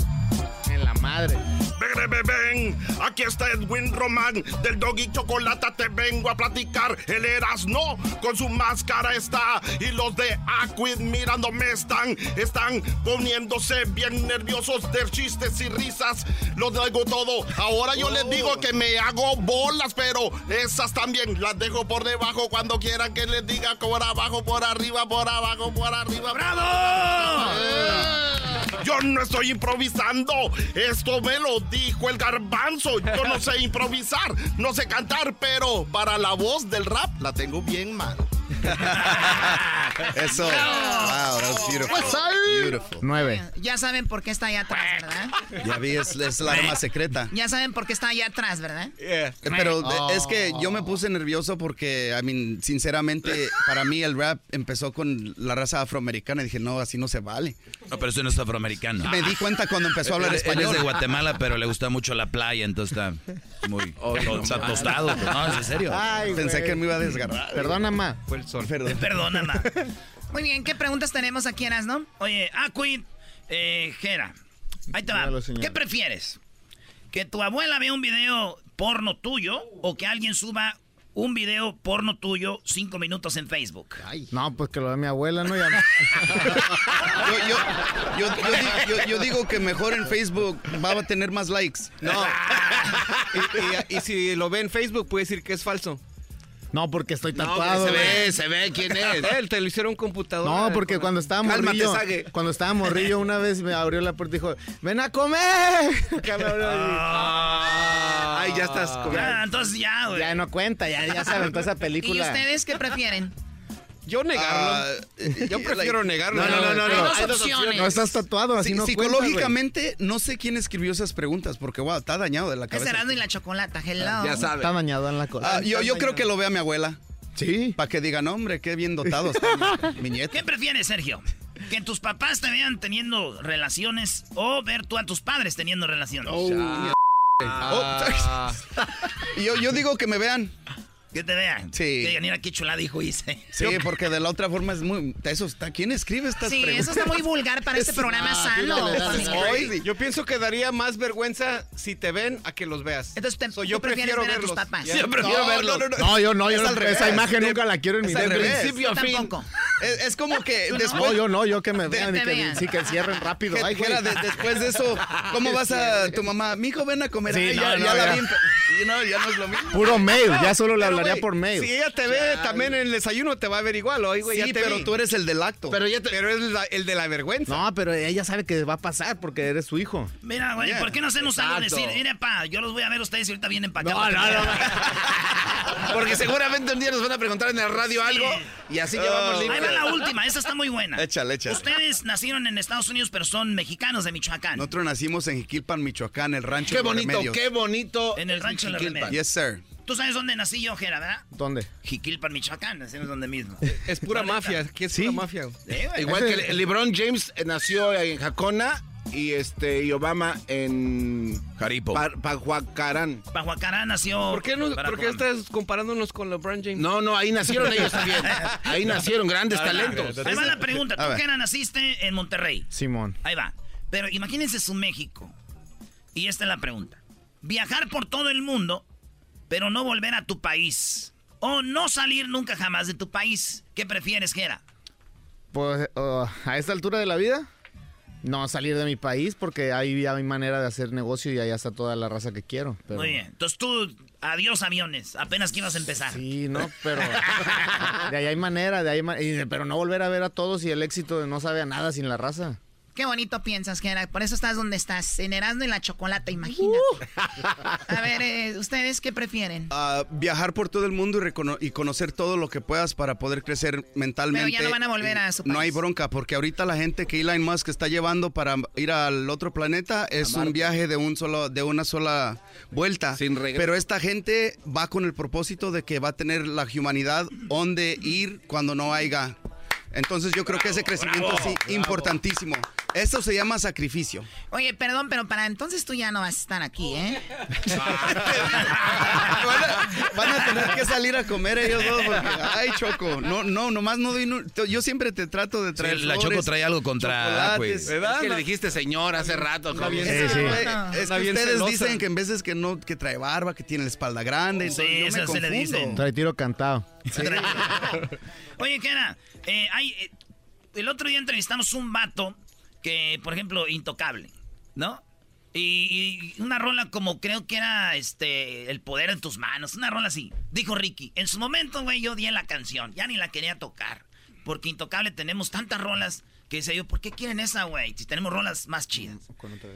En la madre. Ven. Aquí está Edwin Román del Doggy Chocolata. Te vengo a platicar. El Erasno con su máscara está. Y los de Aquid mirándome están. Están poniéndose bien nerviosos de chistes y risas. Lo digo todo. Ahora yo les digo que me hago bolas, pero esas también las dejo por debajo cuando quieran que les diga por abajo, por arriba, por abajo, por arriba. ¡Bravo! Yo no estoy improvisando. Esto me lo dijo el garbanzo. Yo no sé improvisar, no sé cantar, pero para la voz del rap la tengo bien mal. [laughs] Eso. Wow, that's beautiful. Beautiful. Nueve. Ya saben por qué está allá atrás, ¿verdad? Ya vi, es, es la arma secreta. Ya saben por qué está allá atrás, ¿verdad? Eh, Pero de- es que yo me puse nervioso porque, I mean, sinceramente, para mí el rap empezó con la raza afroamericana y dije, no, así no se vale. No, pero eso no es afroamericano. Me di cuenta cuando empezó a hablar Él- Él español. es de Guatemala, pero le gusta mucho la playa, entonces está muy [laughs] está tostado. No, es en serio. Ay, Pensé güey. que me iba a desgarrar. Perdona, ma. Fue el sol. Perdón. Perdona, ma. Muy bien, ¿qué preguntas tenemos aquí, no? Oye, Aquid, eh, Jera. Ahí te va. ¿Qué prefieres? ¿Que tu abuela vea un video porno tuyo o que alguien suba un video porno tuyo cinco minutos en Facebook? No, pues que lo de mi abuela, ¿no? Ya... [laughs] Yo, yo, yo, yo di- yo- yo digo que mejor en Facebook va a tener más likes. No. [laughs] y, y- y si lo ve en Facebook, puede decir que es falso. No, porque estoy No, tatuado. se güey. ve, se ve quién es. Él te lo hicieron computadora. No, porque cuando estaba Cálmate, morrillo, Sague. cuando estaba morrillo una vez me abrió la puerta y dijo, ven a comer. [laughs] Ah. Ay, ya estás como- Ya, entonces ya, güey. Ya no cuenta, ya, ya se aventó esa ¿Y película. ustedes qué prefieren? Yo negarlo. [laughs] Yo prefiero negarlo. No, no, no, no, no. hay Hay dos opciones. No estás tatuado, así Sí, no cuenta, Psicológicamente, no sé quién escribió esas preguntas, porque wow, está dañado de la Es cabeza. Erasmo y la chocolata, hello. Está dañado en la cola. Ah, yo yo creo que lo vea mi abuela. Sí. Para que digan, hombre, qué bien dotado está mi, mi nieto. ¿Qué prefieres, Sergio? ¿Que tus papás te vean teniendo relaciones o ver tú a tus padres teniendo relaciones? Oh, [laughs] [laughs] yo, yo digo que me vean. Que te vean. Sí. Que digan, mira qué chulada dijo hice. Sí, porque de la otra forma es muy... Eso está, ¿Quién escribe estas Sí, preguntas? eso está muy vulgar para este [laughs] programa sano. familiar. Hoy, yo pienso que daría más vergüenza si te ven a que los veas. Entonces, te, So, yo tú prefiero ver a verlos. tus papás. Yo prefiero verlos. No, yo no, yo Es no, al esa revés. imagen De- nunca la quiero en mi vida. principio a fin. Tampoco. Es, es como que ¿Tú no? después... No, yo no, yo que me De- vean y que, vean. sí, que cierren rápido. Que- Ay, de- después de eso, ¿cómo vas a tu mamá? Mijo, ven a comer. Sí, Ay, no, ya, no, ya la vi. en- y no, ya no es lo mismo. Puro mail, ya solo le hablaría por mail. Si ella te ve también en el desayuno, te va a ver igual. Oye, güey, Sí, ya te pero vi. tú eres el del acto. Pero, ya pero es la- el de la vergüenza. No, pero ella sabe que va a pasar porque eres su hijo. Mira, güey, Yeah. ¿por qué no hacemos algo de Exacto. decir, mire, pa, yo los voy a ver ustedes y ahorita vienen para No, acá? no, no. [laughs] Porque seguramente un día nos van a preguntar en la radio algo y así llevamos Ahí la última, esa está muy buena. Échale, échale. Ustedes nacieron en Estados Unidos, pero son mexicanos de Michoacán. Nosotros nacimos en Jiquilpan, Michoacán, el rancho Qué de bonito, Remedios. qué bonito. En el rancho de. Remedios. Yes, sir. Tú sabes dónde nací yo, Jera, ¿verdad? ¿Dónde? Jiquilpan, Michoacán, nacimos donde mismo. Es pura mafia. ¿Qué es pura mafia? Sí. Igual que LeBron James eh, nació en Jacona y este y Obama en Jaripo. Pa- Pajuacarán. Pajuacarán nació. ¿Por qué, no, ¿por qué estás comparándonos con LeBron James? No, no, ahí nacieron ellos también. Ahí nacieron grandes talentos. Ahí va la pregunta. Tú. Jera, naciste en Monterrey. Simón. Ahí va. Pero imagínense su México. Y esta es la pregunta. Viajar por todo el mundo, pero no volver a tu país. O no salir nunca jamás de tu país. ¿Qué prefieres, Jera? Pues uh, a esta altura de la vida, no salir de mi país porque ahí ya hay manera de hacer negocio y allá está toda la raza que quiero. Pero... Muy bien. Entonces tú, adiós aviones. Apenas que ibas a empezar. Sí, no, [laughs] pero de ahí hay manera, de ahí ma- y- pero no volver a ver a todos y el éxito no sabe a nada sin la raza. Qué bonito piensas, Jera. Por eso estás donde estás. En Erasmo y la chocolata, imagínate. A ver, eh, ¿ustedes qué prefieren? Ah, viajar por todo el mundo y, recono- y conocer todo lo que puedas para poder crecer mentalmente. Pero ya no van a volver a su No hay país. bronca, porque ahorita la gente que Elon Musk está llevando para ir al otro planeta es un viaje de un solo, de una sola vuelta. Sin regreso. Pero esta gente va con el propósito de que va a tener la humanidad donde ir cuando no haya. Entonces yo creo que ese crecimiento es importantísimo. Esto se llama sacrificio. Oye, perdón, pero para entonces tú ya no vas a estar aquí, ¿eh? [laughs] Van a, van a tener que salir a comer ellos dos porque, ay, Choco, no, no, nomás no doy, yo siempre te trato de traer Sí, la flores, Choco trae algo contra chocolates. Aquid. Es que le dijiste señor hace rato. Está ¿cómo? bien, Sí, sí. Es Está que bien ustedes celosa. dicen que en veces que no, que trae barba, que tiene la espalda grande, Sí, eso se le dicen. Trae tiro cantado. [laughs] Oye, Jera, eh, hay, eh, el otro día entrevistamos un vato que, por ejemplo, intocable, ¿no? Y, y una rola como creo que era este El poder en tus manos, una rola así. Dijo Ricky, en su momento, güey, yo di en la canción, ya ni la quería tocar. Porque Intocable tenemos tantas rolas que decía yo, ¿por qué quieren esa, güey? Si tenemos rolas más chidas.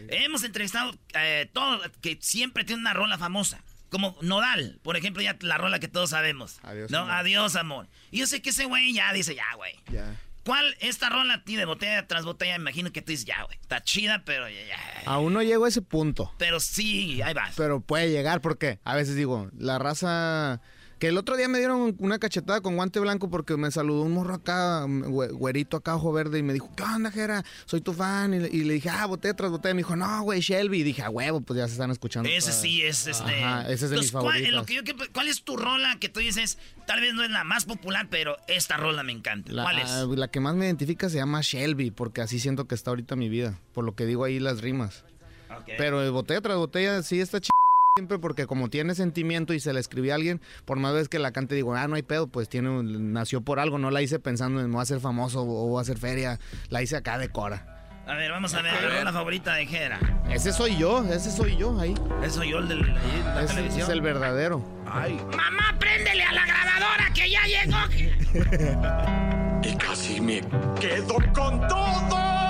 Hemos entrevistado eh, todo, que siempre tiene una rola famosa. Como Nodal, por ejemplo, ya la rola que todos sabemos. Adiós, ¿no? amor. Adiós, amor. Y yo sé que ese güey ya dice, ya, güey. Ya. ¿Cuál esta rola a ti de botella tras botella? Me imagino que tú dices, ya, güey. Está chida, pero ya, ya. Aún no llego a ese punto. Pero sí, ahí vas. Pero puede llegar porque a veces digo, la raza... Que el otro día me dieron una cachetada con guante blanco porque me saludó un morro acá, güe- güerito acá, ojo verde, y me dijo, ¿qué onda, Jera? Soy tu fan. Y le, y le dije, ah, botella tras botella. Me dijo, no, güey, Shelby. Y dije, a huevo, pues ya se están escuchando. Ese todas. sí es este. Ajá, ese es de mis ¿cuál, lo que yo ¿Cuál es tu rola que tú dices? Tal vez no es la más popular, pero esta rola me encanta. La, ¿Cuál es? ah, la que más me identifica se llama Shelby, porque así siento que está ahorita mi vida, por lo que digo ahí las rimas. Ok. Pero de botella tras botella sí está ch... siempre porque como tiene sentimiento y se la escribí a alguien, por más veces que la cante digo, ah, no hay pedo, pues tiene un- nació por algo, no la hice pensando en voy a ser famoso o voy a hacer feria, la hice acá de Cora. A ver, vamos a ver la rola favorita de Jera. Ese soy yo, ese soy yo ahí. Ese soy yo el de la, la Ese televisión. es el verdadero. Ay. ¡Mamá, préndele a la grabadora! [laughs] y casi me quedo con todo.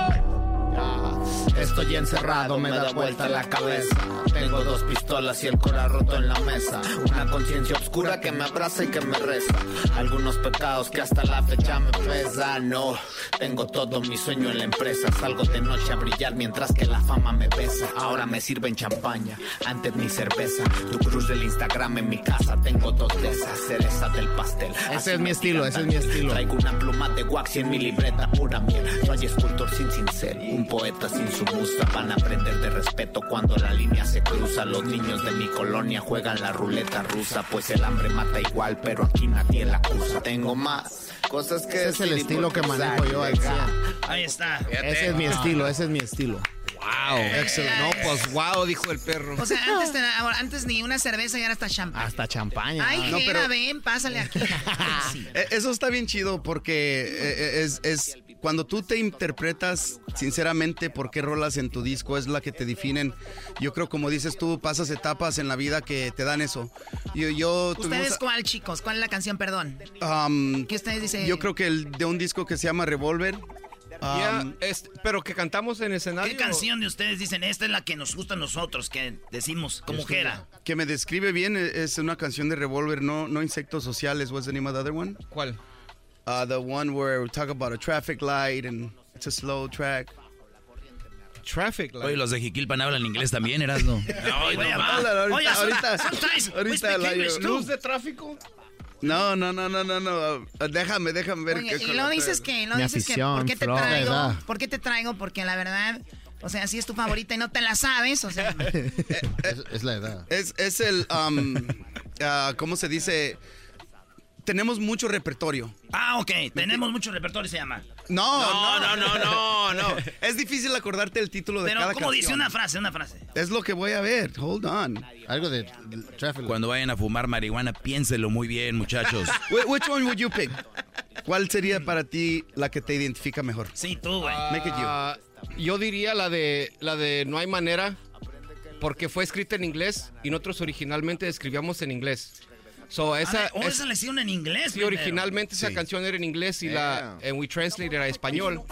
Estoy encerrado, me da vuelta la cabeza. Tengo dos pistolas y el cora roto en la mesa. Una conciencia oscura que me abraza y que me reza. Algunos pecados que hasta la fecha me pesan. No, tengo todo mi sueño en la empresa. Salgo de noche a brillar mientras que la fama me besa. Ahora me sirven champaña, antes ni cerveza. Tu cruz del Instagram en mi casa. Tengo dos de esas, cereza del pastel. Ese es mi estilo, ese es mi estilo. Traigo una pluma de wax y en mi libreta pura miel. Soy escultor sin cincel, un poeta sin su musa. Van a aprender de respeto cuando la línea se cruza. Los niños de mi colonia juegan la ruleta rusa. Pues el hambre mata igual, pero aquí nadie la acusa. Tengo más cosas que Ese es el estilo que manejo yo provocar. Ahí está. Ese es mi estilo, ese es mi estilo. Wow, excelente. No, pues wow, dijo el perro. O sea, antes, te- antes ni una cerveza y ahora hasta champán. Hasta champaña. Ay, No, pero- ven, pásale aquí. [laughs] Eh, Eso está bien chido porque eh, es, es cuando tú te interpretas sinceramente por qué rolas en tu disco es la que te definen. Yo creo, como dices tú, pasas etapas en la vida que te dan eso. Yo, yo ¿Ustedes tuvimos, cuál, chicos? ¿Cuál es la canción, perdón? um, ¿Qué ustedes dicen? Yo creo que el de un disco que se llama Revolver. Ya, um, es- pero que cantamos en escenario. ¿Qué canción de ustedes dicen? Esta es la que nos gusta a nosotros, que decimos como Jera. que me describe bien eh, es una canción de Revolver, no, no Insectos Sociales. What's the name of the other one? ¿Cuál? Uh, the one where we talk about a traffic light and it's a slow track. Traffic light. Oye, los de Jiquilpan hablan inglés también, Erasno. [laughs] Oye, no, va. ahorita, ahorita, Oye, ahorita, sometimes we ahorita speak la- No, no, no, no, no, no. Uh, Déjame, déjame ver Oye, qué y lo dices que, lo Mi dices que, ¿por qué te Flor, traigo? ¿verdad? ¿Por qué te traigo? Porque la verdad, o sea, si es tu favorita y no te la sabes, o sea, [laughs] Es, es la edad. Es, es el, um, ah, ¿cómo se dice? Tenemos mucho repertorio. Ah, ok. Tenemos mucho repertorio, se llama. No, no, no, no, no, no. Es difícil acordarte el título de Pero, cada ¿cómo dice una frase? Una frase. Es lo que voy a ver. Hold on. Algo de. Cuando vayan a fumar marihuana, piénselo muy bien, muchachos. [laughs] Wh- Which one would you pick? ¿Cuál sería para ti la que te identifica mejor? Sí, tú, güey. Make it you. Ah, yo diría la de la de No hay manera porque fue escrita en inglés y nosotros originalmente escribíamos en inglés. So, esa, Ah, oh, es- esa la hicieron en inglés. sí, primero. originalmente esa Sí. canción era en inglés y la and we translated a español.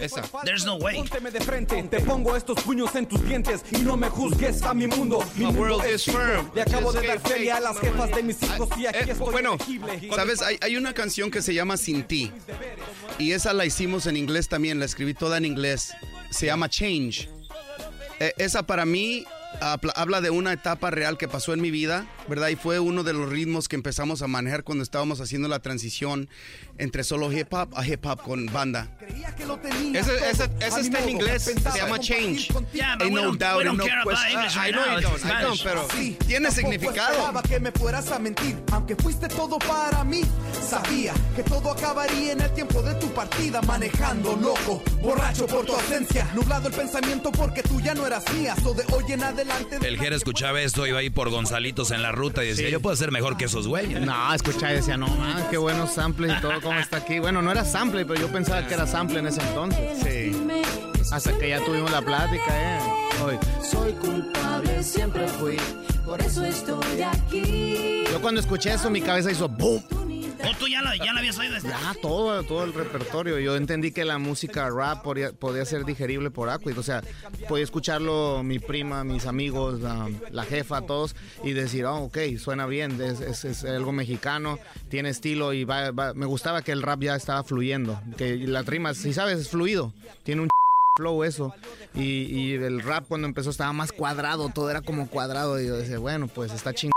Esa. There's no way. De frente, te pongo estos puños en tus dientes y no me juzgues a mi mundo. Mi world es is firm. Le acabo de dar feria a las jefas de mis hijos y aquí Eh, estoy bueno, elegible. ¿Sabes? Hay, hay una canción que se llama Sin ti. Y esa la hicimos en inglés también. La escribí toda en inglés. Se llama Change. Eh, esa para mí habla, de una etapa real que pasó en mi vida, ¿verdad? Y fue uno de los ritmos que empezamos a manejar cuando estábamos haciendo la transición entre solo hip hop a hip hop con banda. Esa, esa, esa está en inglés, se llama Change. Yeah, Ain't no doubt no question. English I know now. you don't, I don't, pero Tiene significado. que me fueras a mentir, aunque fuiste todo para mí. Sabía que todo acabaría en el tiempo de tu partida, manejando loco, borracho por tu ausencia, nublado el pensamiento porque tú ya no eras mía. So de hoy en adelante. El Jera escuchaba esto, iba ahí por Gonzalitos en la ruta y decía, yo puedo ser mejor que esos güeyes. No, escuchaba y decía, no, man, qué buenos samples y todo cómo está aquí. Bueno, no era sample, pero yo pensaba que era sample en ese entonces. Sí. Hasta que ya tuvimos la plática, eh. Hoy. Soy culpable, siempre fui, por eso estoy aquí. Yo cuando escuché eso, mi cabeza hizo boom. ¿O tú ya la, ya la habías oído? Ya, todo, todo el repertorio. Yo entendí que la música rap podía, podía ser digerible por Aquid. O sea, podía escucharlo mi prima, mis amigos, la, jefa, todos, y decir, oh, ok, suena bien, es, es- algo mexicano, tiene estilo y va, me gustaba que el rap ya estaba fluyendo. Que la rima, si sabes, es fluido. Tiene un [laughs] flow eso. Y, y el rap cuando empezó estaba más cuadrado, todo era como cuadrado. Y yo decía, bueno, pues está chingón,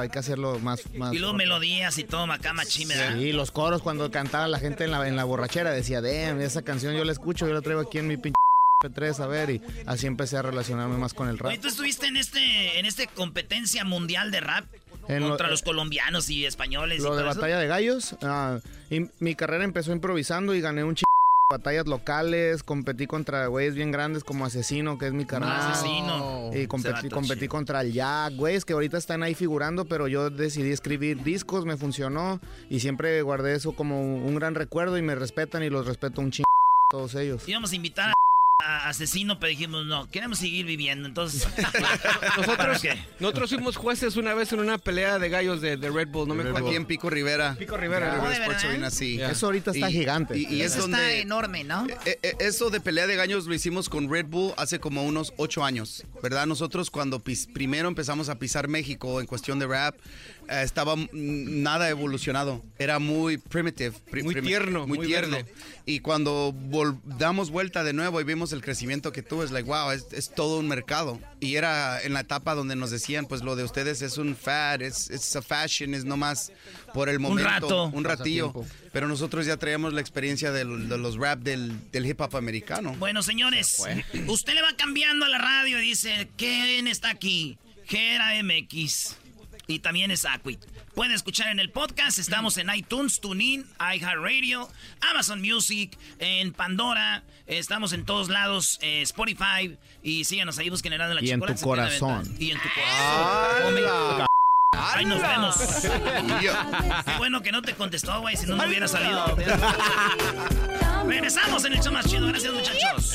hay que hacerlo más... más Y luego melodías y todo, machín, ¿verdad? Sí, los coros cuando cantaba la gente en la, en la borrachera decía, damn, esa canción yo la escucho, yo la traigo aquí en mi pinche P3 a ver y así empecé a relacionarme más con el rap. Oye, tú estuviste en este, en este competencia mundial de rap En lo- contra los colombianos y españoles. y Lo de todo eso? batalla de gallos, ah, y mi carrera empezó improvisando y gané un ch batallas locales, competí contra güeyes bien grandes como Asesino, que es mi carnal. Asesino. Y competí, competí contra el Jack, güeyes que ahorita están ahí figurando, pero yo decidí escribir discos, me funcionó y siempre guardé eso como un gran recuerdo y me respetan y los respeto un chingo todos ellos. Íbamos a invitar a asesino, pero dijimos, no, queremos seguir viviendo, entonces... [laughs] nosotros, nosotros fuimos jueces una vez en una pelea de gallos de, Red Bull, no me acuerdo. Aquí en Pico Rivera. Pico Rivera. así. Eso ahorita está gigante. Y, eso está enorme, ¿no? Eh, eh, eso de pelea de gallos lo hicimos con Red Bull hace como unos ocho años, ¿verdad? Nosotros cuando primero empezamos a pisar México en cuestión de rap, eh, estaba nada evolucionado. Era muy primitive. muy tierno. Muy, tierno. Y cuando damos vuelta de nuevo y vimos el crecimiento que tuvo, es like, wow, es, todo un mercado. Y era en la etapa donde nos decían, pues lo de ustedes es un fad, es, es a fashion, es nomás por el momento. Un rato. Un ratillo. Pero nosotros ya traíamos la experiencia de, los rap del, hip hop americano. Bueno, señores, usted le va cambiando a la radio y dice, ¿quién está aquí? Gera MX y también es Aquit. Pueden escuchar en el podcast, estamos en iTunes, TuneIn, iHeartRadio, Amazon Music, en Pandora, estamos en todos lados, eh, Spotify, y síganos ahí, busquen generando la Y en tu corazón. Y en tu corazón. Ahí nos vemos. Qué bueno que no te contestó, güey, si no, no hubiera salido. Regresamos en el show más chido. Gracias, muchachos.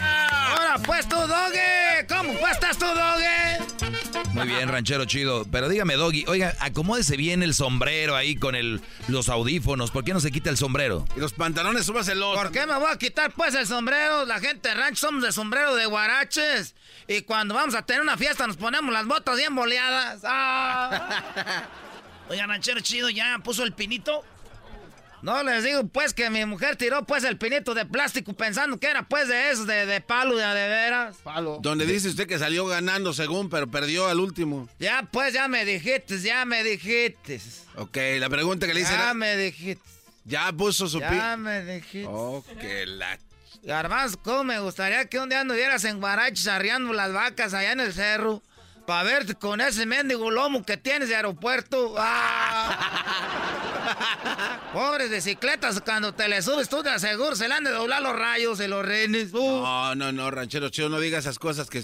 pues tú, Doge. ¿Cómo pues estás tú, Doge? Muy bien, ranchero chido. Pero dígame, Doggy, oiga, acomódese bien el sombrero ahí con el, los audífonos. ¿Por qué no se quita el sombrero? Y los pantalones, súbaselo. ¿Por qué me voy a quitar pues el sombrero? La gente de rancho somos de sombrero de guaraches. Y cuando vamos a tener una fiesta nos ponemos las botas bien boleadas. ¡Ah! [laughs] Oiga, ranchero chido, ¿ya puso el pinito? No les digo pues que mi mujer tiró pues el pinito de plástico pensando que era pues de eso, de, de palo, de, de veras. Palo. Donde dice usted que salió ganando según, pero perdió al último. Ya pues, ya me dijiste, ya me dijiste. Ok, la pregunta que le hice Ya me dijiste. Ya puso su Ya me dijiste. Ok, la... Garbanzo, ¿cómo me gustaría que un día anduvieras en Guarachi arriando las vacas allá en el cerro? Para verte con ese mendigo lomo que tienes de aeropuerto. ¡Ah! Pobres bicicletas, cuando te le subes tú te aseguras, se le han de doblar los rayos y los renes. Uh. No, no, no, ranchero chido, no diga esas cosas que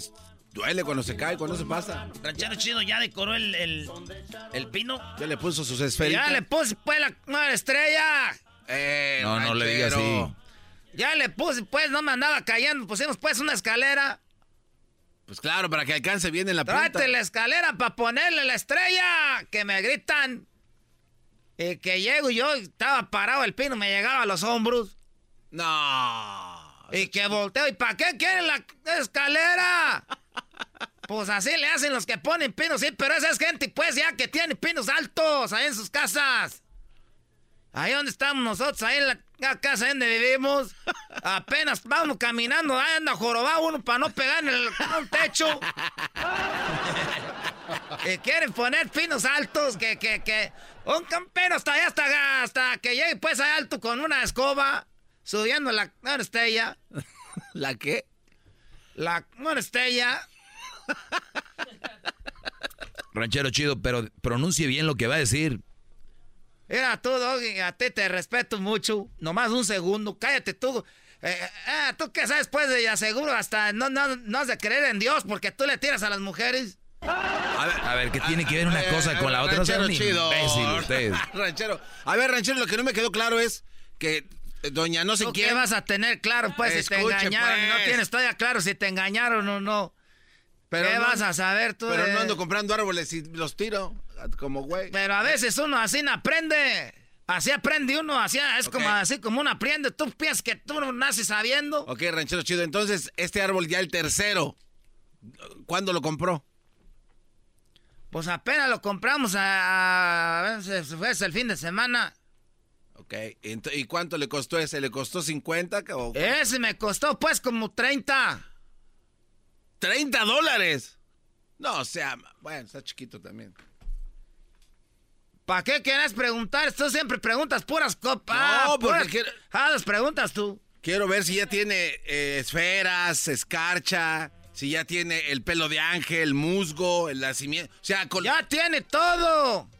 duele cuando se cae, cuando se pasa. Ranchero chido ya decoró el, el, el pino. Ya le puso sus esferas. Ya le puse pues la estrella. Eh, no, no le digas así. Ya le puse pues, no me andaba cayendo, pusimos pues una escalera. Pues claro, para que alcance bien en la punta. Tráete la escalera para ponerle la estrella. Que me gritan. Y que llego yo, estaba parado el pino, me llegaba a los hombros. No. Y que volteo. ¿Y para qué quieren la escalera? Pues así le hacen los que ponen pinos, sí, pero esa es gente, pues, ya que tiene pinos altos ahí en sus casas. Ahí donde estamos nosotros, ahí en la casa donde vivimos. Apenas vamos caminando, anda jorobado uno para no pegar en el, techo. y quieren poner pinos altos, que, que, que. Un campero hasta allá, hasta, hasta que llegue pues ahí alto con una escoba, subiendo la estella. ¿La qué? La estella. Ranchero chido, pero pronuncie bien lo que va a decir. Mira tú, Doggy, a ti te respeto mucho. Nomás un segundo, cállate tú. Eh, eh, tú qué sabes, pues, de aseguro hasta no, no, no has de creer en Dios porque tú le tiras a las mujeres. A ver, ¿qué tiene que ver una cosa con la otra? Ranchero chido. [laughs] ranchero. A ver, ranchero, lo que no me quedó claro es que eh, doña no sé quién. ¿Qué vas a tener claro, pues, si te engañaron? No pues. tienes todavía claro si te engañaron o no. Pero ¿Qué vas a saber tú? Pero no ando comprando árboles y los tiro como güey. Pero a veces uno así no aprende. Así aprende uno, así es como así como uno aprende. Tú piensas que tú no naces sabiendo. Ok, ranchero chido. Entonces, este árbol ya el tercero. ¿Cuándo lo compró? Pues apenas lo compramos a, a veces fue el fin de semana. Ok, ¿y cuánto le costó ese? ¿Le costó 50? O... Ese me costó pues como 30. ¿30 dólares? No, o sea, bueno, está chiquito también. ¿Para qué quieres preguntar? Tú siempre preguntas puras copas. No, porque puras... quiero- Ah, las preguntas tú. Quiero ver si ya tiene eh, esferas, escarcha, si ya tiene el pelo de ángel, musgo, el nacimiento. O sea, con... Ya tiene todo.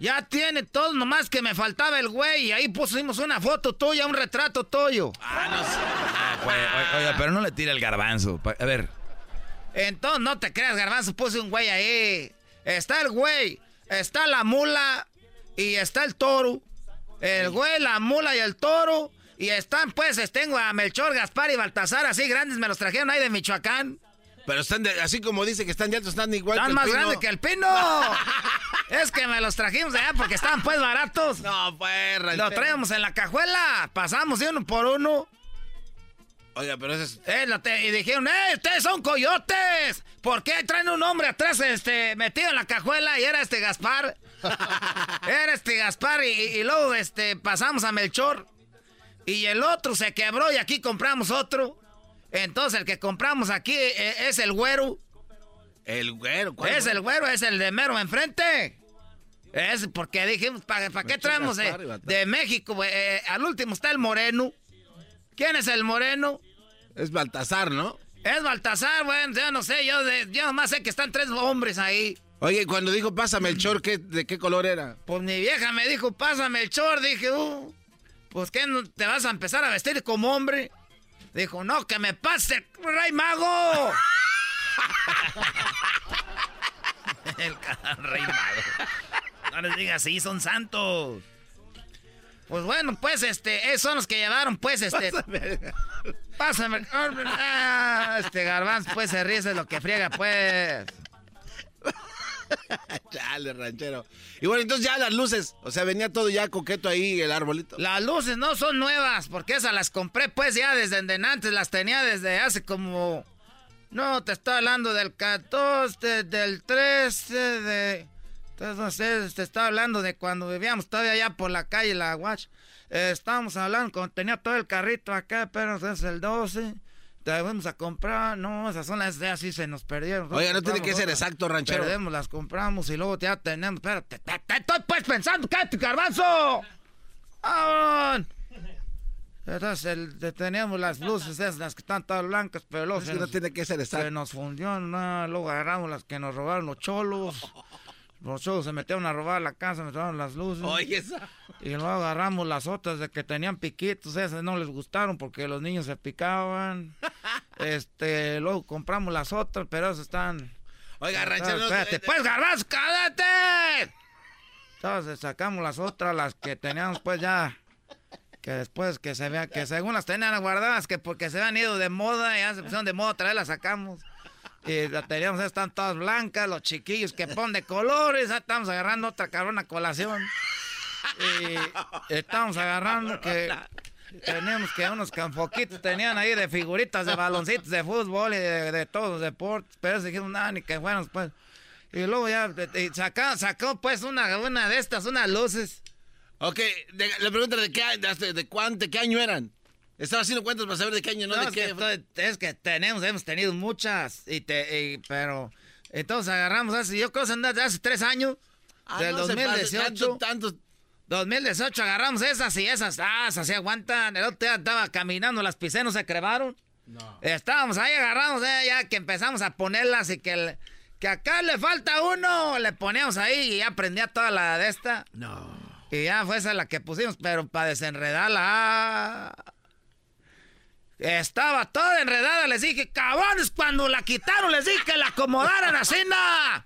Ya tiene todo, nomás que me faltaba el güey. Y ahí pusimos una foto tuya, un retrato tuyo. Ah, pues, o- oiga, pero no le tire el garbanzo. A ver, Entonces, no te creas, garbanzo, puse un güey ahí. Está el güey, está la mula y está el toro. El güey, la mula y el toro. Y están, pues, tengo a Melchor, Gaspar y Baltasar, así grandes, me los trajeron ahí de Michoacán. Pero están de- así como dice que están de altos, están igual que Están el más pino. grandes que el pino. [laughs] es que me los trajimos allá porque estaban, pues, baratos. No, pues, Lo ranchero. traemos en la cajuela. Pasamos de uno por uno. Oiga, pero ese es... Eh, te- y dijeron, ¡eh, ustedes son coyotes! ¿Por qué traen un hombre atrás este, metido en la cajuela? Y era este Gaspar. [laughs] era este Gaspar y, luego este, pasamos a Melchor. Y el otro se quebró y aquí compramos otro. Entonces el que compramos aquí eh, es el güero. El güero, ¿cuál Es güero? el güero, es el de mero enfrente. Es porque dijimos, ¿para, qué traemos de, México? güey? Eh, al último está el moreno. ¿Quién es el moreno? Es Baltasar, ¿no? Es Baltasar, bueno, yo no sé, yo, yo nomás sé que están tres hombres ahí. Oye, cuando dijo pásame el chor, ¿qué, ¿de qué color era? Pues mi vieja me dijo, pásame el chor, dije, uh, pues ¿qué, no te vas a empezar a vestir como hombre? Dijo, no, que me pase, Rey Mago. [laughs] el Rey Mago. No les digas así, son santos. Pues bueno, pues este, esos son los que llevaron, pues este. Pásame. Ah, este garbanzo, pues se ríe, es lo que friega, pues. [laughs] Chale, ranchero. Y bueno, entonces ya las luces. O sea, venía todo ya coqueto ahí, el arbolito. Las luces no son nuevas, porque esas las compré pues ya desde antes, las tenía desde hace como... No, te estoy hablando del 14, del 13, de... Entonces, te estaba hablando de cuando vivíamos todavía allá por la calle La Watch. Eh, estábamos hablando cuando tenía todo el carrito acá, pero es el 12. Te fuimos a comprar, no, esas son las de así se nos perdieron. Oiga, no tiene que ser exacto, ranchero. Perdemos, las compramos y luego ya tenemos. Espérate, te, estoy pues pensando, cállate, garbanzo. ¡Ah! Entonces teníamos las luces esas, las que están todas blancas, pero luego no nos- tiene que ser exacto. se nos fundió, no, luego agarramos las que nos robaron los cholos. Los cholos se metieron a robar la casa, nos robaron las luces. Oye, esa. Y luego agarramos las otras de que tenían piquitos, esas no les gustaron porque los niños se picaban. [laughs] este, luego compramos las otras, pero esas están. Oiga, ranchero, no- Espérate, pues garbanzo, cállate. Entonces sacamos las otras, las que teníamos pues ya. Que después que se vea, que según las tenían guardadas, que porque se habían ido de moda, ya se pusieron de moda, otra vez las sacamos. Y las teníamos, están todas blancas, los chiquillos que ponen de colores, estamos agarrando otra cabrona colación. Y estamos agarrando que teníamos que unos canfoquitos tenían ahí de figuritas de baloncitos de fútbol y de, todos los deportes, pero dijimos nada ni que fueran pues. Y luego ya y sacó, pues una, una de estas, unas luces. Ok, de- le pregunto de qué, de, de cuánto, de qué año eran. Estaba haciendo cuentas para saber de qué año, no, No, de es, qué. que, estoy- es que tenemos, hemos tenido muchas, y te, y- pero entonces agarramos hace, yo creo que son de hace tres años, Ah, del no se pase, 2018. tanto- tanto- 2018 agarramos esas y esas, ah, esas se aguantan. El otro día estaba caminando, las pisé, no se crevaron. Estábamos ahí agarramos, eh, ya que empezamos a ponerlas y que, el- que acá le falta uno, le poníamos ahí y ya prendía toda la de esta. No. Y ya fue esa la que pusimos, pero para desenredarla. ah, estaba toda enredada, les dije, cabrones, cuando la quitaron, les dije que la acomodaran así, na.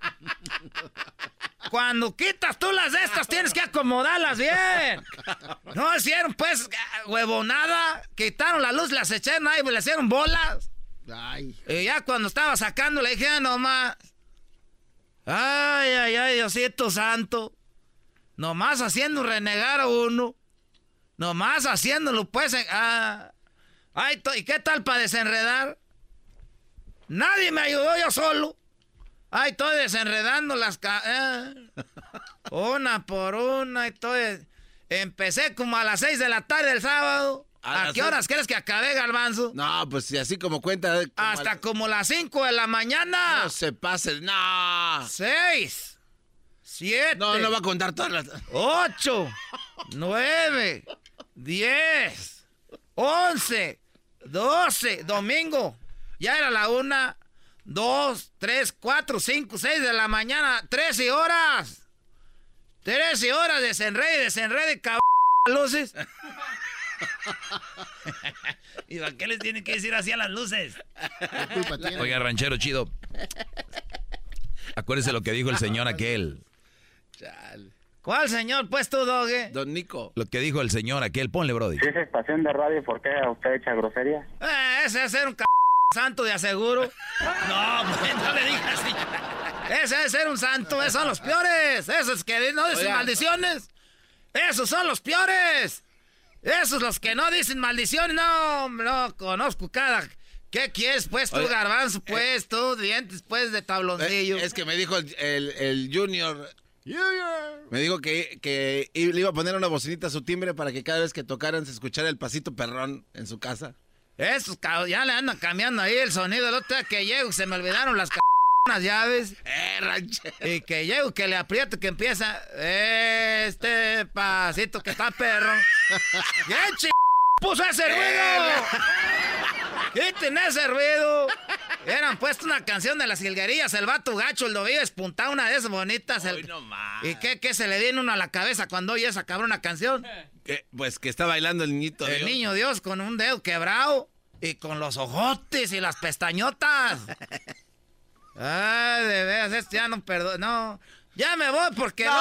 Cuando quitas tú las de estas, tienes que acomodarlas bien. No hicieron, pues, huevonada. Quitaron la luz, las echaron ahí, le hicieron bolas. Ay. Y ya cuando estaba sacando, le dije, ah, nomás. Ay, ay, ay, Diosito santo. Nomás haciendo renegar a uno. Nomás haciéndolo, pues. en- ah. Ay, ¿y qué tal para desenredar? Nadie me ayudó yo solo. Ay, estoy desenredando las... ca- ah. [laughs] Una por una, y estoy... Empecé como a las 6 de la tarde el sábado. A ¿A, las qué horas crees que acabé, Garbanzo? No, pues si así como cuenta. eh, como Hasta al- como las 5 de la mañana. No se pase, no. Seis. siete. No, no va a contar todas las. [laughs] Ocho, nueve, diez, once, doce. Domingo. Ya era la una, dos, tres, cuatro, cinco, seis de la mañana. Trece horas. Trece horas. Desenrede, desenrede, cabrón. Luces. [laughs] ¿Y para qué les tienen que decir así a las luces? Oiga, ranchero chido. Acuérdese lo que dijo el señor aquel. ¿Cuál señor? Pues tú, Doge. Don Nico. Lo que dijo el señor aquel. Ponle, Brody. Si es estación de radio, ¿por qué usted echa grosería? Eh, ese es ser un c santo de aseguro. No, pues, no le digas así. Ese es ser un santo, esos son los peores. Esos que no dicen Oiga. maldiciones. Esos son los peores. Esos los que no dicen maldiciones. No, no conozco cada. ¿Qué quieres, pues, tú, garbanzo, pues, tú, dientes, pues, de tabloncillo? Eh, es que me dijo el, el, el Junior. Me dijo que, que le iba a poner una bocinita a su timbre para que cada vez que tocaran se escuchara el pasito perrón en su casa. Esos cabros, ya le andan cambiando ahí el sonido. El otro día que llego, se me olvidaron las c llaves. Eh, ranchero. Y que llego, que le aprieto, que empieza. Este pasito que está perro. ¿Qué [laughs] puso ese ruido? [laughs] Quiten ese ruido. Eran puesto una canción de las jilguerillas, el vato gacho, el dobillo espuntado, una de esas bonitas. el- ¿Y qué, qué se le viene uno a la cabeza cuando oye esa cabrona canción? Pues que está bailando el niñito. El Dios. niño Dios con un dedo quebrado y con los ojotes y las pestañotas. [laughs] Ay, de veras, este ya no perdón. No, ya me voy porque no.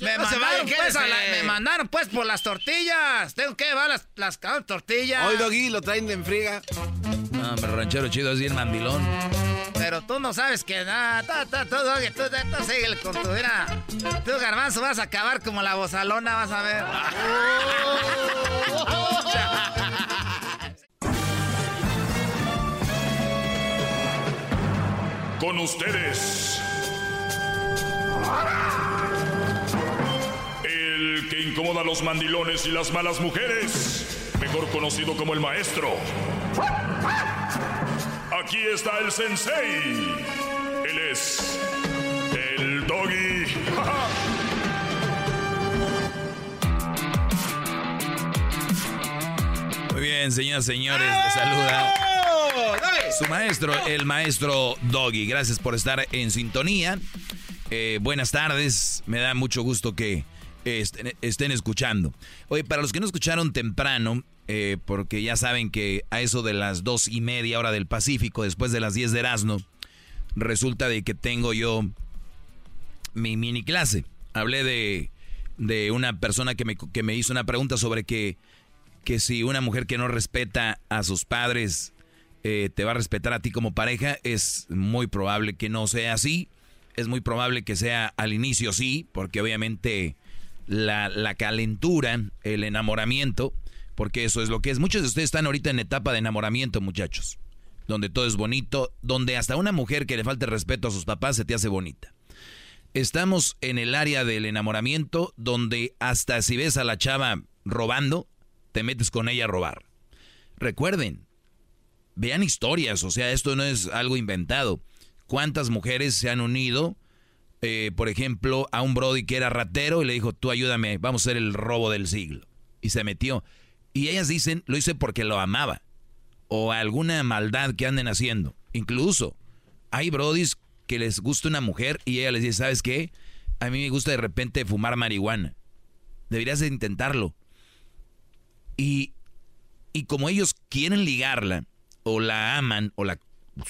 me, No se mandaron, vaya, pues, a la- quédese. me mandaron pues por las tortillas. Tengo que llevar las, las tortillas. Hoy, Doggy, lo traen de enfriga. No, hombre, ranchero chido es bien mandilón. Pero tú no sabes que nada. Tú, tú, tú, Doggy, tú, tú, tú síguele con tu mira. Tú, garbanzo, vas a acabar como la bozalona, vas a ver. Con ustedes. El que incomoda a los mandilones y las malas mujeres. Mejor conocido como el maestro. Aquí está el sensei. Él es. El doggy. Muy bien, señoras y señores, les saluda su maestro, el maestro Doggy. Gracias por estar en sintonía. Eh, buenas tardes, me da mucho gusto que estén, estén escuchando. Oye, para los que no escucharon temprano, eh, porque ya saben que a eso de las dos y media hora del Pacífico, después de las 10 de Erasmo, resulta de que tengo yo mi mini clase. Hablé de, de una persona que me, que me hizo una pregunta sobre que, que si una mujer que no respeta a sus padres eh, te va a respetar a ti como pareja, es muy probable que no sea así. Es muy probable que sea al inicio sí, porque obviamente la, la calentura, el enamoramiento, porque eso es lo que es. Muchos de ustedes están ahorita en etapa de enamoramiento, muchachos, donde todo es bonito, donde hasta una mujer que le falte respeto a sus papás se te hace bonita. Estamos en el área del enamoramiento donde hasta si ves a la chava robando, te metes con ella a robar. Recuerden, vean historias, o sea, esto no es algo inventado. ¿Cuántas mujeres se han unido, eh, por ejemplo, a un Brody que era ratero y le dijo, tú ayúdame, vamos a hacer el robo del siglo? Y se metió. Y ellas dicen, lo hice porque lo amaba. O alguna maldad que anden haciendo. Incluso, hay Brodis que les gusta una mujer y ella les dice, ¿sabes qué? A mí me gusta de repente fumar marihuana. Deberías de intentarlo. Y, y como ellos quieren ligarla, o la aman, o la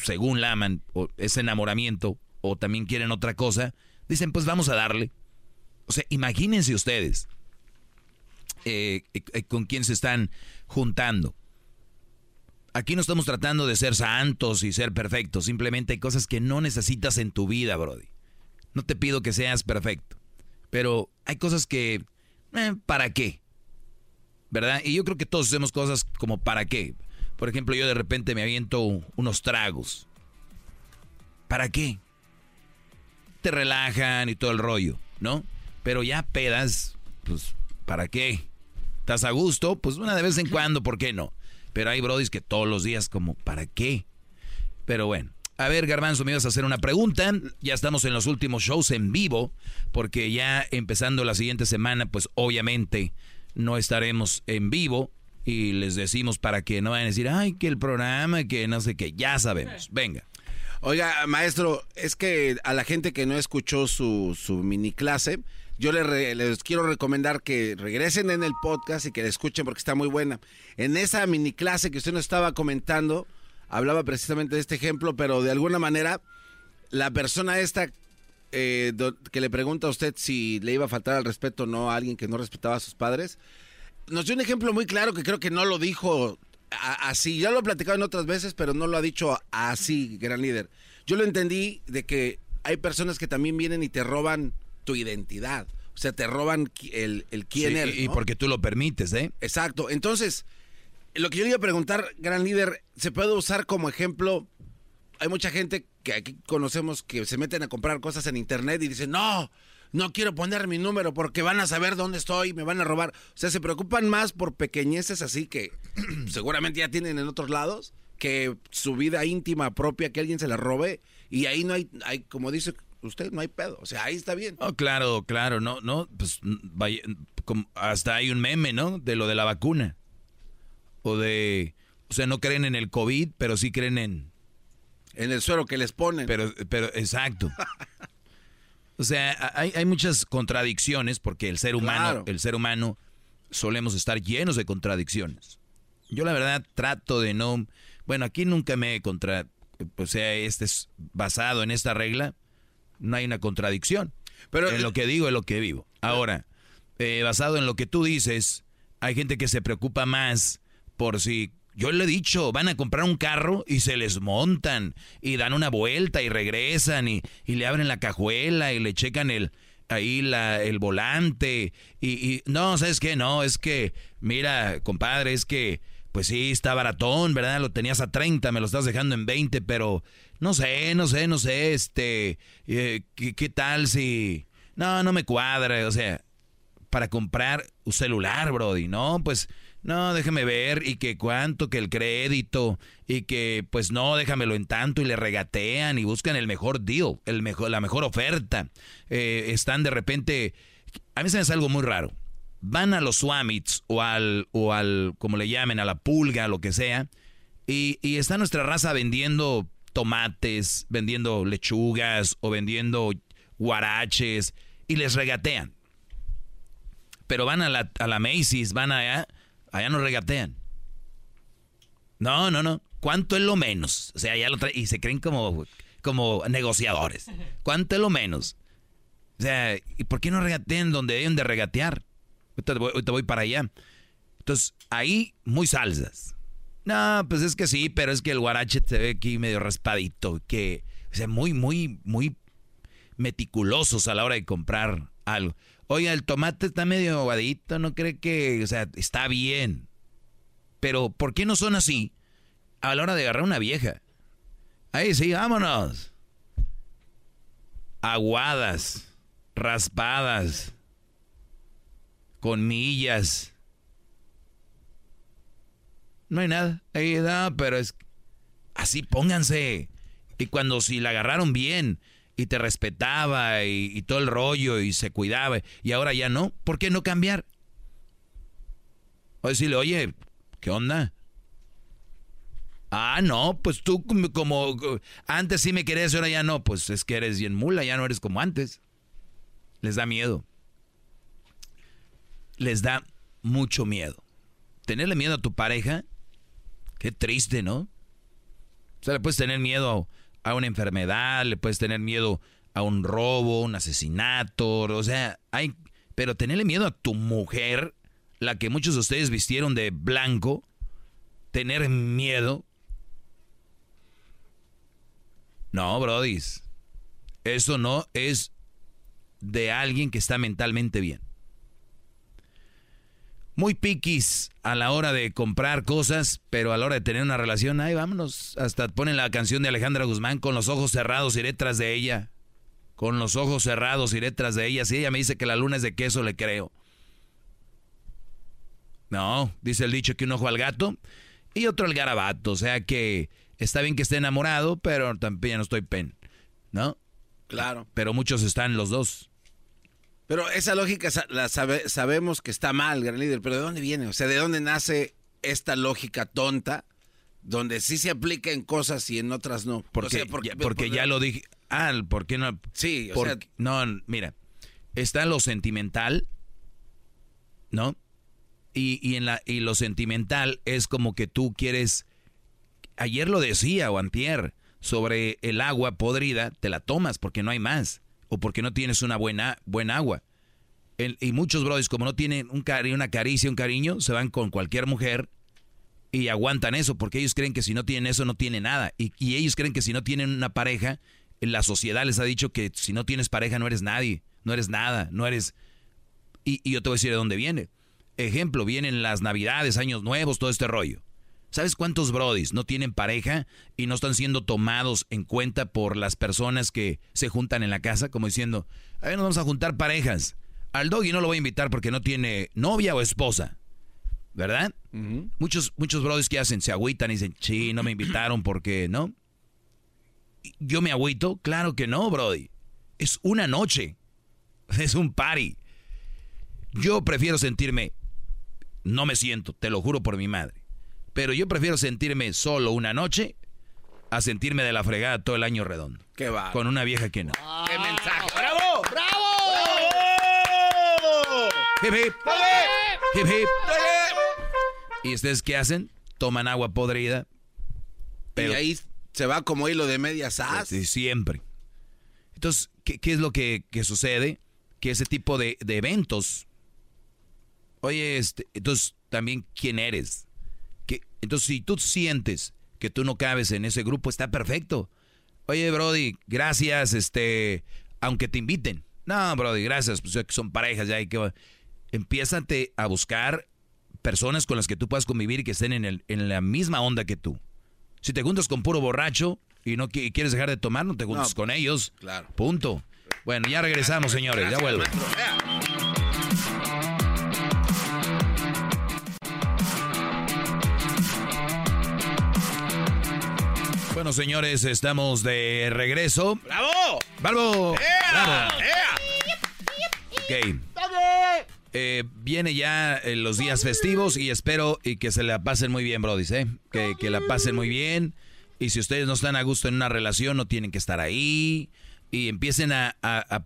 según la aman, o ese enamoramiento, o también quieren otra cosa, dicen, pues vamos a darle. O sea, imagínense ustedes eh, eh, con quién se están juntando. Aquí no estamos tratando de ser santos y ser perfectos, simplemente hay cosas que no necesitas en tu vida, Brody. No te pido que seas perfecto, pero hay cosas que, eh, ¿para qué? ¿Verdad? Y yo creo que todos hacemos cosas como ¿para qué? Por ejemplo, yo de repente me aviento unos tragos. ¿Para qué? Te relajan y todo el rollo, ¿no? Pero ya pedas, pues, ¿para qué? ¿Estás a gusto? Pues una de vez en cuando, ¿por qué no? Pero hay brodis que todos los días como, ¿para qué? Pero bueno, A ver, Garbanzo, me ibas a hacer una pregunta. Ya estamos en los últimos shows en vivo, porque ya empezando la siguiente semana, pues obviamente no estaremos en vivo. Y les decimos para que no vayan a decir, ay, que el programa, que no sé qué. Ya sabemos. Venga. Oiga, maestro, es que a la gente que no escuchó su, su mini clase, yo les, quiero recomendar que regresen en el podcast y que la escuchen porque está muy buena. En esa mini clase que usted nos estaba comentando, hablaba precisamente de este ejemplo, pero de alguna manera la persona esta eh, que le pregunta a usted si le iba a faltar al respeto o no a alguien que no respetaba a sus padres, nos dio un ejemplo muy claro que creo que no lo dijo así. Ya lo he platicado en otras veces, pero no lo ha dicho así, gran líder. Yo lo entendí de que hay personas que también vienen y te roban tu identidad. O sea, te roban el, el quién eres. Y porque tú lo permites, ¿eh? Exacto. Entonces, lo que yo le iba a preguntar, gran líder, ¿se puede usar como ejemplo? Hay mucha gente que aquí conocemos que se meten a comprar cosas en internet y dicen, no, no quiero poner mi número porque van a saber dónde estoy, me van a robar. O sea, se preocupan más por pequeñeces así que [clears throat] seguramente ya tienen en otros lados que su vida íntima propia, que alguien se la robe y ahí no hay, hay como dice usted, no hay pedo. O sea, ahí está bien. Oh, claro, claro, no, no, pues vaya, hasta hay un meme, ¿no? De lo de la vacuna. O de, o sea, no creen en el COVID, pero sí creen en... En el suero que les ponen. Pero, pero, exacto. [laughs] O sea, hay, hay muchas contradicciones porque el ser humano, el ser humano, solemos estar llenos de contradicciones. Yo la verdad trato de no, bueno, aquí nunca me he contra, o sea, este es basado en esta regla, no hay una contradicción. Pero en lo que digo es lo que vivo. Ahora, eh, basado en lo que tú dices, hay gente que se preocupa más por si yo le he dicho, van a comprar un carro y se les montan y dan una vuelta y regresan y, le abren la cajuela y le checan el ahí la, el volante y, y, no, ¿sabes qué? No, es que, mira, compadre, es que pues sí, está baratón, ¿verdad? Lo tenías a 30, me lo estás dejando en 20, pero no sé, no sé, no sé, este, eh, ¿qué, ¿qué, tal si... No, no me cuadra, o sea, para comprar un celular, Brody, ¿no? Pues no, déjame ver y que cuánto, que el crédito y que pues no, déjamelo en tanto y le regatean y buscan el mejor deal, el mejor, la mejor oferta. Eh, están de repente, a mí se me hace algo muy raro. Van a los Swamits o al, o al, como le llamen, a la pulga, lo que sea, y, y está nuestra raza vendiendo tomates, vendiendo lechugas o vendiendo guaraches y les regatean. Pero van a la, a la Macy's, van allá Allá no regatean. No, no, no. ¿Cuánto es lo menos? O sea, ya lo traen y se creen como, como negociadores. ¿Cuánto es lo menos? O sea, ¿y por qué no regatean donde deben de regatear? Ahorita voy, para allá. Entonces, ahí muy salsas. No, pues es que sí, pero es que el guarache se ve aquí medio raspadito. Que, o sea, muy, muy, muy meticulosos a la hora de comprar algo. Oiga, el tomate está medio aguadito, ¿no cree que, o sea, está bien? Pero, ¿por qué no son así a la hora de agarrar una vieja? Ahí sí, vámonos. Aguadas, raspadas, con millas. No hay nada. Ahí no, pero es así pónganse. Y cuando si la agarraron bien, y te respetaba y, todo el rollo y se cuidaba y ahora ya no, ¿por qué no cambiar? O decirle, oye, ¿qué onda? Ah, no, pues tú como, antes sí me querías ahora ya no, pues es que eres bien mula, ya no eres como antes. Les da miedo. Les da mucho miedo. Tenerle miedo a tu pareja, qué triste, ¿no? O sea, le puedes tener miedo a una enfermedad, le puedes tener miedo a un robo, un asesinato, o sea, hay, pero tenerle miedo a tu mujer, la que muchos de ustedes vistieron de blanco, tener miedo. No, brodis. Eso no es de alguien que está mentalmente bien muy piquis a la hora de comprar cosas, pero a la hora de tener una relación, ay, vámonos. Hasta ponen la canción de Alejandra Guzmán, con los ojos cerrados iré tras de ella. Con los ojos cerrados iré tras de ella. Si ella me dice que la luna es de queso, le creo. No, dice el dicho que un ojo al gato y otro al garabato. O sea que Está bien que esté enamorado, pero también no estoy pen, ¿no? Claro. Pero muchos están los dos. Pero esa lógica la sabemos que está mal, gran líder, pero ¿de dónde viene? O sea, ¿de dónde nace esta lógica tonta donde sí se aplica en cosas y en otras no? Porque, porque, ya lo dije. Ah, ¿por qué no? Sí, o sea, No, mira, está lo sentimental, ¿no? Y, y, en la, y lo sentimental es como que tú quieres... Ayer lo decía, o antier, sobre el agua podrida, te la tomas porque no hay más. O porque no tienes una buena, buena agua. y muchos brothers, como no tienen un cari una caricia, un cariño, se van con cualquier mujer y aguantan eso, porque ellos creen que si no tienen eso, no tienen nada. Y, y ellos creen que si no tienen una pareja, la sociedad les ha dicho que si no tienes pareja no eres nadie, no eres nada, no eres... Y, y yo te voy a decir de dónde viene. Ejemplo, vienen las navidades, años nuevos, todo este rollo. ¿Sabes cuántos brodis no tienen pareja y no están siendo tomados en cuenta por las personas que se juntan en la casa? Como diciendo, a ver, nos vamos a juntar parejas. Al doggy no lo voy a invitar porque no tiene novia o esposa. ¿Verdad? Muchos, muchos brodis que hacen, se agüitan y dicen, sí, no me invitaron porque, ¿no? ¿Yo me agüito? Claro que no, brody. Es una noche. Es un party. Yo prefiero sentirme, no me siento, te lo juro por mi madre, pero yo prefiero sentirme solo una noche a sentirme de la fregada todo el año redondo. Qué va. Con una vieja que no. ¡Qué mensaje! ¡Bravo! ¡Bravo! Hip hip. Hip hip. ¿Y ustedes qué hacen? Toman agua podrida. Pero... Y ahí se va como hilo de medias as. Sí, siempre. Entonces, ¿qué, es lo que, sucede? Que ese tipo de, eventos. Oye, este, entonces, también, ¿quién eres? Entonces, si tú sientes que tú no cabes en ese grupo, está perfecto. Oye, Brody, gracias, este, aunque te inviten. No, Brody, gracias, pues son parejas ya hay que... Empiézate a buscar personas con las que tú puedas convivir y que estén en, el, en la misma onda que tú. Si te juntas con puro borracho y no quieres dejar de tomar, no te juntas con ellos. Claro. Punto. Bueno, ya regresamos, señores. Ya vuelvo. Bueno, señores, estamos de regreso. ¡Bravo! ¡Bravo! ¡Bravo! Ok. Eh, viene ya eh, los días festivos y espero y que se la pasen muy bien, Brody, ¿eh? Que, que, la pasen muy bien. Y si ustedes no están a gusto en una relación, no tienen que estar ahí. Y empiecen a,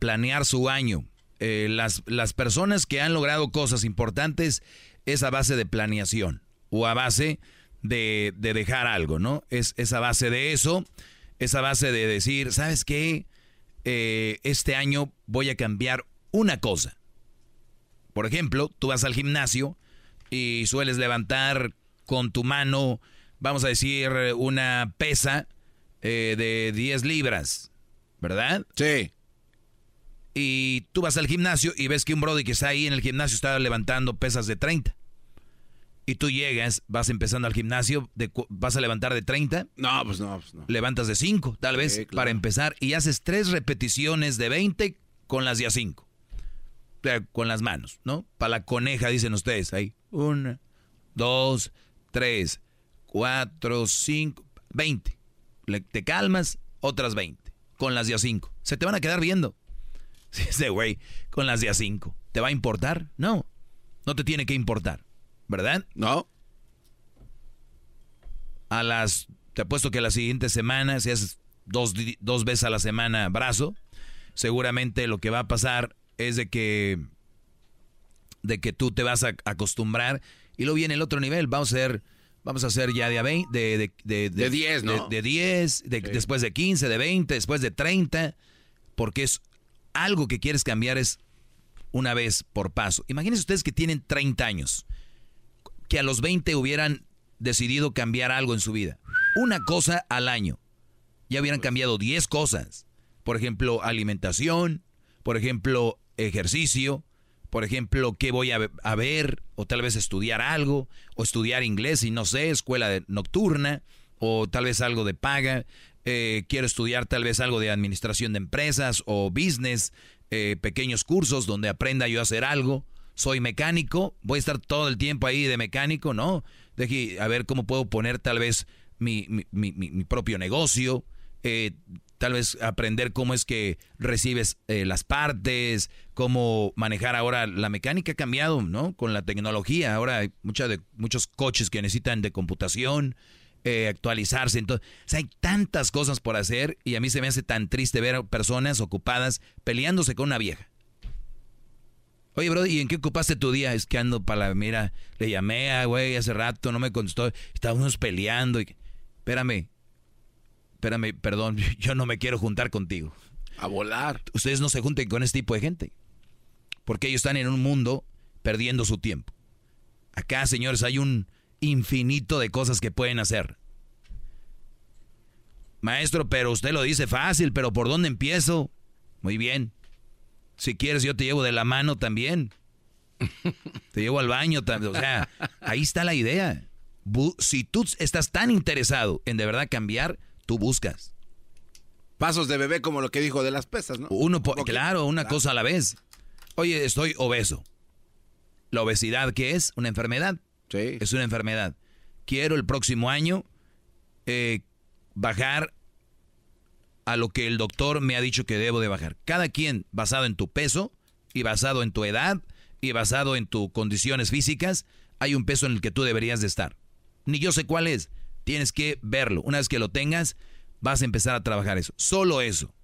planear su año. Eh, las, las personas que han logrado cosas importantes es a base de planeación o a base de, de dejar algo, ¿no? Es esa base de eso, esa base de decir, ¿sabes qué? este año voy a cambiar una cosa por ejemplo, tú vas al gimnasio y sueles levantar con tu mano, vamos a decir, una pesa eh, de 10 libras, ¿verdad? Sí. Y tú vas al gimnasio y ves que un brody que está ahí en el gimnasio está levantando pesas de 30. Y tú llegas, vas empezando al gimnasio, vas a levantar de 30. No, pues no, pues no. Levantas de 5, tal vez, para empezar. Y haces tres repeticiones de 20 con las de a 5 con las manos, ¿no? Para la coneja, dicen ustedes ahí. Una, dos, tres, cuatro, cinco, veinte. te calmas, otras veinte. Con las de a cinco. Se te van a quedar viendo. [laughs] Ese güey, con las de a cinco. ¿Te va a importar? No. No te tiene que importar. ¿Verdad? No. A las. Te apuesto que la siguiente semana, si haces dos, dos veces a la semana brazo, seguramente lo que va a pasar es de que de que tú te vas a acostumbrar y luego viene el otro nivel, vamos a hacer vamos a hacer ya de 20, de, de, de, 10, ¿no? De, 10, después de 15, de 20, después de 30, porque es algo que quieres cambiar es una vez por paso. Imagínense ustedes que tienen 30 años, que a los 20 hubieran decidido cambiar algo en su vida. Una cosa al año. Ya hubieran cambiado 10 cosas. Por ejemplo, alimentación, por ejemplo, ejercicio, por ejemplo, qué voy a, ver, o tal vez estudiar algo, o estudiar inglés y no sé, escuela nocturna, o tal vez algo de paga, eh, quiero estudiar tal vez algo de administración de empresas o business, eh, pequeños cursos donde aprenda yo a hacer algo. Soy mecánico, voy a estar todo el tiempo ahí de mecánico, ¿no? Deje a ver cómo puedo poner tal vez mi, mi, propio negocio, eh, tal vez aprender cómo es que recibes eh, las partes, cómo manejar ahora la mecánica ha cambiado, ¿no? Con la tecnología, ahora hay mucha de, muchos coches que necesitan de computación, eh, actualizarse, entonces, hay tantas cosas por hacer y a mí se me hace tan triste ver a personas ocupadas peleándose con una vieja. Oye, bro, ¿y en qué ocupaste tu día? Es que ando para la... Mira, le llamé a güey hace rato, no me contestó. Estábamos peleando y... Espérame. Espérame, perdón, [laughs] yo no me quiero juntar contigo. A volar. Ustedes no se junten con este tipo de gente. Porque ellos están en un mundo perdiendo su tiempo. Acá, señores, hay un infinito de cosas que pueden hacer. Maestro, pero usted lo dice fácil, pero ¿por dónde empiezo? Muy bien. Si quieres, yo te llevo de la mano también. te llevo al baño también. O sea, ahí está la idea. Si tú estás tan interesado en de verdad cambiar, tú buscas. Pasos de bebé como lo que dijo de las pesas, ¿no? Uno, claro, una cosa a la vez. Oye, estoy obeso. ¿La obesidad qué es? ¿Una enfermedad? Sí. Es una enfermedad. Quiero el próximo año eh, bajar a lo que el doctor me ha dicho que debo de bajar. Cada quien, basado en tu peso y basado en tu edad y basado en tus condiciones físicas, hay un peso en el que tú deberías de estar. Ni yo sé cuál es. Tienes que verlo. Una vez que lo tengas, vas a empezar a trabajar eso. Solo eso.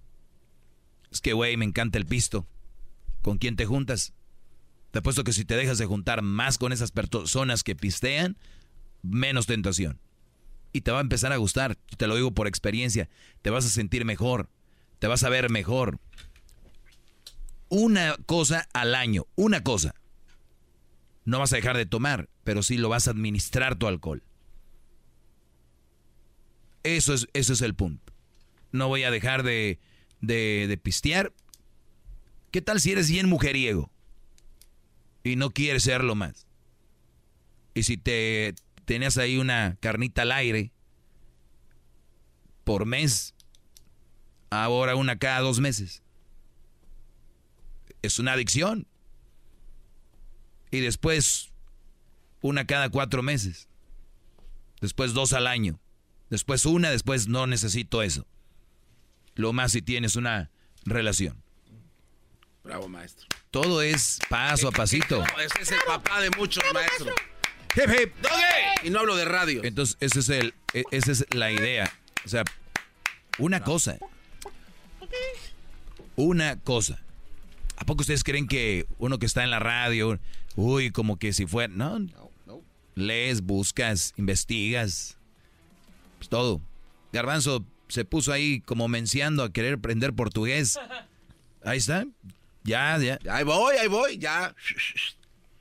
Es que, güey, me encanta el pisto. ¿Con quién te juntas? Te apuesto que si te dejas de juntar más con esas personas que pistean, menos tentación y te va a empezar a gustar. Te lo digo por experiencia. Te vas a sentir mejor. Te vas a ver mejor. Una cosa al año. Una cosa. No vas a dejar de tomar, pero sí lo vas a administrar tu alcohol. Eso es, eso es el punto. No voy a dejar de, de, de pistear. ¿Qué tal si eres bien mujeriego? Y no quieres serlo más. Y si te tenías ahí una carnita al aire por mes, ahora una cada dos meses. Es una adicción. Y después una cada cuatro meses. Después dos al año. Después una, después no necesito eso. Lo más si tienes una relación. Bravo, maestro. Todo es paso a pasito. Ese es el papá de muchos maestros. Y no hablo de radio. Entonces, ese es el, e, esa es la idea. O sea, una cosa. Una cosa. ¿A poco ustedes creen que uno que está en la radio, uy, como que si fuera... No, lees, buscas, investigas, pues todo. Garbanzo se puso ahí como menciando a querer aprender portugués. Ahí está. Ya, ya. Ahí voy, ahí voy, ya.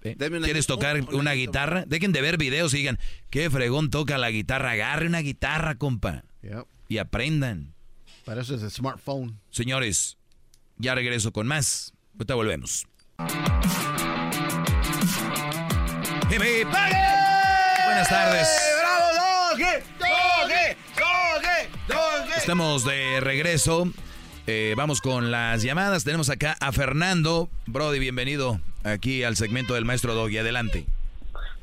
¿Quieres tocar una guitarra? Dejen de ver videos y digan, qué fregón toca la guitarra. Agarre una guitarra, compa. Y aprendan. Para eso es el smartphone. Señores, ya regreso con más. Ahorita volvemos. Buenas tardes. Estamos de regreso. Eh, vamos con las llamadas. Tenemos acá a Fernando. Brody, bienvenido aquí al segmento del maestro Doggy. Adelante.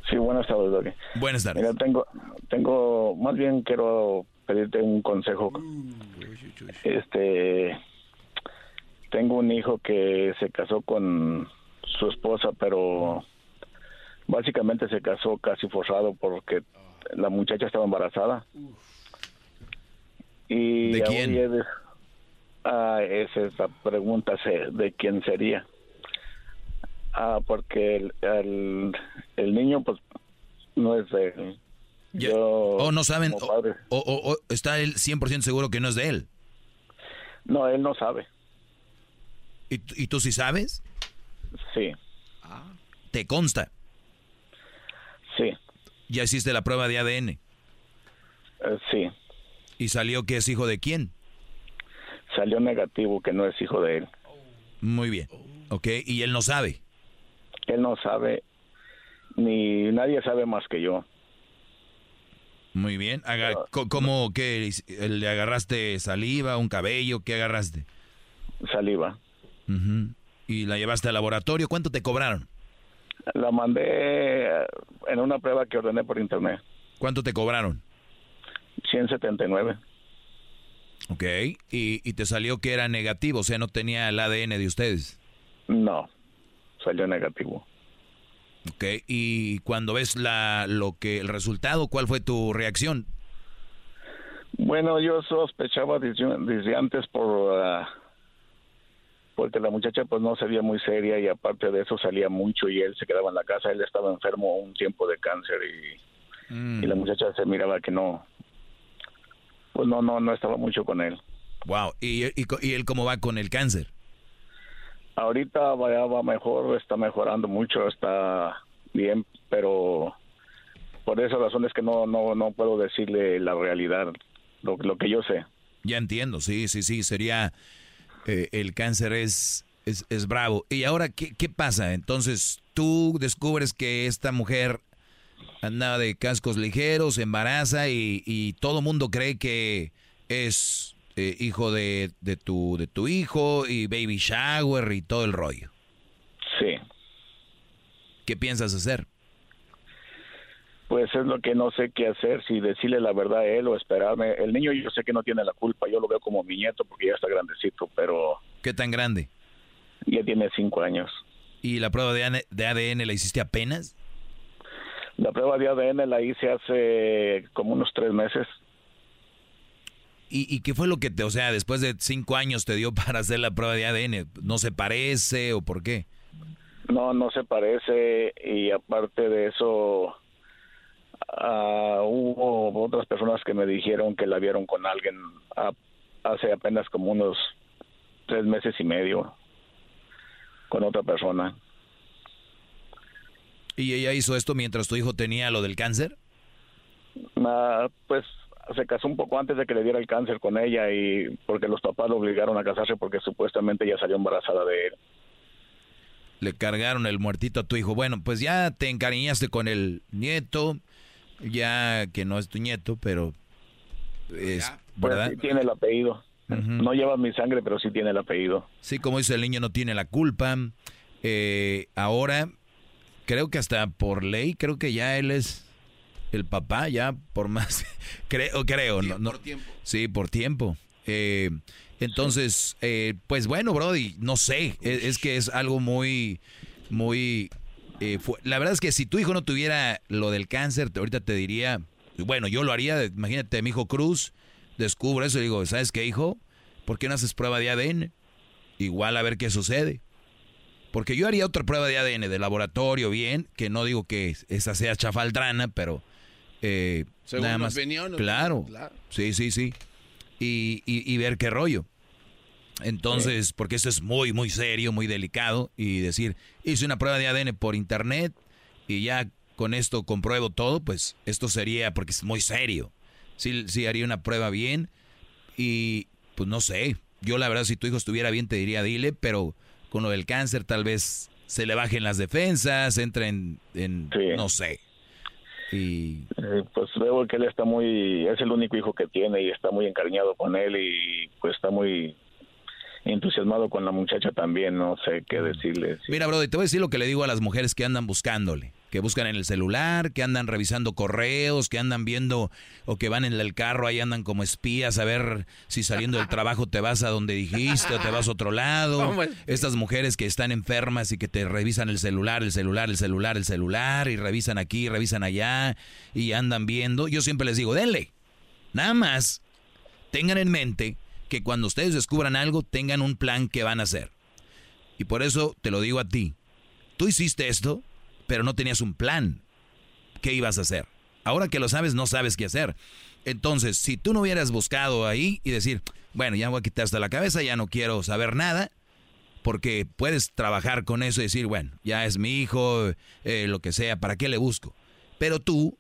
Sí, buenas tardes, Doggy. Buenas tardes. Mira, tengo, tengo, más bien quiero pedirte un consejo. Este, tengo un hijo que se casó con su esposa, pero básicamente se casó casi forzado porque la muchacha estaba embarazada. Y ¿De quién? Ah, esa es la pregunta de quién sería. Ah, porque el, el, niño, pues, no es de él. o no saben, o, está él 100% seguro que no es de él. No, él no sabe. ¿Y, ¿Y tú sí sabes? Sí. ¿Te consta? Sí. ¿Ya hiciste la prueba de ADN? Eh, sí. ¿Y salió que es hijo de quién? Salió negativo, que no es hijo de él. Muy bien. Ok, ¿y él no sabe? Él no sabe, ni nadie sabe más que yo. Muy bien. ¿Cómo que le agarraste saliva, un cabello? ¿Qué agarraste? Saliva. ¿Y la llevaste al laboratorio? ¿Cuánto te cobraron? La mandé en una prueba que ordené por internet. ¿Cuánto te cobraron? 179. Ok, ¿Y, y te salió que era negativo, o sea, no tenía el ADN de ustedes. No, salió negativo. Ok, y cuando ves la, lo que, el resultado, ¿cuál fue tu reacción? Bueno, yo sospechaba desde, antes por ah, porque la muchacha pues no se veía muy seria y aparte de eso salía mucho y él se quedaba en la casa, él estaba enfermo un tiempo de cáncer y, y la mm. muchacha se miraba que no, pues no, no, no estaba mucho con él. Wow, ¿y, y, él cómo va con el cáncer? Ahorita va, va mejor, está mejorando mucho, está bien, pero por esa razón es que no, no, no puedo decirle la realidad, lo, lo que yo sé. Ya entiendo, sí, sí, sí, sería, eh, el cáncer es, es, es, bravo. ¿Y ahora ¿qué, qué pasa? Entonces tú descubres que esta mujer andaba de cascos ligeros, embaraza y, y todo mundo cree que es eh, hijo de, de, tu, de tu hijo y baby shower y todo el rollo. Sí. ¿Qué piensas hacer? Pues es lo que no sé qué hacer, si decirle la verdad a él o esperarme. El niño yo sé que no tiene la culpa, yo lo veo como mi nieto porque ya está grandecito, pero... ¿Qué tan grande? Ya tiene cinco años. ¿Y la prueba de ADN la hiciste apenas? La prueba de ADN la hice hace como unos tres meses. ¿Y, qué fue lo que te, o sea, después de cinco años te dio [laughs] para hacer la prueba de ADN? ¿No se parece o por qué? No, no se parece y aparte de eso uh, hubo otras personas que me dijeron que la vieron con alguien hace apenas como unos tres meses y medio con otra persona. ¿Y ella hizo esto mientras tu hijo tenía lo del cáncer? Ah, pues se casó un poco antes de que le diera el cáncer con ella y porque los papás lo obligaron a casarse porque supuestamente ella salió embarazada de él. Le cargaron el muertito a tu hijo. Bueno, pues ya te encariñaste con el nieto, ya que no es tu nieto, pero es, pues ¿verdad? sí tiene el apellido. No lleva mi sangre, pero sí tiene el apellido. Sí, como dice el niño, no tiene la culpa. Eh, ahora creo que hasta por ley, creo que ya él es el papá, ya por más, [laughs] creo, creo, no, no, por tiempo. Sí, por tiempo. Eh, entonces, eh, pues bueno, Brody, no sé, es, que es algo muy, muy, eh, la verdad es que si tu hijo no tuviera lo del cáncer, ahorita te diría, bueno, yo lo haría, imagínate, mi hijo Cruz, descubro eso y digo, ¿sabes qué, hijo? ¿Por qué no haces prueba de ADN? Igual a ver qué sucede. Porque yo haría otra prueba de ADN de laboratorio, bien, que no digo que esa sea chafaldrana, pero eh, nada más. claro, sí, sí, sí. Y, y, ver qué rollo. Entonces, porque esto es muy, muy serio, muy delicado, y decir, hice una prueba de ADN por internet y ya con esto compruebo todo, pues esto sería, porque es muy serio. Sí, sí haría una prueba bien y pues no sé. Yo la verdad, si tu hijo estuviera bien, te diría, dile, pero con lo del cáncer tal vez se le bajen las defensas, entra en, no sé. Y eh, pues veo que él está muy, es el único hijo que tiene y está muy encariñado con él y pues está muy entusiasmado con la muchacha también, no sé qué mm. decirle. Mira, bro, te voy a decir lo que le digo a las mujeres que andan buscándole que buscan en el celular, que andan revisando correos, que andan viendo o que van en el carro, ahí andan como espías a ver si saliendo del trabajo te vas a donde dijiste o te vas a otro lado. [laughs] Estas mujeres que están enfermas y que te revisan el celular, el celular, el celular, el celular y revisan aquí, revisan allá y andan viendo. Yo siempre les digo, denle. Nada más tengan en mente que cuando ustedes descubran algo, tengan un plan que van a hacer. Y por eso te lo digo a ti. Tú hiciste esto, pero no tenías un plan. ¿Qué ibas a hacer? Ahora que lo sabes, no sabes qué hacer. Entonces, si tú no hubieras buscado ahí y decir, bueno, ya voy a quitar hasta la cabeza, ya no quiero saber nada, porque puedes trabajar con eso y decir, bueno, ya es mi hijo, eh, lo que sea, ¿para qué le busco? Pero tú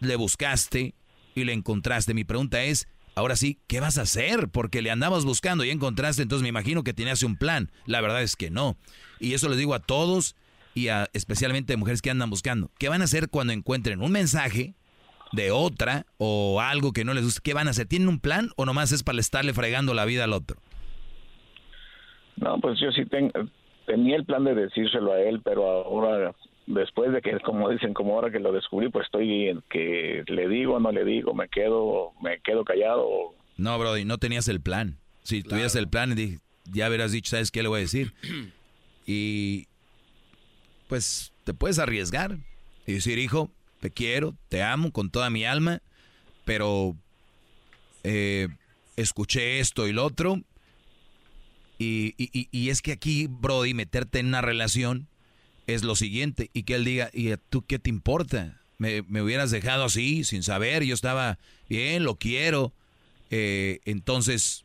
le buscaste y le encontraste. Mi pregunta es, ahora sí, ¿qué vas a hacer? Porque le andabas buscando y encontraste, entonces me imagino que tenías un plan. La verdad es que no. Y eso les digo a todos y a, especialmente mujeres que andan buscando. ¿Qué van a hacer cuando encuentren un mensaje de otra o algo que no les gusta? ¿Qué van a hacer? ¿Tienen un plan o nomás es para estarle fregando la vida al otro? No, pues yo sí tengo, tenía el plan de decírselo a él, pero ahora después de que, como dicen, como ahora que lo descubrí, pues estoy en que le digo, no le digo, me quedo, me quedo callado. No, Brody, no tenías el plan. Si tuvieras el plan, ya habrás dicho, ¿sabes qué le voy a decir? [clears throat] y pues te puedes arriesgar y decir, hijo, te quiero, te amo con toda mi alma, pero eh, escuché esto y lo otro. Y, y, es que aquí, Brody, meterte en una relación es lo siguiente. Y que él diga, ¿y tú qué te importa? Me, me hubieras dejado así, sin saber, yo estaba bien, lo quiero. Eh, entonces,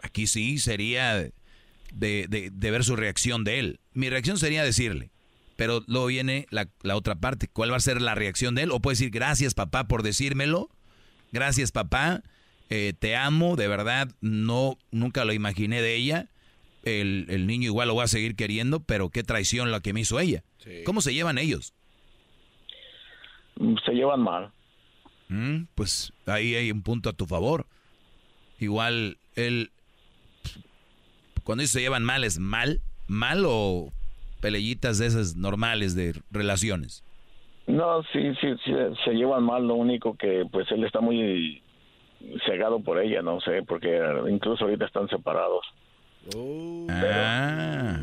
aquí sí sería de, de, ver su reacción de él. Mi reacción sería decirle, pero luego viene la, la, otra parte. ¿Cuál va a ser la reacción de él? O puede decir, gracias papá por decírmelo. Gracias papá, eh, te amo, de verdad, no, nunca lo imaginé de ella. El, el, niño igual lo va a seguir queriendo, pero qué traición la que me hizo ella. Sí. ¿Cómo se llevan ellos? Se llevan mal. Mm, pues ahí hay un punto a tu favor. Igual él, cuando ellos se llevan mal, ¿es mal? ¿Mal o pelellitas de esas normales de relaciones? No, sí, sí, sí, se llevan mal. Lo único que, pues, él está muy cegado por ella, no sé, porque incluso ahorita están separados. Oh. Ah,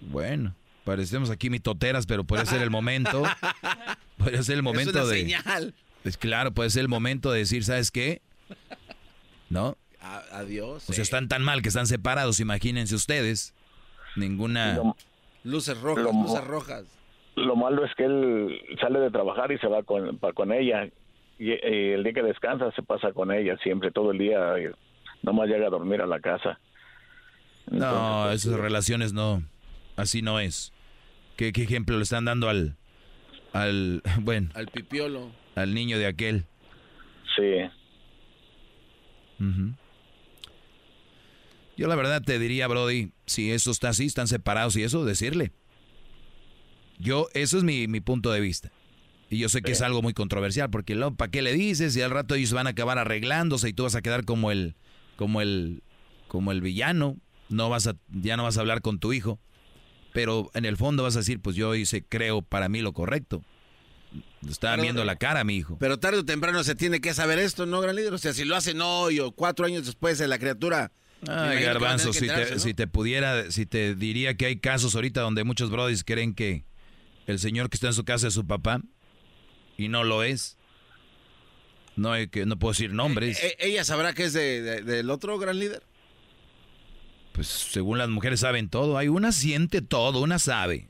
bueno, parecemos aquí mitoteras, pero puede ser el momento. [laughs] puede ser el momento es una de. Señal. Pues claro, puede ser el momento de decir, ¿sabes qué? ¿No? adiós. O sea, están tan mal que están separados, imagínense ustedes. Ninguna. Luces rojas, lo, luces rojas. Lo malo es que él sale de trabajar y se va con, con ella. Y, y, el día que descansa se pasa con ella siempre, todo el día. Nomás llega a dormir a la casa. Entonces, no, pues, esas relaciones no. Así no es. ¿Qué, ¿Qué, ejemplo le están dando al. al. [laughs] bueno. Al pipiolo. Al niño de aquel. Sí. Uh -huh. Yo la verdad te diría, Brody, si eso está así, están separados y eso, decirle. Yo, eso es mi, mi punto de vista. Y yo sé que sí. es algo muy controversial, porque ¿para qué le dices? Y al rato ellos van a acabar arreglándose y tú vas a quedar como el, como el, como el villano. No vas a, ya no vas a hablar con tu hijo. Pero en el fondo vas a decir, pues yo hice, creo, para mí lo correcto. Estaba pero, viendo la cara mi hijo. Pero tarde o temprano se tiene que saber esto, ¿no, gran líder? O sea, si lo hacen hoy o cuatro años después de la criatura... Ay, garbanzo, si te, ¿no? si te pudiera, si te diría que hay casos ahorita donde muchos brodis creen que el señor que está en su casa es su papá y no lo es. No hay que no puedo decir nombres. ¿E ¿Ella sabrá que es de, de, del otro gran líder? Pues según las mujeres saben todo. Hay una siente todo, una sabe.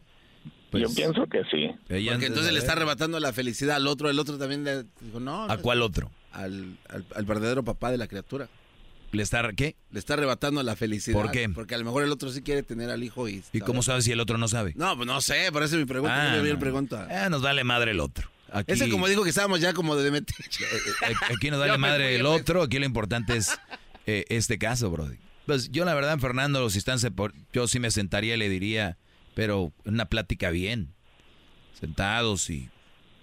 Pues, Yo pienso que sí. Ella Porque entonces le está arrebatando la felicidad al otro. El otro también le dijo, no. ¿A cuál otro? Al, al, al verdadero papá de la criatura. ¿Le está qué? Le está arrebatando la felicidad. ¿Por qué? Porque a lo mejor el otro sí quiere tener al hijo y... ¿Y cómo sabes si el otro no sabe? No, pues no sé, por eso es mi pregunta. Ah, no. pregunta. Eh, nos vale madre el otro. Aquí, Ese como dijo que estábamos ya como de meter. [laughs] Aquí nos [laughs] vale madre el otro, aquí lo importante es eh, este caso, Brody. Pues yo la verdad, Fernando, si están yo sí me sentaría y le diría, pero una plática bien. Sentados y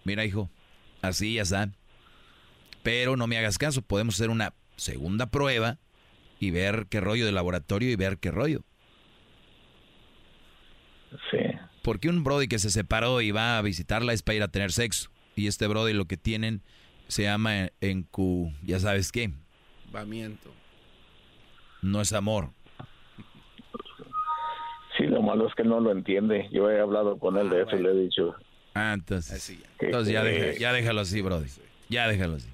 mira, hijo, así ya está. Pero no me hagas caso, podemos hacer una segunda prueba y ver qué rollo de laboratorio y ver qué rollo. Sí. Porque un Brody que se separó y va a visitarla es para ir a tener sexo. Y este Brody lo que tienen se llama en Q, ya sabes qué. Vamiento. No es amor. Sí, lo malo es que no lo entiende. Yo he hablado con él de ah, eso bueno. y le he dicho. Ah, entonces. Así ya. Entonces ya, deja, ya déjalo así, Brody. Ya déjalo así.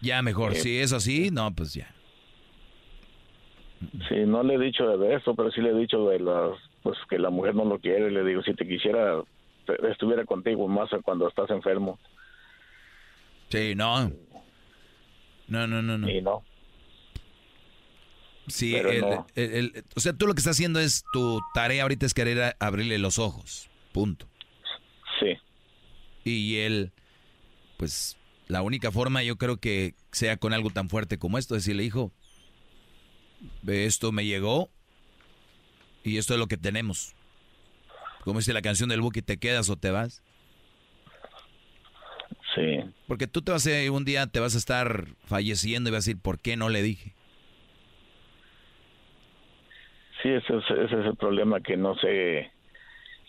Ya mejor. Eh, si es así, no, pues ya. Sí, no le he dicho de eso, pero sí le he dicho de las, pues que la mujer no lo quiere. Le digo, si te quisiera, estuviera contigo más cuando estás enfermo. Sí, no. No, no, no, no. Sí, no. Sí, el, no. el, el, o sea, tú lo que estás haciendo es, tu tarea ahorita es querer abrirle los ojos, punto. Sí. Y él, pues, la única forma yo creo que sea con algo tan fuerte como esto, decirle, hijo, esto me llegó y esto es lo que tenemos. Como dice la canción del Buki, ¿te quedas o te vas? Sí. Porque tú te vas a, un día te vas a estar falleciendo y vas a decir, ¿por qué no le dije? Sí, ese es, ese es el problema que no sé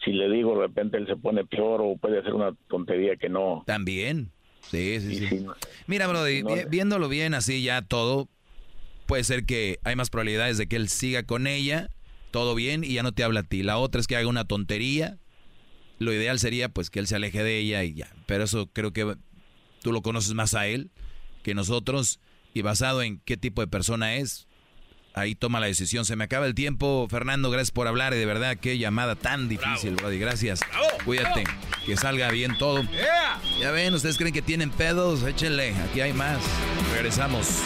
si le digo de repente él se pone peor o puede hacer una tontería que no. También. Sí, sí, sí. Mira, Brody, viéndolo bien así ya todo, puede ser que hay más probabilidades de que él siga con ella, todo bien, y ya no te habla a ti. La otra es que haga una tontería. Lo ideal sería pues que él se aleje de ella y ya. Pero eso creo que tú lo conoces más a él que nosotros y basado en qué tipo de persona es, ahí toma la decisión. Se me acaba el tiempo, Fernando, gracias por hablar y de verdad qué llamada tan difícil, Brody. Gracias. Cuídate, que salga bien todo. Ya ven, ustedes creen que tienen pedos, échenle, aquí hay más. Regresamos.